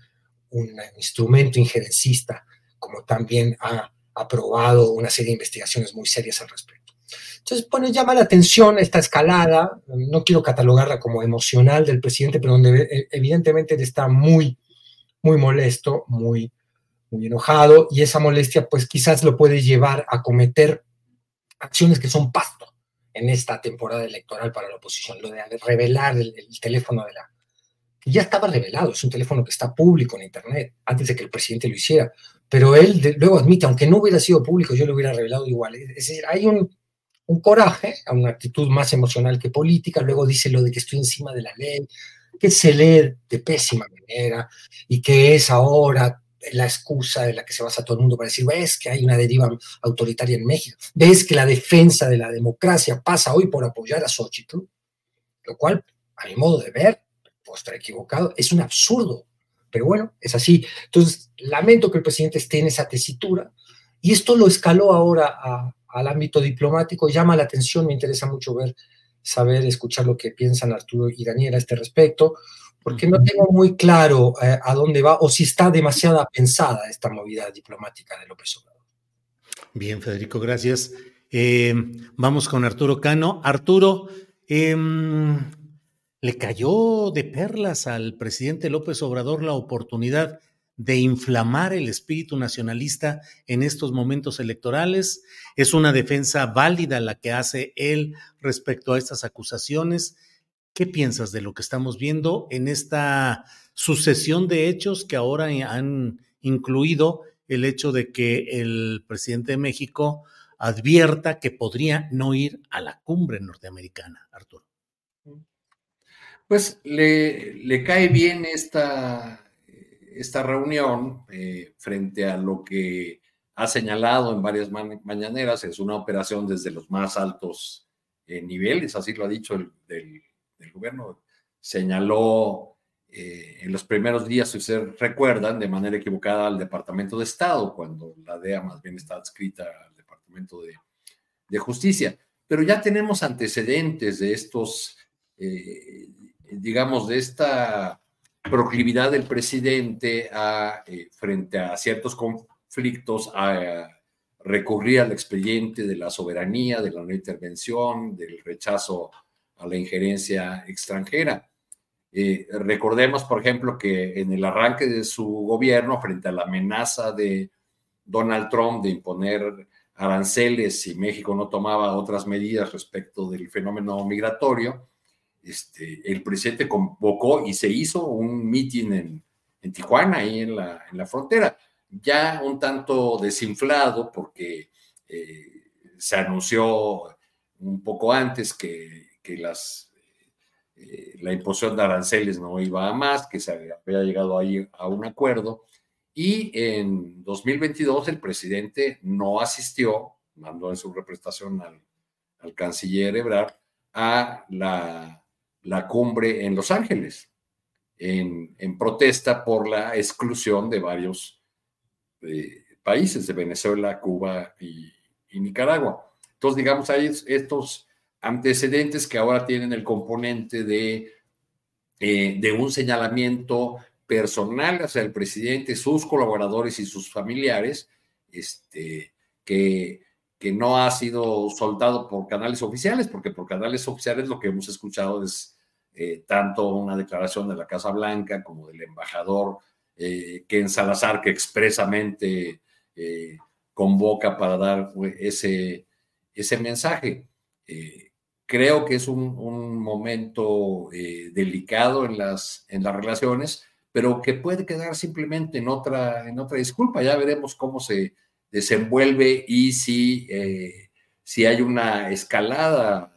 S10: instrumento injerencista, como también ha aprobado una serie de investigaciones muy serias al respecto. Entonces, bueno, llama la atención esta escalada, no quiero catalogarla como emocional del presidente, pero donde eh, evidentemente él está muy, muy molesto, muy, muy enojado y esa molestia pues quizás lo puede llevar a cometer acciones que son pasto en esta temporada electoral para la oposición, lo de revelar el, teléfono de la... ya estaba revelado, es un teléfono que está público en Internet, antes de que el presidente lo hiciera, pero él luego admite, aunque no hubiera sido público, yo lo hubiera revelado igual. Es decir, hay un, un coraje, una actitud más emocional que política, luego dice lo de que estoy encima de la ley, que se lee de pésima manera y que es ahora la excusa de la que se basa todo el mundo para decir, ves que hay una deriva autoritaria en México, ves que la defensa de la democracia pasa hoy por apoyar a Xochitl, lo cual, a mi modo de ver, puedo estar equivocado, es un absurdo, pero bueno, es así. Entonces, lamento que el presidente esté en esa tesitura Y esto lo escaló ahora al ámbito diplomático, llama la atención, me interesa mucho ver, saber, escuchar lo que piensan Arturo y Daniel a este respecto, porque no tengo muy claro eh, a dónde va o si está demasiada pensada esta movida diplomática de López Obrador.
S3: Bien, Federico, gracias. Eh, vamos con Arturo Cano. Arturo, em, le cayó de perlas al presidente López Obrador la oportunidad de inflamar el espíritu nacionalista en estos momentos electorales. Es una defensa válida la que hace él respecto a estas acusaciones. ¿Qué piensas de lo que estamos viendo en esta sucesión de hechos que ahora han incluido el hecho de que el presidente de México advierta que podría no ir a la cumbre norteamericana, Arturo?
S9: Pues le, le cae bien esta, esta reunión eh, frente a lo que ha señalado en varias mañaneras, es una operación desde los más altos eh, niveles, así lo ha dicho el del, gobierno, señaló eh, en los primeros días, si ustedes recuerdan, de manera equivocada al Departamento de Estado, cuando la DEA más bien está adscrita al Departamento de, de Justicia. Pero ya tenemos antecedentes de estos, digamos, de esta proclividad del presidente eh, frente a ciertos conflictos, a, recurrir al expediente de la soberanía, de la no intervención, del rechazo a la injerencia extranjera. Eh, recordemos, por ejemplo, que en el arranque de su gobierno, frente a la amenaza de Donald Trump de imponer aranceles si México no tomaba otras medidas respecto del fenómeno migratorio, este, el presidente convocó y se hizo un mitin en, Tijuana, ahí en la, en la, frontera, ya un tanto desinflado porque eh, se anunció un poco antes que, las, eh, la imposición de aranceles no iba a más, que se había llegado ahí a un acuerdo. Y en 2022 el presidente no asistió, mandó en su representación al, al canciller Ebrard, a la la cumbre en Los Ángeles, en, protesta por la exclusión de varios eh, países, de Venezuela, Cuba y, Nicaragua. Entonces, digamos, hay estos antecedentes que ahora tienen el componente de, eh, de un señalamiento personal hacia el presidente, sus colaboradores y sus familiares, este, que que no ha sido soltado por canales oficiales, porque por canales oficiales lo que hemos escuchado es eh, tanto una declaración de la Casa Blanca como del embajador eh, Ken Salazar, que expresamente eh, convoca para dar ese, ese mensaje. Creo que es un, momento delicado en las, en las relaciones, pero que puede quedar simplemente en otra, en otra disculpa. Ya veremos cómo se desenvuelve y si, eh, si hay una escalada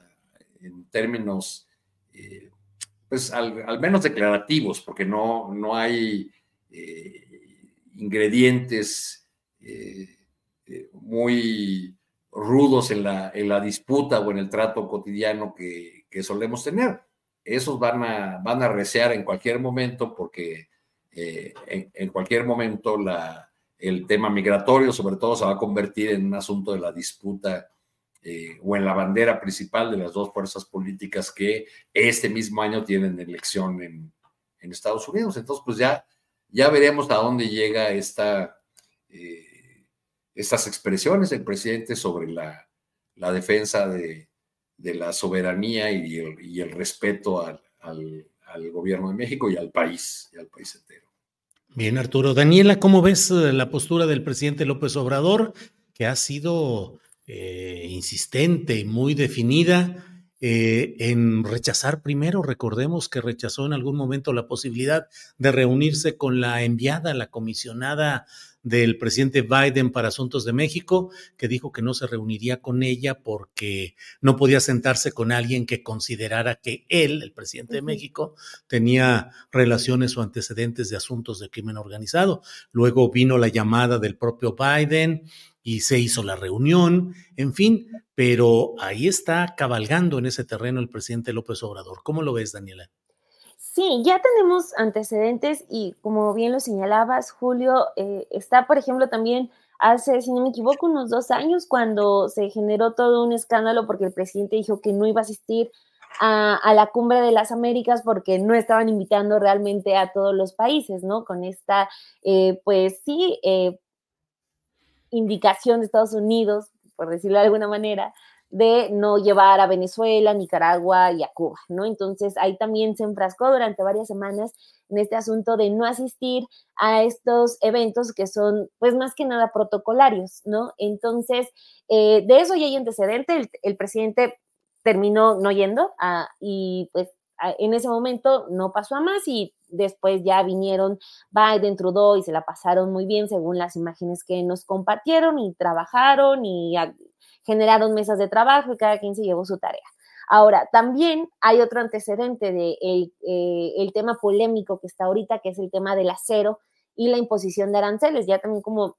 S9: en términos, eh, pues al, menos declarativos, porque no, no hay eh, ingredientes muy rudos en la, en la disputa o en el trato cotidiano que, solemos tener. Esos van a, van a recear en cualquier momento porque en cualquier momento la, el tema migratorio, sobre todo, se va a convertir en un asunto de la disputa eh, o en la bandera principal de las dos fuerzas políticas que este mismo año tienen elección en, Estados Unidos. Entonces, pues ya, ya veremos a dónde llega esta, eh, estas expresiones del presidente sobre la, defensa de, la soberanía y el, respeto al, al, gobierno de México y al país, y al país entero.
S3: Bien, Arturo. Daniela, ¿cómo ves eh, la postura del presidente López Obrador, que ha sido eh, insistente y muy definida eh, en rechazar primero? Recordemos que rechazó en algún momento la posibilidad de reunirse con la enviada, la comisionada del presidente Biden para Asuntos de México, que dijo que no se reuniría con ella porque no podía sentarse con alguien que considerara que él, el presidente de México, tenía relaciones o antecedentes de asuntos de crimen organizado. Luego vino la llamada del propio Biden y se hizo la reunión, en fin, pero ahí está cabalgando en ese terreno el presidente López Obrador. ¿Cómo lo ves, Daniela?
S8: Sí, ya tenemos antecedentes y como bien lo señalabas, Julio, eh, está, por ejemplo, también hace, si no me equivoco, unos dos años, cuando se generó todo un escándalo porque el presidente dijo que no iba a asistir a, la cumbre de las Américas porque no estaban invitando realmente a todos los países, ¿no? Con esta, eh, pues sí, eh, indicación de Estados Unidos, por decirlo de alguna manera, de no llevar a Venezuela, Nicaragua y a Cuba, ¿no? Entonces ahí también se enfrascó durante varias semanas en este asunto de no asistir a estos eventos que son, pues más que nada protocolarios, ¿no? Entonces, eh, de eso ya hay antecedente, el, presidente terminó no yendo y pues en ese momento no pasó a más y después ya vinieron Biden, Trudeau y se la pasaron muy bien según las imágenes que nos compartieron y trabajaron y generaron mesas de trabajo y cada quien se llevó su tarea. Ahora, también hay otro antecedente de eh, el, tema polémico que está ahorita, que es el tema del acero y la imposición de aranceles. Ya también como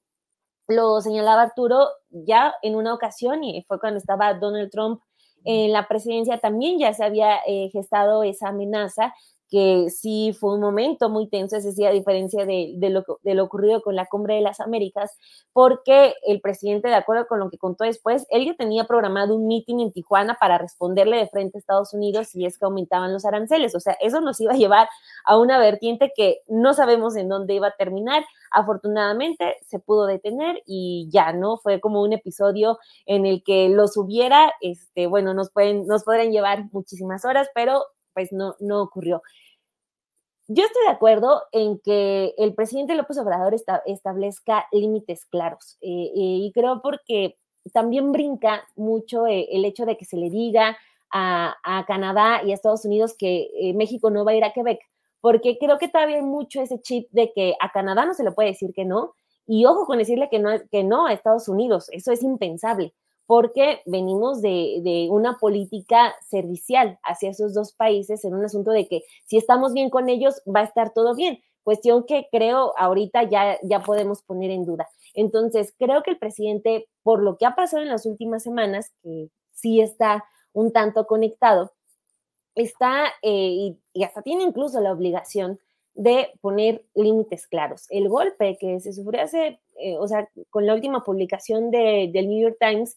S8: lo señalaba Arturo, ya en una ocasión, y fue cuando estaba Donald Trump en la presidencia, también ya se había eh, gestado esa amenaza que sí fue un momento muy tenso, es decir, a diferencia de, lo, de, lo, ocurrido con la Cumbre de las Américas, porque el presidente, de acuerdo con lo que contó después, él ya tenía programado un meeting en Tijuana para responderle de frente a Estados Unidos si es que aumentaban los aranceles. O sea, eso nos iba a llevar a una vertiente que no sabemos en dónde iba a terminar. Afortunadamente se pudo detener y ya, ¿no? Fue como un episodio en el que los hubiera, este, bueno, nos, pueden, nos podrían llevar muchísimas horas, pero pues no, no ocurrió. Yo estoy de acuerdo en que el presidente López Obrador establezca límites claros eh, eh, y creo porque también brinca mucho eh, el hecho de que se le diga a, Canadá y a Estados Unidos que México no va a ir a Quebec, porque creo que todavía hay mucho ese chip de que a Canadá no se le puede decir que no, y ojo con decirle que no, que no a Estados Unidos, eso es impensable porque venimos de, una política servicial hacia esos dos países en un asunto de que si estamos bien con ellos, va a estar todo bien. Cuestión que creo ahorita ya, ya podemos poner en duda. Entonces, creo que el presidente, por lo que ha pasado en las últimas semanas, que sí está un tanto conectado, está eh, y, hasta tiene incluso la obligación de poner límites claros. El golpe que se sufrió hace, eh, o sea, con la última publicación del New York Times,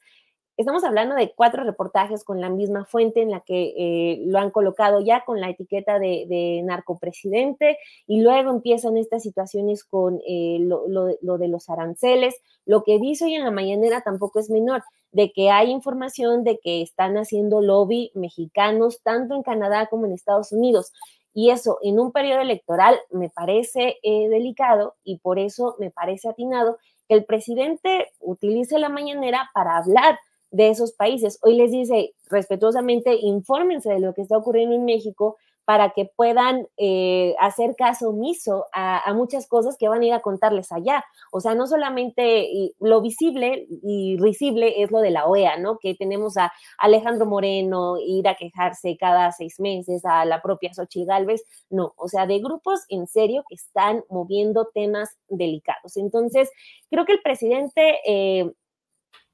S8: Estamos hablando de cuatro reportajes con la misma fuente en la que eh, lo han colocado ya con la etiqueta de, narcopresidente y luego empiezan estas situaciones con eh, lo, de los aranceles. Lo que dice hoy en la mañanera tampoco es menor, de que hay información de que están haciendo lobby mexicanos tanto en Canadá como en Estados Unidos. Y eso en un periodo electoral me parece eh, delicado y por eso me parece atinado que el presidente utilice la mañanera para hablar de esos países. Hoy les dice respetuosamente, infórmense de lo que está ocurriendo en México para que puedan eh, hacer caso omiso a, muchas cosas que van a ir a contarles allá. O sea, no solamente lo visible y risible es lo de la OEA, ¿no? Que tenemos a Alejandro Moreno ir a quejarse cada seis meses, a la propia Xochitl Galvez, no, o sea, de grupos en serio que están moviendo temas delicados. Entonces, creo que el presidente... Eh,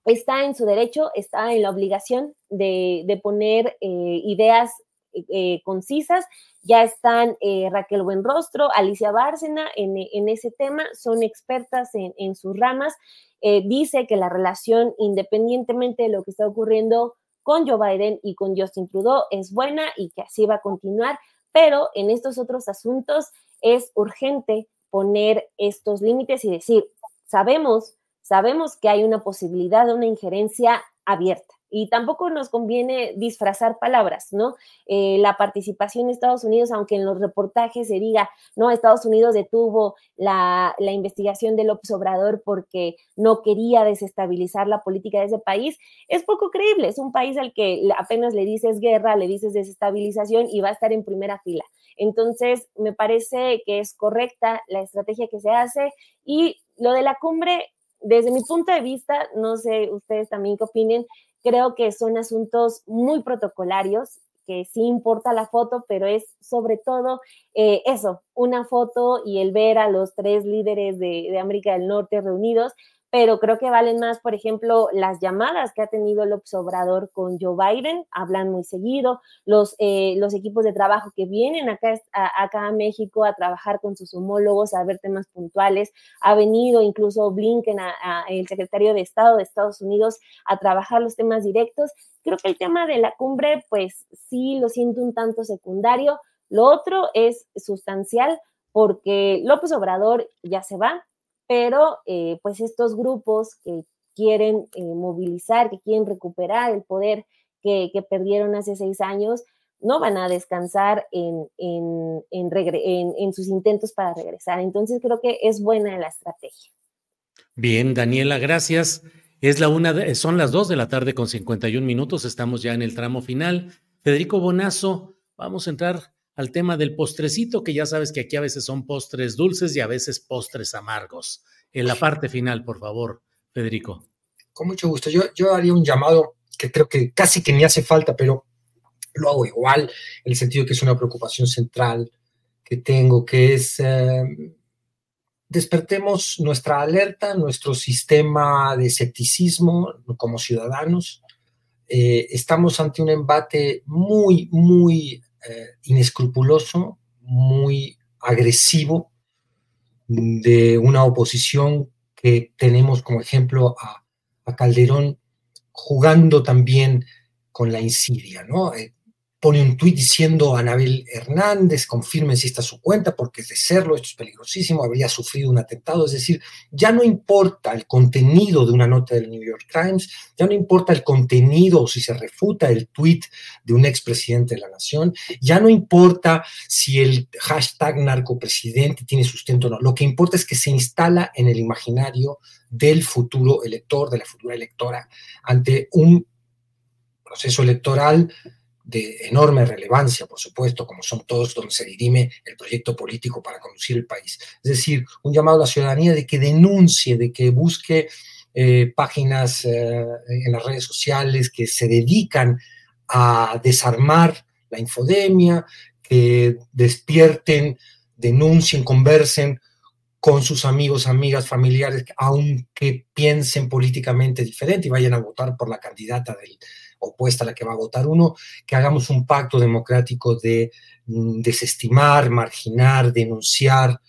S8: está en su derecho, está en la obligación de, poner eh, ideas eh, concisas. Ya están eh, Raquel Buenrostro, Alicia Bárcena en, ese tema, son expertas en, sus ramas. dice que la relación, independientemente de lo que está ocurriendo con Joe Biden y con Justin Trudeau, es buena y que así va a continuar, pero en estos otros asuntos es urgente poner estos límites y decir, sabemos sabemos que hay una posibilidad de una injerencia abierta. Y tampoco nos conviene disfrazar palabras, ¿no? Eh, la participación de Estados Unidos, aunque en los reportajes se diga, no, Estados Unidos detuvo la, la investigación de López Obrador porque no quería desestabilizar la política de ese país, es poco creíble. Es un país al que apenas le dices guerra, le dices desestabilización y va a estar en primera fila. Entonces, me parece que es correcta la estrategia que se hace y lo de la cumbre desde mi punto de vista, no sé ustedes también qué opinen, creo que son asuntos muy protocolarios, que sí importa la foto, pero es sobre todo eh, eso, una foto y el ver a los tres líderes de, América del Norte reunidos, pero creo que valen más, por ejemplo, las llamadas que ha tenido el observador con Joe Biden, hablan muy seguido, los, eh, los equipos de trabajo que vienen acá a, acá a México a trabajar con sus homólogos, a ver temas puntuales, ha venido incluso Blinken, el secretario de Estado de Estados Unidos, a trabajar los temas directos. Creo que el tema de la cumbre, pues sí lo siento un tanto secundario. Lo otro es sustancial porque López Obrador ya se va, pero eh, pues estos grupos que quieren eh, movilizar, que quieren recuperar el poder que, perdieron hace seis años, no van a descansar en, en, sus intentos para regresar. Entonces creo que es buena la estrategia.
S3: Bien, Daniela, gracias. Es la una son las dos de la tarde con 51 minutos. Estamos ya en el tramo final. Federico Bonazo, vamos a entrar al tema del postrecito, que ya sabes que aquí a veces son postres dulces y a veces postres amargos. En la parte final, por favor, Federico.
S10: Con mucho gusto. Yo, yo haría un llamado que creo que casi que ni hace falta, pero lo hago igual, en el sentido que es una preocupación central que tengo, que es eh, despertemos nuestra alerta, nuestro sistema de escepticismo como ciudadanos. Eh, estamos ante un embate muy, muy eh, inescrupuloso, muy agresivo de una oposición que tenemos como ejemplo a, Calderón jugando también con la insidia, ¿no? Eh, pone un tuit diciendo a Anabel Hernández, confirmen si está su cuenta, porque de serlo, esto es peligrosísimo, habría sufrido un atentado. Es decir, ya no importa el contenido de una nota del New York Times, ya no importa el contenido o si se refuta el tuit de un expresidente de la nación, ya no importa si el hashtag narcopresidente tiene sustento o no. Lo que importa es que se instala en el imaginario del futuro elector, de la futura electora, ante un proceso electoral de enorme relevancia, por supuesto, como son todos donde se dirime el proyecto político para conducir el país. Es decir, un llamado a la ciudadanía de que denuncie, de que busque eh, páginas eh, en las redes sociales que se dedican a desarmar la infodemia, que despierten, denuncien, conversen con sus amigos, amigas, familiares, aunque piensen políticamente diferente y vayan a votar por la candidata del, opuesta a la que va a votar uno, que hagamos un pacto democrático de mm, desestimar, marginar, denunciar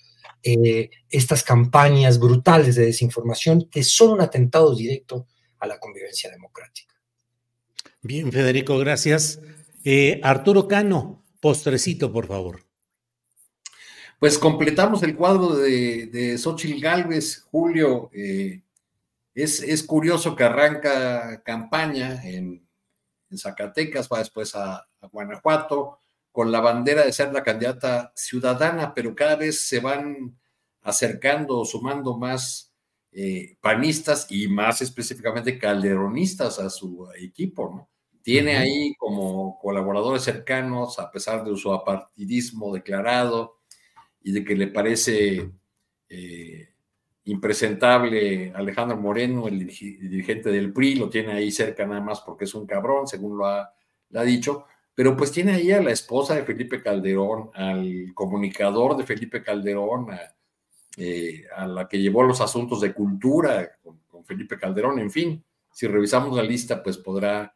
S10: eh, estas campañas brutales de desinformación que son un atentado directo a la convivencia democrática.
S3: Bien, Federico, gracias. Eh, Arturo Cano, postrecito, por favor.
S9: Pues completamos el cuadro de, de Xochitl Galvez, Julio. Eh, es, es, curioso que arranca campaña en en Zacatecas, va después a, Guanajuato, con la bandera de ser la candidata ciudadana, pero cada vez se van acercando, sumando más eh, panistas y más específicamente calderonistas a su equipo, ¿no? Tiene ahí como colaboradores cercanos, a pesar de su apartidismo declarado y de que le parece eh, impresentable Alejandro Moreno, el dirigente del PRI, lo tiene ahí cerca nada más porque es un cabrón, según lo ha, dicho, pero pues tiene ahí a la esposa de Felipe Calderón, al comunicador de Felipe Calderón, a, eh, la que llevó los asuntos de cultura con, Felipe Calderón, en fin, si revisamos la lista, pues podrá,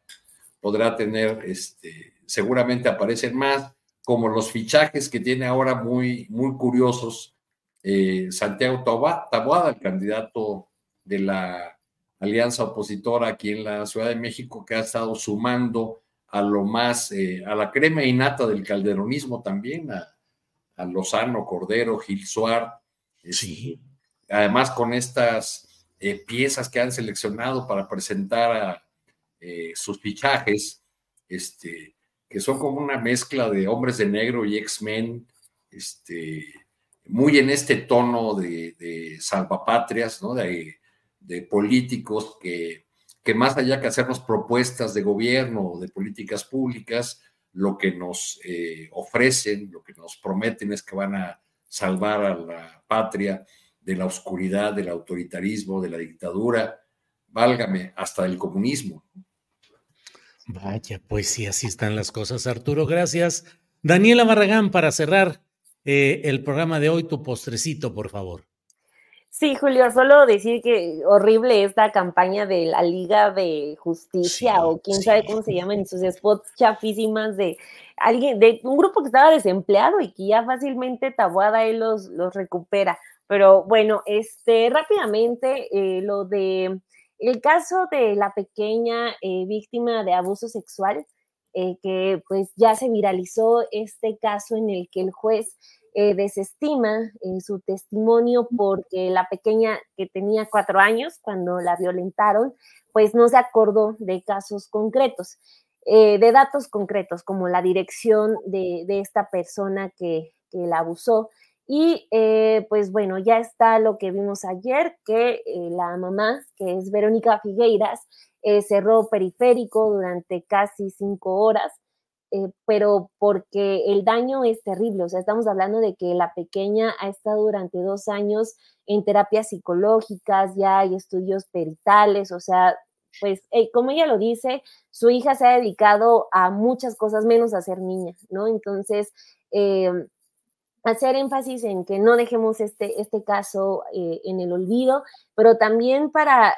S9: podrá tener, este, seguramente aparecen más, como los fichajes que tiene ahora muy, muy curiosos eh, Santiago Taboada, el candidato de la alianza opositora aquí en la Ciudad de México, que ha estado sumando a lo más, eh, a la crema innata del calderonismo también, a, Lozano, Cordero, Gil Suar. Sí. Además, con estas eh, piezas que han seleccionado para presentar a sus fichajes, este, que son como una mezcla de hombres de negro y X-Men, este, muy en este tono de, salvapatrias, ¿no? de, políticos que, que, más allá que hacernos propuestas de gobierno o de políticas públicas, lo que nos eh, ofrecen, lo que nos prometen es que van a salvar a la patria de la oscuridad, del autoritarismo, de la dictadura, válgame, hasta del comunismo.
S3: Vaya, pues sí, así están las cosas, Arturo. Gracias. Daniela Barragán, para cerrar, eh, el programa de hoy, tu postrecito, por favor.
S8: Sí, Julio, solo decir que horrible esta campaña de la Liga de Justicia o quién sabe cómo se llaman, sus spots chafísimas de alguien, de un grupo que estaba desempleado y que ya fácilmente Tabuada él los, los recupera. Pero bueno, este, rápidamente, eh, lo de el caso de la pequeña eh, víctima de abuso sexual, eh, que pues ya se viralizó este caso en el que el juez eh, desestima eh, su testimonio porque la pequeña que tenía cuatro años cuando la violentaron, pues no se acordó de casos concretos, de datos concretos, como la dirección de, esta persona que, que, la abusó. Y pues bueno, ya está lo que vimos ayer, que la mamá, que es Verónica Figueiras, cerró periférico durante casi cinco horas eh, pero porque el daño es terrible, o sea, estamos hablando de que la pequeña ha estado durante dos años en terapias psicológicas, ya hay estudios peritales, o sea, pues eh, como ella lo dice, su hija se ha dedicado a muchas cosas menos a ser niña, ¿no? Entonces, eh, hacer énfasis en que no dejemos este, este caso en el olvido, pero también para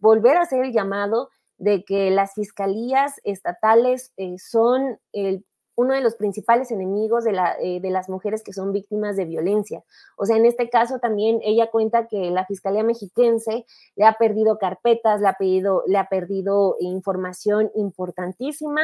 S8: volver a hacer el llamado de que las fiscalías estatales eh, son uno de los principales enemigos de, eh, de, las mujeres que son víctimas de violencia. O sea, en este caso también ella cuenta que la Fiscalía Mexiquense le ha perdido carpetas, le ha, pedido, le ha perdido información importantísima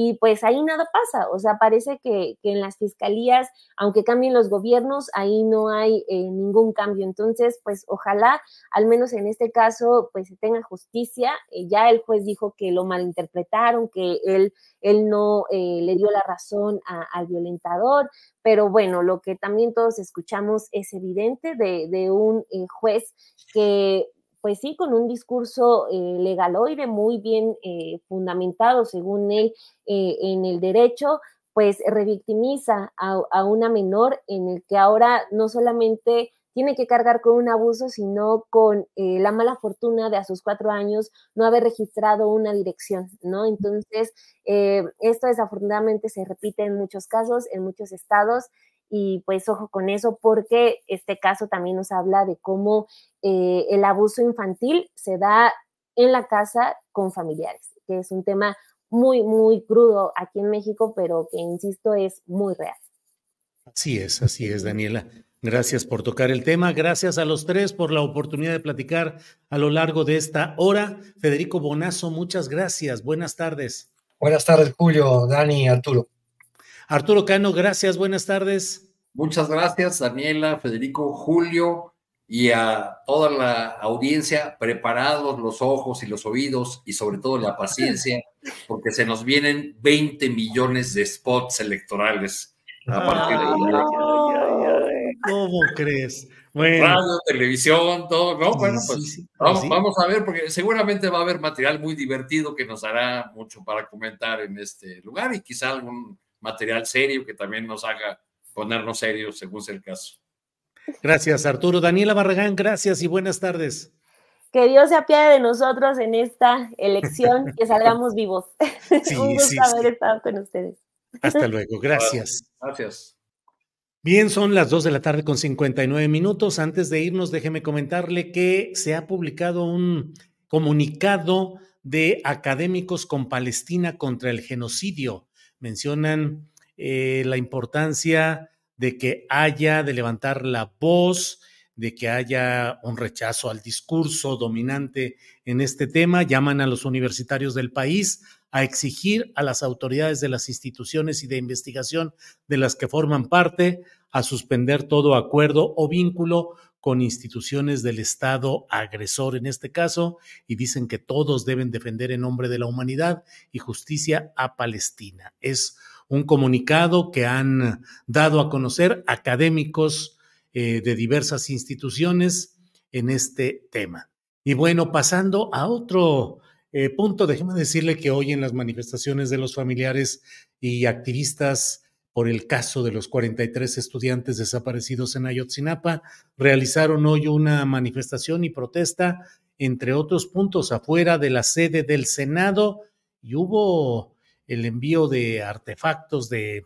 S8: y pues ahí nada pasa. O sea, parece que, en las fiscalías, aunque cambien los gobiernos, ahí no hay eh, ningún cambio. Entonces, pues ojalá, al menos en este caso, pues se tenga justicia. Eh, ya el juez dijo que lo malinterpretaron, que él, él no le dio la razón al violentador, pero bueno, lo que también todos escuchamos es evidente de, un eh, juez que pues sí, con un discurso eh, legaloide muy bien eh, fundamentado, según él, en el derecho, pues revictimiza a, a, una menor en el que ahora no solamente tiene que cargar con un abuso, sino con eh, la mala fortuna de a sus cuatro años no haber registrado una dirección, ¿no? Entonces, eh, esto desafortunadamente se repite en muchos casos, en muchos estados, y pues ojo con eso, porque este caso también nos habla de cómo eh, el abuso infantil se da en la casa con familiares, que es un tema muy, muy crudo aquí en México, pero que, insisto, es muy real.
S3: Así es, así es, Daniela. Gracias por tocar el tema. Gracias a los tres por la oportunidad de platicar a lo largo de esta hora. Federico Bonazo, muchas gracias. Buenas tardes.
S10: Buenas tardes, Julio, Dani, Arturo.
S3: Arturo Cano, gracias. Buenas tardes.
S9: Muchas gracias, Daniela, Federico, Julio y a toda la audiencia, preparados los ojos y los oídos y sobre todo la paciencia, porque se nos vienen 20 millones de spots electorales a partir de
S3: ¿Cómo crees?
S9: Radio, televisión, todo, ¿no? bueno, pues vamos, vamos, a ver, porque seguramente va a haber material muy divertido que nos hará mucho para comentar en este lugar y quizá algún material serio que también nos haga ponernos serios según sea el caso.
S3: Gracias, Arturo. Daniela Barragán, gracias y buenas tardes.
S8: Que Dios se apiade de nosotros en esta elección, que salgamos vivos. Un gusto haber estado con ustedes.
S3: Hasta luego, gracias.
S9: Gracias.
S3: Bien, son las 2 de la tarde con 59 minutos. Antes de irnos, déjeme comentarle que se ha publicado un comunicado de académicos con Palestina contra el genocidio. Mencionan eh, la importancia de que haya de levantar la voz, de que haya un rechazo al discurso dominante en este tema. Llaman a los universitarios del país a exigir a las autoridades de las instituciones y de investigación de las que forman parte a suspender todo acuerdo o vínculo con instituciones del Estado agresor en este caso y dicen que todos deben defender en nombre de la humanidad y justicia a Palestina. Es un comunicado que han dado a conocer académicos eh, de diversas instituciones en este tema. Y bueno, pasando a otro eh, punto, déjeme decirle que hoy en las manifestaciones de los familiares y activistas por el caso de los 43 estudiantes desaparecidos en Ayotzinapa, realizaron hoy una manifestación y protesta, entre otros puntos, afuera de la sede del Senado y hubo el envío de artefactos de,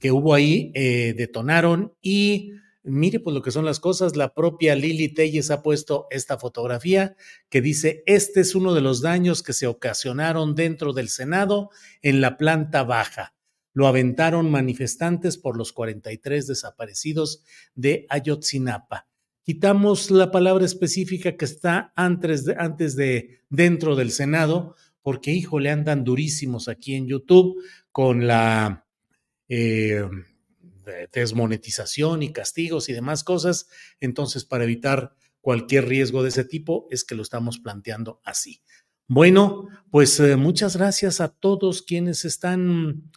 S3: que hubo ahí, eh, detonaron y mire pues lo que son las cosas, la propia Lili Telles ha puesto esta fotografía que dice, este es uno de los daños que se ocasionaron dentro del Senado en la planta baja. Lo aventaron manifestantes por los 43 desaparecidos de Ayotzinapa. Quitamos la palabra específica que está antes de, antes de dentro del Senado, porque híjole, andan durísimos aquí en YouTube con la... Eh, desmonetización y castigos y demás cosas. Entonces, para evitar cualquier riesgo de ese tipo, es que lo estamos planteando así. Bueno, pues eh, muchas gracias a todos quienes están,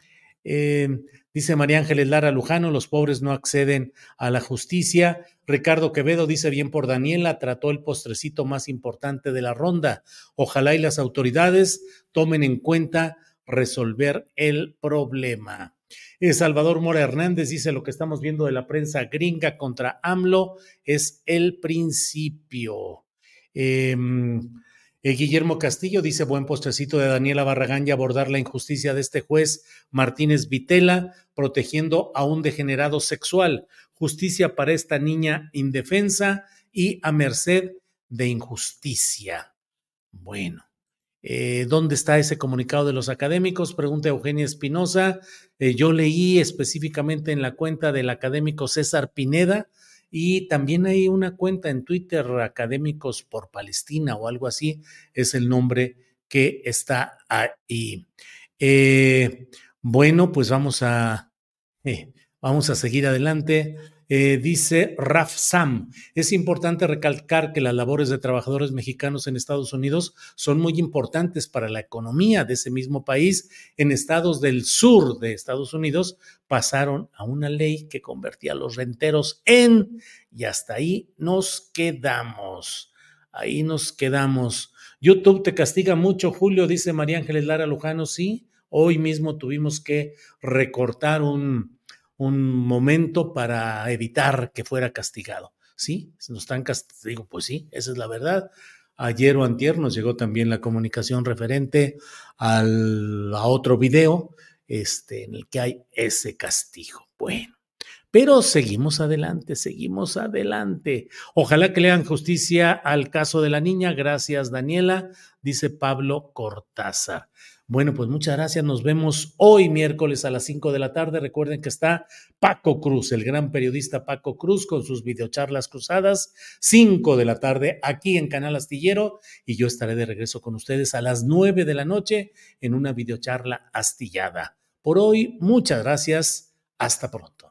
S3: eh, dice María Ángeles Lara Lujano, los pobres no acceden a la justicia. Ricardo Quevedo dice bien por Daniela, trató el postrecito más importante de la ronda. Ojalá y las autoridades tomen en cuenta resolver el problema. Eh, Salvador Mora Hernández dice lo que estamos viendo de la prensa gringa contra AMLO es el principio. Em, eh, Guillermo Castillo dice buen postrecito de Daniela Barragán y abordar la injusticia de este juez Martínez Vitela protegiendo a un degenerado sexual. Justicia para esta niña indefensa y a merced de injusticia. Bueno, eh, ¿Dónde está ese comunicado de los académicos? Pregunta Eugenia Espinosa. Eh, yo leí específicamente en la cuenta del académico César Pineda y también hay una cuenta en Twitter, Académicos por Palestina o algo así, es el nombre que está ahí. Eh, bueno, pues vamos a, vamos a seguir adelante. Eh, dice Raf Sam, es importante recalcar que las labores de trabajadores mexicanos en Estados Unidos son muy importantes para la economía de ese mismo país. En estados del sur de Estados Unidos pasaron a una ley que convertía a los renteros en, y hasta ahí nos quedamos. Ahí nos quedamos. YouTube te castiga mucho, Julio, dice María Ángeles Lara Lujano. Sí, hoy mismo tuvimos que recortar un, un momento para evitar que fuera castigado. Sí, nos están castigando. Pues sí, esa es la verdad. Ayer o antier nos llegó también la comunicación referente al, a otro video este, en el que hay ese castigo. Bueno, pero seguimos adelante, seguimos adelante. Ojalá que le justicia al caso de la niña. Gracias, Daniela, dice Pablo Cortázar. Bueno, pues muchas gracias. Nos vemos hoy miércoles a las 5 de la tarde. Recuerden que está Paco Cruz, el gran periodista Paco Cruz, con sus videocharlas cruzadas, 5 de la tarde aquí en Canal Astillero. Y yo estaré de regreso con ustedes a las 9 de la noche en una videocharla astillada. Por hoy, muchas gracias. Hasta pronto.